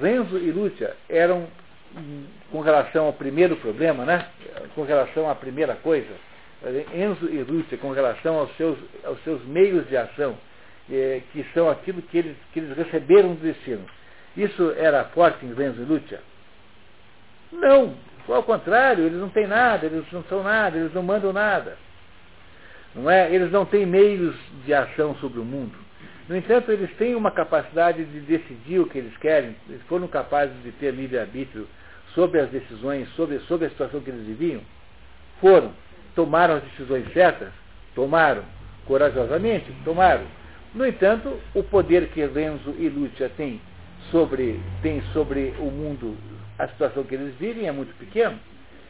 Renzo e Lúcia eram, com relação ao primeiro problema, né? com relação à primeira coisa, Enzo e Lúcia, com relação aos seus, aos seus meios de ação, eh, que são aquilo que eles, que eles receberam do destino. Isso era forte em Renzo e Lúcia? Não, ao contrário, eles não têm nada, eles não são nada, eles não mandam nada. Não é? Eles não têm meios de ação sobre o mundo. No entanto, eles têm uma capacidade de decidir o que eles querem, eles foram capazes de ter livre-arbítrio sobre as decisões, sobre, sobre a situação que eles viviam. Foram. Tomaram as decisões certas? Tomaram. Corajosamente? Tomaram. No entanto, o poder que Renzo e Lúcia têm sobre, têm sobre o mundo a situação que eles vivem é muito pequena.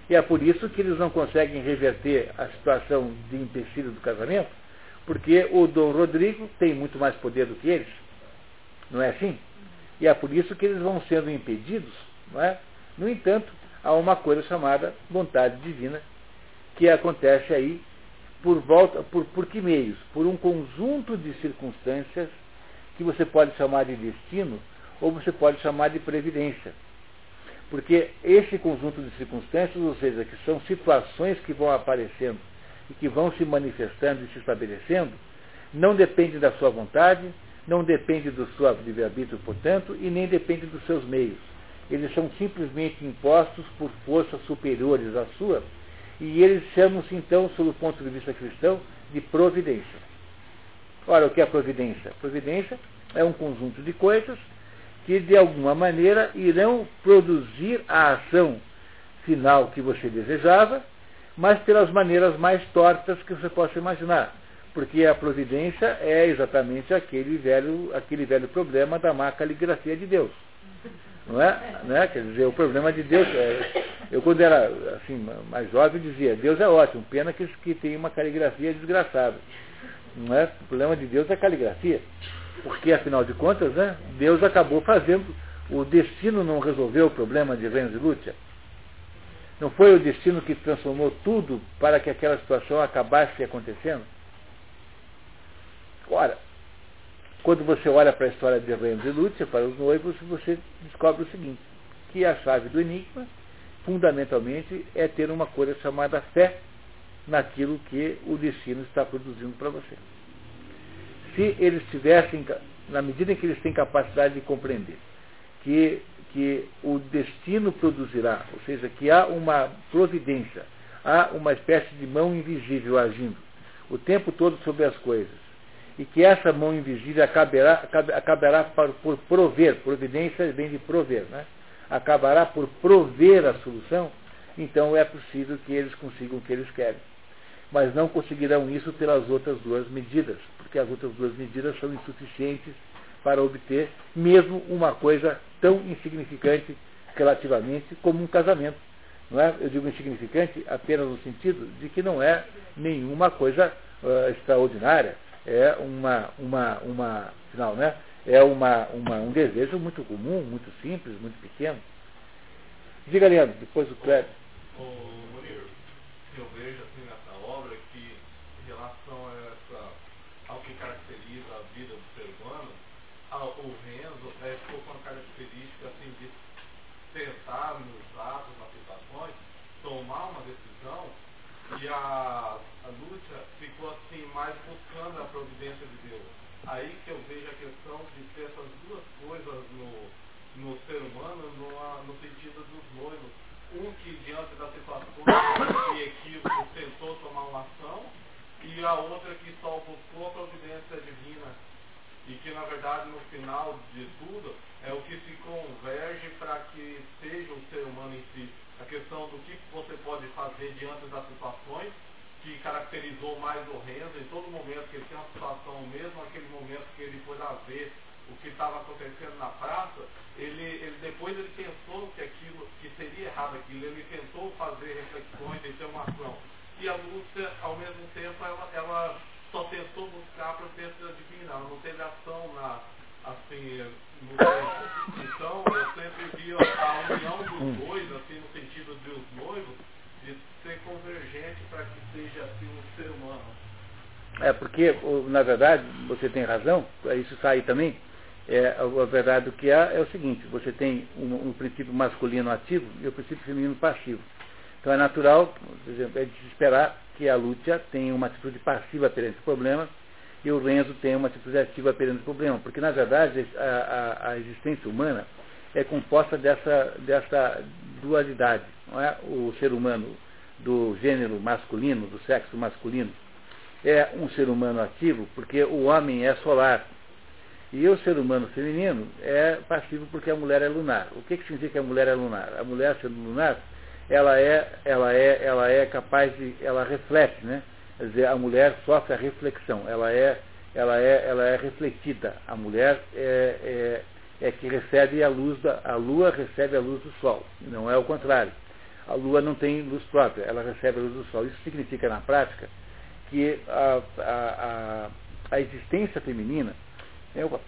E é por isso que eles não conseguem reverter a situação de empecilho do casamento, porque o Dom Rodrigo tem muito mais poder do que eles. Não é assim? E é por isso que eles vão sendo impedidos. Não é? No entanto, há uma coisa chamada vontade divina, que acontece aí por volta, por, por que meios? Por um conjunto de circunstâncias que você pode chamar de destino ou você pode chamar de previdência. Porque esse conjunto de circunstâncias, ou seja, que são situações que vão aparecendo e que vão se manifestando e se estabelecendo, não depende da sua vontade, não depende do seu livre-arbítrio, portanto, e nem depende dos seus meios. Eles são simplesmente impostos por forças superiores à sua, e eles chamam-se, então, sob o ponto de vista cristão, de providência. Ora, o que é providência? Providência é um conjunto de coisas que de alguma maneira irão produzir a ação final que você desejava, mas pelas maneiras mais tortas que você possa imaginar. Porque a providência é exatamente aquele velho, aquele velho problema da má caligrafia de Deus. Não é? Não é? Quer dizer, o problema de Deus. É, eu, quando era assim, mais jovem, dizia: Deus é ótimo, pena que, que tem uma caligrafia desgraçada. Não é? O problema de Deus é a caligrafia. Porque, afinal de contas, né, Deus acabou fazendo, o destino não resolveu o problema de Renzo e Lúcia. Não foi o destino que transformou tudo para que aquela situação acabasse acontecendo? Ora, quando você olha para a história de Renzo e Lúcia, para os noivos, você descobre o seguinte, que a chave do enigma, fundamentalmente, é ter uma coisa chamada fé naquilo que o destino está produzindo para você. Se eles tivessem, na medida em que eles têm capacidade de compreender que, que o destino produzirá, ou seja, que há uma providência, há uma espécie de mão invisível agindo o tempo todo sobre as coisas, e que essa mão invisível acabará, acabará por prover, providência vem de prover, né? acabará por prover a solução, então é possível que eles consigam o que eles querem. Mas não conseguirão isso pelas outras duas medidas, porque as outras duas medidas são insuficientes para obter mesmo uma coisa tão insignificante relativamente como um casamento. Não é? Eu digo insignificante apenas no sentido de que não é nenhuma coisa uh, extraordinária, é uma, uma, uma, não, né? é uma, uma, um desejo muito comum, muito simples, muito pequeno. Diga, Leandro, depois o Cléber. Ô, Murilo, eu vejo assim nessa obra que, em relação a essa, ao que caracteriza a vida do ser humano, a, o Renzo é, ficou com a característica assim, de tentar, nos atos, nas situações, tomar uma decisão e a, a Lúcia ficou assim mais buscando a providência de Deus. Aí que eu vejo a questão de ter essas duas coisas no, no ser humano no, no sentido dos noivos. Um que diante da situação de equívoco tentou tomar uma ação e a outra que só buscou a providência divina. E que na verdade no final de tudo é o que se converge para que seja o ser humano em si. A questão do que você pode fazer diante das situações que caracterizou mais o Renzo em todo momento que ele tem uma situação, mesmo aquele momento que ele foi lá ver o que estava acontecendo na praça, ele, ele, depois ele pensou que aquilo, que seria errado aquilo, ele tentou fazer reflexões e ter uma ação. E a Lúcia, ao mesmo tempo, ela, ela só tentou buscar a providência divina, ela não teve ação na, assim, no tempo. Então, eu sempre vi a união dos dois, assim, no sentido dos noivos, de ser convergente para que seja assim um ser humano. É, porque, na verdade, você tem razão, isso sai também. É, a verdade do que há é o seguinte, você tem um, um princípio masculino ativo e o princípio feminino passivo. Então é natural, por exemplo, é de se esperar que a Lúcia tenha uma atitude passiva perante o problema e o Renzo tenha uma atitude ativa perante o problema. Porque, na verdade, a, a, a existência humana é composta dessa, dessa dualidade. É? O ser humano do gênero masculino, do sexo masculino, é um ser humano ativo porque o homem é solar. E o ser humano feminino é passivo porque a mulher é lunar. O que, que significa que a mulher é lunar? A mulher sendo lunar, ela é, ela é, ela é capaz de, ela reflete, né? Quer dizer, a mulher sofre a reflexão, ela é, ela é, ela é refletida. A mulher é, é que recebe a luz da. A lua recebe a luz do sol, não é o contrário. A lua não tem luz própria, ela recebe a luz do sol. Isso significa, na prática, que a, a, a, a existência feminina, é uma,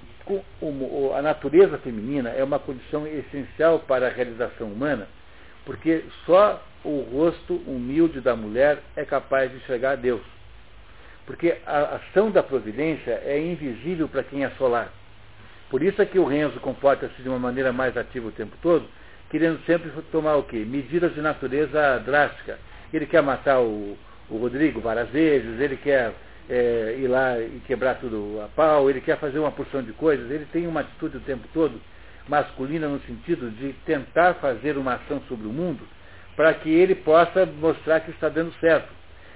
a natureza feminina é uma condição essencial para a realização humana, porque só o rosto humilde da mulher é capaz de chegar a Deus. Porque a ação da providência é invisível para quem é solar. Por isso é que o Renzo comporta-se de uma maneira mais ativa o tempo todo, querendo sempre tomar o quê? Medidas de natureza drástica. Ele quer matar o, o Rodrigo várias vezes, ele quer é, ir lá e quebrar tudo a pau, ele quer fazer uma porção de coisas, ele tem uma atitude o tempo todo masculina no sentido de tentar fazer uma ação sobre o mundo para que ele possa mostrar que está dando certo.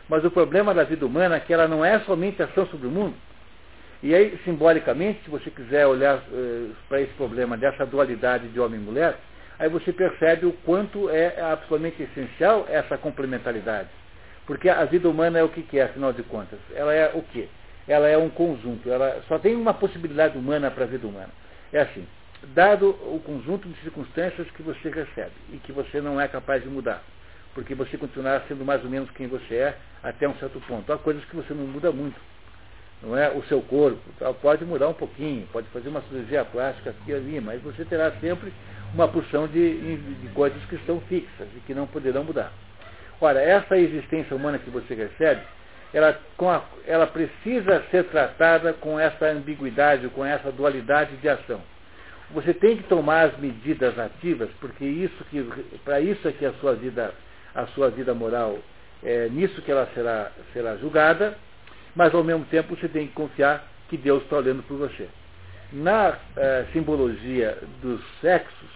Mas o problema da vida humana é que ela não é somente ação sobre o mundo, e aí, simbolicamente, se você quiser olhar uh, para esse problema dessa dualidade de homem e mulher, aí você percebe o quanto é absolutamente essencial essa complementaridade. Porque a vida humana é o que, que é, afinal de contas? Ela é o quê? Ela é um conjunto. Ela só tem uma possibilidade humana para a vida humana. É assim, dado o conjunto de circunstâncias que você recebe e que você não é capaz de mudar, porque você continuará sendo mais ou menos quem você é até um certo ponto. Há coisas que você não muda muito não é o seu corpo, tal, pode mudar um pouquinho, pode fazer uma cirurgia plástica aqui e ali, mas você terá sempre uma porção de, de coisas que estão fixas e que não poderão mudar. Ora, essa existência humana que você recebe, ela, a, ela precisa ser tratada com essa ambiguidade, com essa dualidade de ação. Você tem que tomar as medidas ativas, porque isso que para isso é que a sua vida, a sua vida moral, é nisso que ela será, será julgada, mas ao mesmo tempo você tem que confiar que Deus está olhando por você. Na eh, simbologia dos sexos,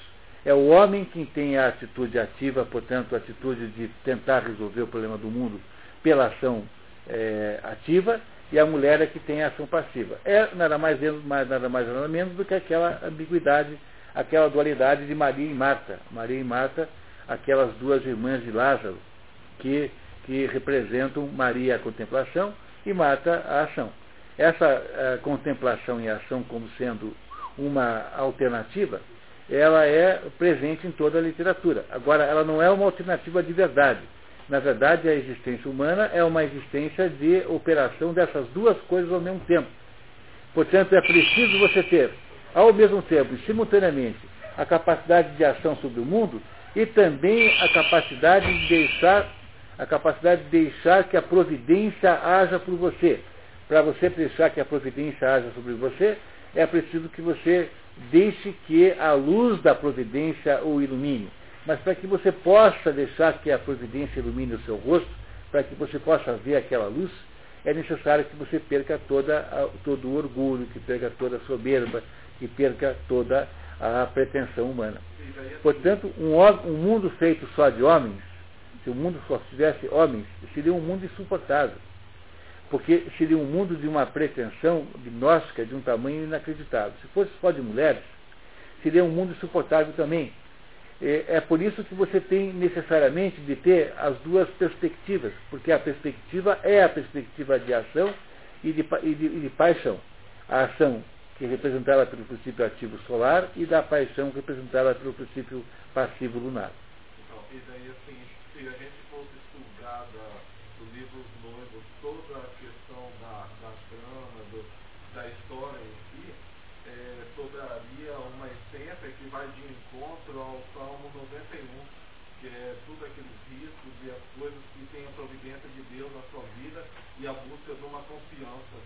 é o homem quem tem a atitude ativa, portanto, a atitude de tentar resolver o problema do mundo pela ação eh, ativa, e a mulher é que tem a ação passiva. É nada mais, nada mais nada menos do que aquela ambiguidade, aquela dualidade de Maria e Marta. Maria e Marta, aquelas duas irmãs de Lázaro, que, que representam Maria a contemplação e Marta a ação. Essa a, contemplação e ação como sendo uma alternativa, ela é presente em toda a literatura. Agora, ela não é uma alternativa de verdade na verdade, a existência humana é uma existência de operação dessas duas coisas ao mesmo tempo. Portanto, é preciso você ter, ao mesmo tempo e simultaneamente, a capacidade de ação sobre o mundo e também a capacidade de deixar a capacidade de deixar que a providência haja por você. Para você deixar que a providência haja sobre você, é preciso que você deixe que a luz da providência o ilumine mas para que você possa deixar que a providência ilumine o seu rosto, para que você possa ver aquela luz, é necessário que você perca toda, todo o orgulho, que perca toda a soberba, que perca toda a pretensão humana. Portanto, um, um mundo feito só de homens, se o mundo só tivesse homens, seria um mundo insuportável. Porque seria um mundo de uma pretensão gnóstica de um tamanho inacreditável. Se fosse só de mulheres, seria um mundo insuportável também. É, é por isso que você tem necessariamente de ter as duas perspectivas, porque a perspectiva é a perspectiva de ação e de, e de, e de paixão. A ação que é representada pelo princípio ativo solar e da paixão representada pelo princípio passivo lunar. Então, se a gente fosse estudar do livro Noivos toda a questão da, da trama, do, da história em si, é, sobraria uma essência que vai de encontro ao que é tudo aqueles riscos e as coisas que tem a providência de Deus na sua vida e a busca de uma confiança.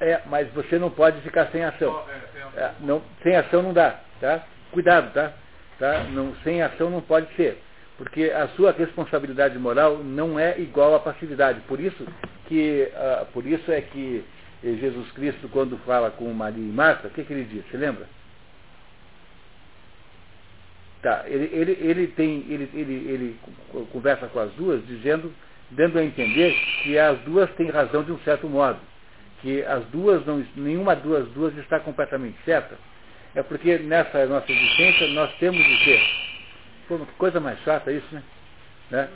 É, mas você não pode ficar sem ação. é, sem, ação. É, não, sem ação não dá, tá? Cuidado, tá? tá? Não, sem ação não pode ser. Porque a sua responsabilidade moral não é igual à passividade. Por isso que, uh, por isso é que Jesus Cristo, quando fala com Maria e Marta, o que, que ele diz? Você lembra? Tá, ele, ele, ele, tem, ele, ele, ele conversa com as duas, dizendo, dando a entender que as duas têm razão de um certo modo. Que as duas, não, nenhuma das duas está completamente certa. É porque nessa nossa existência nós temos de ter. Pô, que coisa mais chata isso, né? né?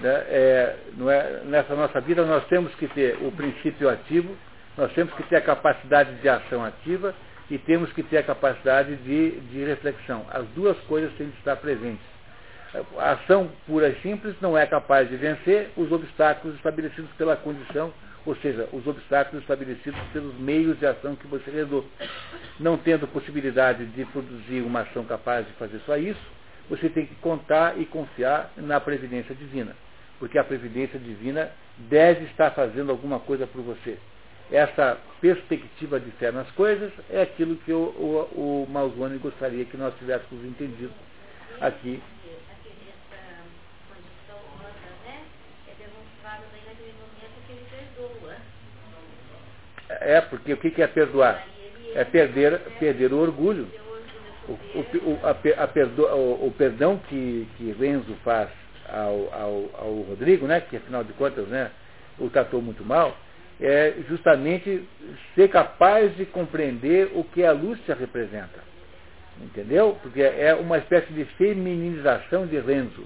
né? É, não é, nessa nossa vida nós temos que ter o princípio ativo, nós temos que ter a capacidade de ação ativa e temos que ter a capacidade de, de reflexão. As duas coisas têm que estar presentes. A ação pura e simples não é capaz de vencer os obstáculos estabelecidos pela condição, ou seja, os obstáculos estabelecidos pelos meios de ação que você herdou. Não tendo possibilidade de produzir uma ação capaz de fazer só isso, você tem que contar e confiar na previdência divina. Porque a previdência divina deve estar fazendo alguma coisa por você essa perspectiva de fé nas coisas é aquilo que o, o, o Malzone gostaria que nós tivéssemos entendido aqui. É, porque o que é perdoar? É perder, perder o orgulho. O, o, a, a perdo, o, o, perdão que, que Renzo faz ao, ao, ao Rodrigo, né, que afinal de contas né, o tratou muito mal, é justamente ser capaz de compreender o que a Lúcia representa. Entendeu? Porque é uma espécie de feminização de Renzo.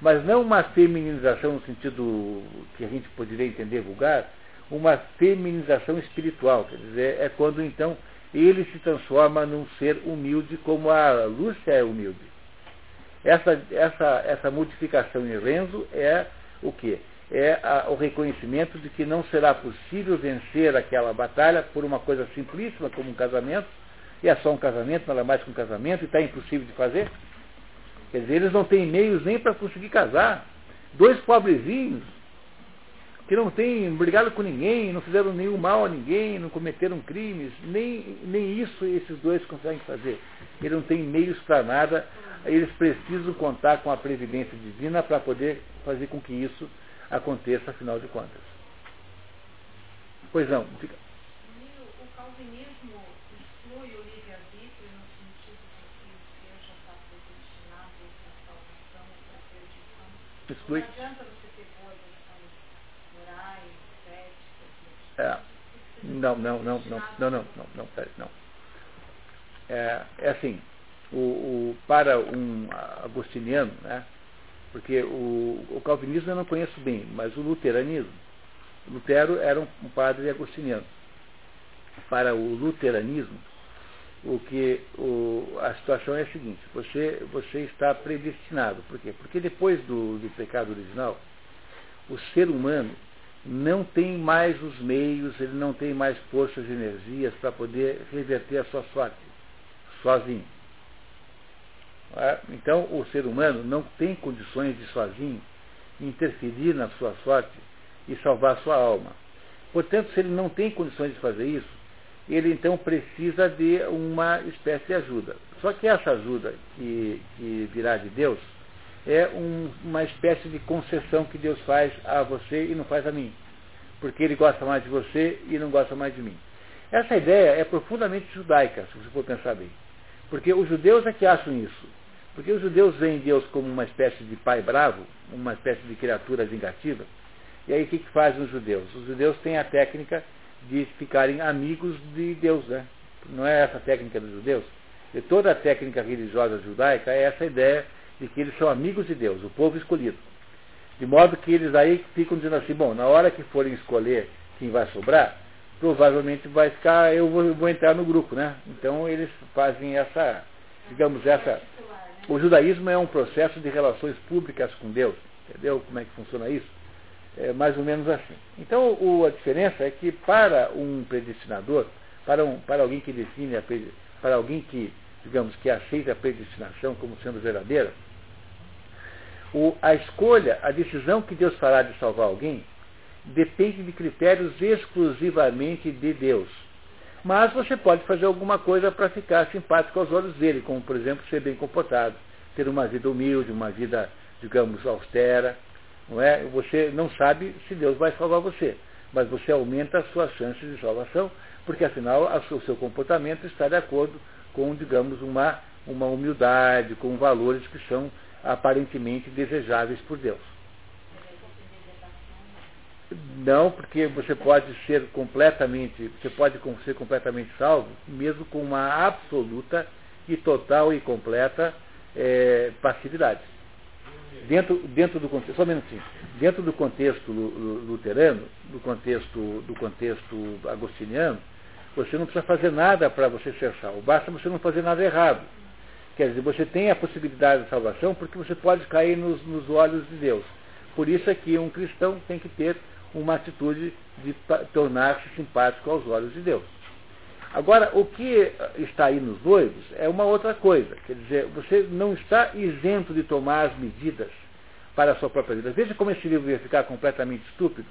Mas não uma feminização no sentido que a gente poderia entender vulgar, uma feminização espiritual. Quer dizer, é quando então ele se transforma num ser humilde como a Lúcia é humilde. Essa, essa, essa modificação em Renzo é o quê? é a, o reconhecimento de que não será possível vencer aquela batalha por uma coisa simplíssima como um casamento, e é só um casamento, nada mais que um casamento, e está impossível de fazer. Quer dizer, eles não têm meios nem para conseguir casar. Dois pobrezinhos, que não têm brigado com ninguém, não fizeram nenhum mal a ninguém, não cometeram crimes, nem, nem isso esses dois conseguem fazer. Eles não têm meios para nada, eles precisam contar com a previdência divina para poder fazer com que isso aconteça, afinal de contas. Pois não. Fica... O calvinismo exclui o livre-arbítrio no sentido que já está? Exclui. Não adianta você ter boas ações morais, éticas, É. Não, não, não, não, não, não, não, não, não. É, é assim, o, o- para um agostiniano, né, porque o, o calvinismo eu não conheço bem, mas o luteranismo, Lutero era um, um padre agostiniano. Para o luteranismo, o que o, a situação é a seguinte, você, você está predestinado. Por quê? Porque depois do, do pecado original, o ser humano não tem mais os meios, ele não tem mais forças e energias para poder reverter a sua sorte, sozinho. É? Então, o ser humano não tem condições de sozinho interferir na sua sorte e salvar sua alma. Portanto, se ele não tem condições de fazer isso, ele então precisa de uma espécie de ajuda. Só que essa ajuda que, que virá de Deus é um- uma espécie de concessão que Deus faz a você e não faz a mim. Porque ele gosta mais de você e não gosta mais de mim. Essa ideia é profundamente judaica, se você for pensar bem. Porque os judeus é que acham isso. Porque os judeus veem Deus como uma espécie de pai bravo, uma espécie de criatura vingativa. E aí o que, que fazem os judeus? Os judeus têm a técnica de ficarem amigos de Deus, né? Não é essa a técnica dos judeus? E toda a técnica religiosa judaica é essa ideia de que eles são amigos de Deus, o povo escolhido. De modo que eles aí ficam dizendo assim, bom, na hora que forem escolher quem vai sobrar, provavelmente vai ficar, eu vou, vou entrar no grupo, né? Então eles fazem essa, digamos, essa. O judaísmo é um processo de relações públicas com Deus. Entendeu como é que funciona isso? É mais ou menos assim. Então o- a diferença é que para um predestinador, para, um, para alguém que define, a, para alguém que, digamos, que aceita a predestinação como sendo verdadeira, o- a escolha, a decisão que Deus fará de salvar alguém, depende de critérios exclusivamente de Deus. Mas você pode fazer alguma coisa para ficar simpático aos olhos dele, como por exemplo ser bem comportado, ter uma vida humilde, uma vida, digamos, austera. Não é? Você não sabe se Deus vai salvar você, mas você aumenta as suas chances de salvação, porque afinal o seu comportamento está de acordo com, digamos, uma, uma humildade, com valores que são aparentemente desejáveis por Deus. Não, porque você pode ser completamente, você pode ser completamente salvo, mesmo com uma absoluta e total e completa eh, passividade. Dentro, dentro do contexto, só um minutinho, dentro do contexto lu- lu- luterano, do contexto, do contexto agostiniano, você não precisa fazer nada para você ser salvo, basta você não fazer nada errado. Quer dizer, você tem a possibilidade de salvação porque você pode cair nos, nos olhos de Deus. Por isso é que um cristão tem que ter uma atitude de tornar-se simpático aos olhos de Deus. Agora, o que está aí nos noivos é uma outra coisa. Quer dizer, você não está isento de tomar as medidas para a sua própria vida. Veja como esse livro ia ficar completamente estúpido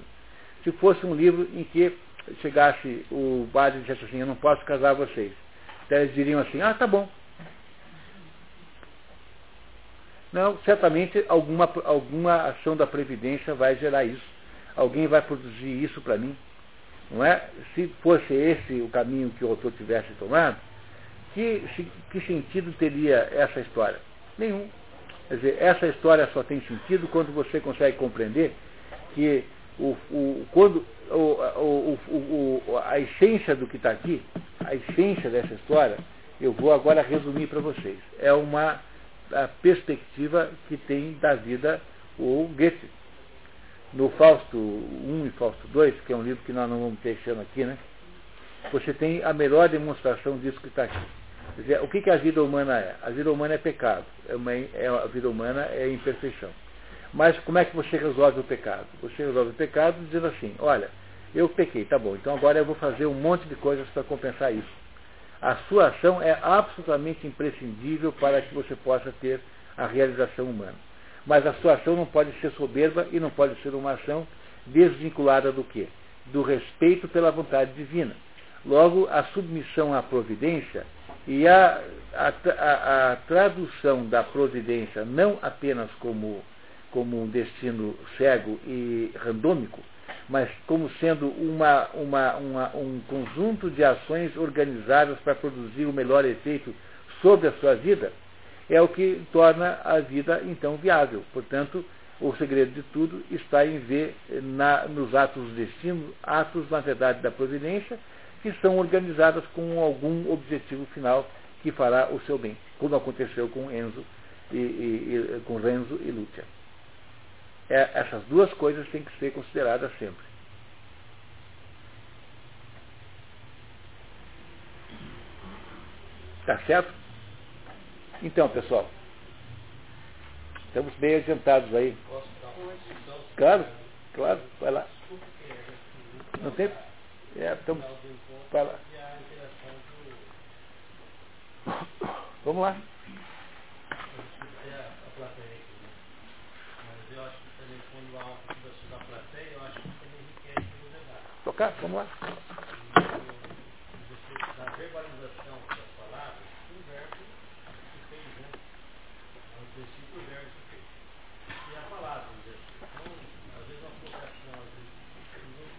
se fosse um livro em que chegasse o padre e dissesse assim, eu não posso casar vocês. Então eles diriam assim, ah, tá bom. Não, certamente alguma, alguma ação da Previdência vai gerar isso. Alguém vai produzir isso para mim. Não é? Se fosse esse o caminho que o autor tivesse tomado, que, que sentido teria essa história? Nenhum. Quer dizer, essa história só tem sentido quando você consegue compreender que o, o, quando, o, o, a essência do que está aqui, a essência dessa história, eu vou agora resumir para vocês. É uma perspectiva que tem da vida o Goethe. No Fausto 1 e Fausto 2, que é um livro que nós não vamos ter esse ano aqui, né? Você tem a melhor demonstração disso que está aqui. Quer dizer, o que, que a vida humana é? A vida humana é pecado. É uma, é, a vida humana é imperfeição. Mas como é que você resolve o pecado? Você resolve o pecado dizendo assim, olha, eu pequei, tá bom, então agora eu vou fazer um monte de coisas para compensar isso. A sua ação é absolutamente imprescindível para que você possa ter a realização humana. Mas a sua ação não pode ser soberba e não pode ser uma ação desvinculada do quê? Do respeito pela vontade divina. Logo, a submissão à providência e a, a, a, a tradução da providência não apenas como, como um destino cego e randômico, mas como sendo uma, uma, uma, um conjunto de ações organizadas para produzir o melhor efeito sobre a sua vida, é o que torna a vida então viável. Portanto, o segredo de tudo está em ver na, nos atos do destino, atos, na verdade, da providência, que são organizadas com algum objetivo final que fará o seu bem, como aconteceu com Enzo e, e, e com Renzo e Lúcia. É, essas duas coisas têm que ser consideradas sempre. Tá certo? Então, pessoal, estamos bem adiantados aí. Claro, claro, vai lá. Não tem? É, estamos. Vai lá. Vamos lá. Tocar? Vamos lá. Na verbalização das palavras, o verbo se fez, né? No princípio, o verbo se fez. E a palavra. Então, às vezes, uma colocação, às vezes,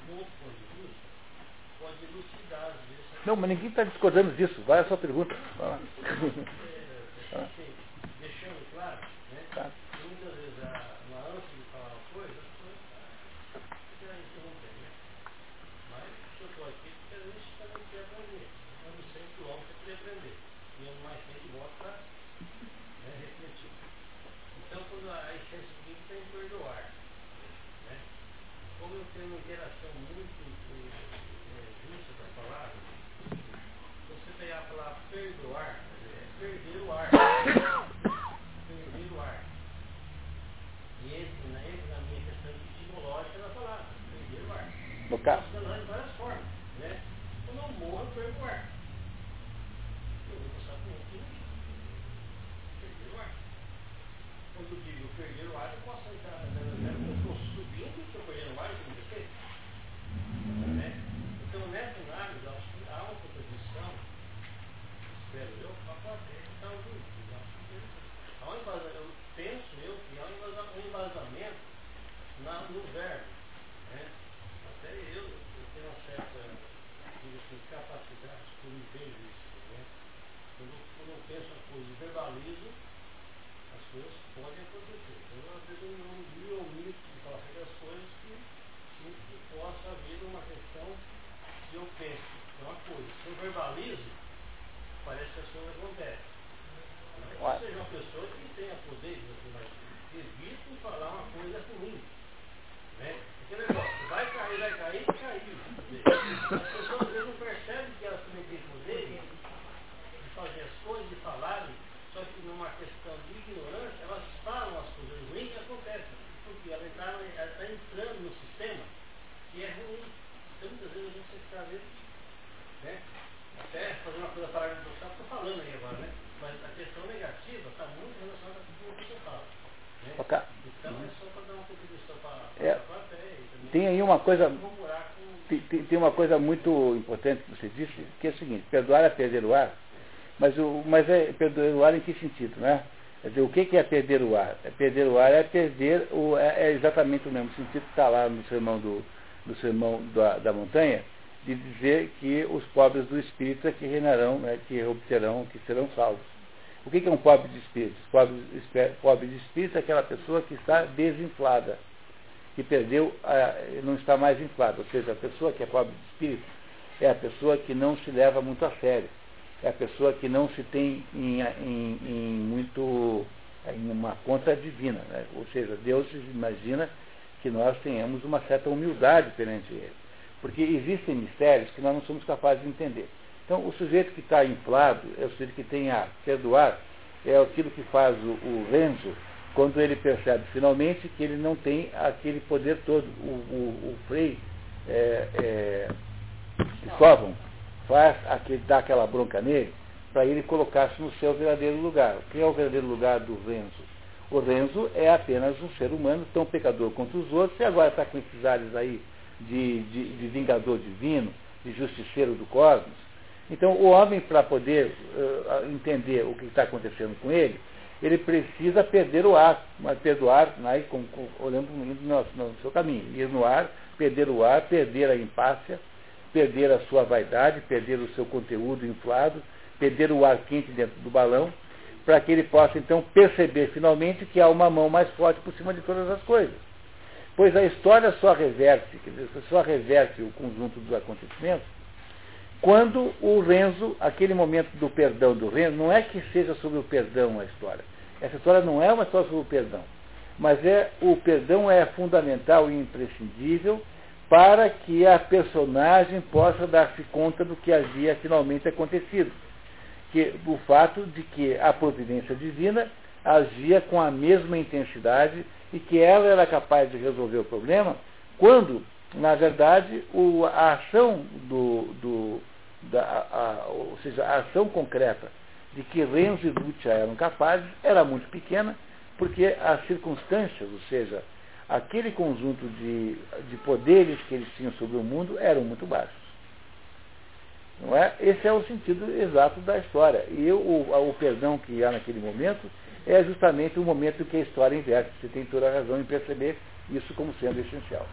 num outro ponto de vista, pode elucidar, às vezes. Não, mas ninguém está discordando disso. Vai a sua pergunta. Vai lá. É, assim, deixando claro, né? Tá. que muitas vezes a, na ânsia de falar uma coisa, as pessoas ah, já interrompem, né? Mas eu estou aqui porque a gente também quer aprender. Ando 100 quilômetros para querer aprender. E ando mais 100 de volta para né, refletir. Então, quando a, a essência do livro tem que perdoar. Né? Como eu tenho uma interação muito é, justa das palavras, você pegar a palavra perdoar, é perder o ar. perder o ar. E esse né, entra na minha questão etimológica da palavra, perder o ar. Tocar. Posso danar de várias formas. Né? Quando eu morro, eu perco o ar. Eu vou passar por um aqui. Perder o ar. Quando eu digo perder o ar, eu posso entrar, né, né, eu estou subindo, estou perdendo o ar, eu tenho que né? Então, nessa análise, acho que há uma contribuição, espero eu, para a plateia que está ouvindo. Eu acho que há um embasa- eu penso eu que há um embasa- um embasamento na, no verbo. Né? Até eu, eu tenho uma certa assim, capacidade, que eu vejo isso. Né? Quando, quando eu penso uma coisa e verbalizo, as coisas podem acontecer. Então, às vezes, eu não me omito de falar certas coisas que sinto que possa haver uma questão se eu penso é uma coisa. Se eu verbalizo, parece que as coisas acontecem. Não é que eu seja uma pessoa que tenha poder, mas evito falar uma coisa ruim. Né? Aquele negócio, vai cair, vai cair, caiu. As pessoas às vezes não percebem que elas também têm poder de fazer as coisas, de falarem, só que numa questão de ignorância, elas falam as coisas ruins que acontecem. Porque ela está, ela está entrando no sistema que é ruim. Então muitas que né? Até fazer uma coisa para do céu, estou falando aí agora, né? Mas a questão negativa está muito relacionada com o que eu falo. Né? Tocar. Então é só para dar uma contribuição para É. a Tem aí uma coisa tem, uma coisa muito importante que você disse, que é o seguinte, perdoar é perder o ar, mas, o, mas é perder o ar em que sentido, né? Quer dizer, o que que é perder o ar? É perder o ar é perder, o, é, é exatamente o mesmo sentido que está lá no sermão, do, no sermão da, da montanha, de dizer que os pobres do espírito é que reinarão, né, que obterão, que serão salvos. O que é um pobre de espírito? Pobre, pobre de espírito é aquela pessoa que está desinflada que perdeu, a, não está mais inflado. Ou seja, a pessoa que é pobre de espírito é a pessoa que não se leva muito a sério. É a pessoa que não se tem em, em- em muito em uma conta divina. né? Ou seja, Deus imagina que nós tenhamos uma certa humildade perante Ele. Porque existem mistérios que nós não somos capazes de entender. Então, o sujeito que está inflado é o sujeito que tem a perdoar, é aquilo que faz o, o Renzo quando ele percebe finalmente que ele não tem aquele poder todo. O, o, o Frei é, é, Cristóvão faz aquele, dá aquela bronca nele para ele colocar-se no seu verdadeiro lugar. O que é o verdadeiro lugar do Renzo? O Renzo é apenas um ser humano tão pecador quanto os outros e agora está com esses ares aí de, de, de vingador divino, de justiceiro do cosmos. Então, o homem, para poder eh, entender o que está acontecendo com ele, ele precisa perder o ar, mas perdoar, né, com, com, olhando no, no seu caminho, ir no ar perder o ar, perder a empácia, perder a sua vaidade, perder o seu conteúdo inflado, perder o ar quente dentro do balão, para que ele possa então perceber finalmente que há uma mão mais forte por cima de todas as coisas. Pois a história só reverte, quer dizer, só reverte o conjunto dos acontecimentos quando o Renzo, aquele momento do perdão do Renzo, não é que seja sobre o perdão a história. Essa história não é uma história sobre o perdão. Mas é o perdão é fundamental e imprescindível para que a personagem possa dar-se conta do que havia finalmente acontecido. Que, o fato de que a providência divina agia com a mesma intensidade e que ela era capaz de resolver o problema quando, na verdade, o, a ação do, do da, a, ou seja, a ação concreta de que Renzo e Lucia eram capazes era muito pequena, porque as circunstâncias, ou seja, aquele conjunto de, de poderes que eles tinham sobre o mundo eram muito baixos. Não é? Esse é o sentido exato da história. E eu, o, o perdão que há naquele momento é justamente o momento em que a história inverte. Você tem toda a razão em perceber isso como sendo essencial.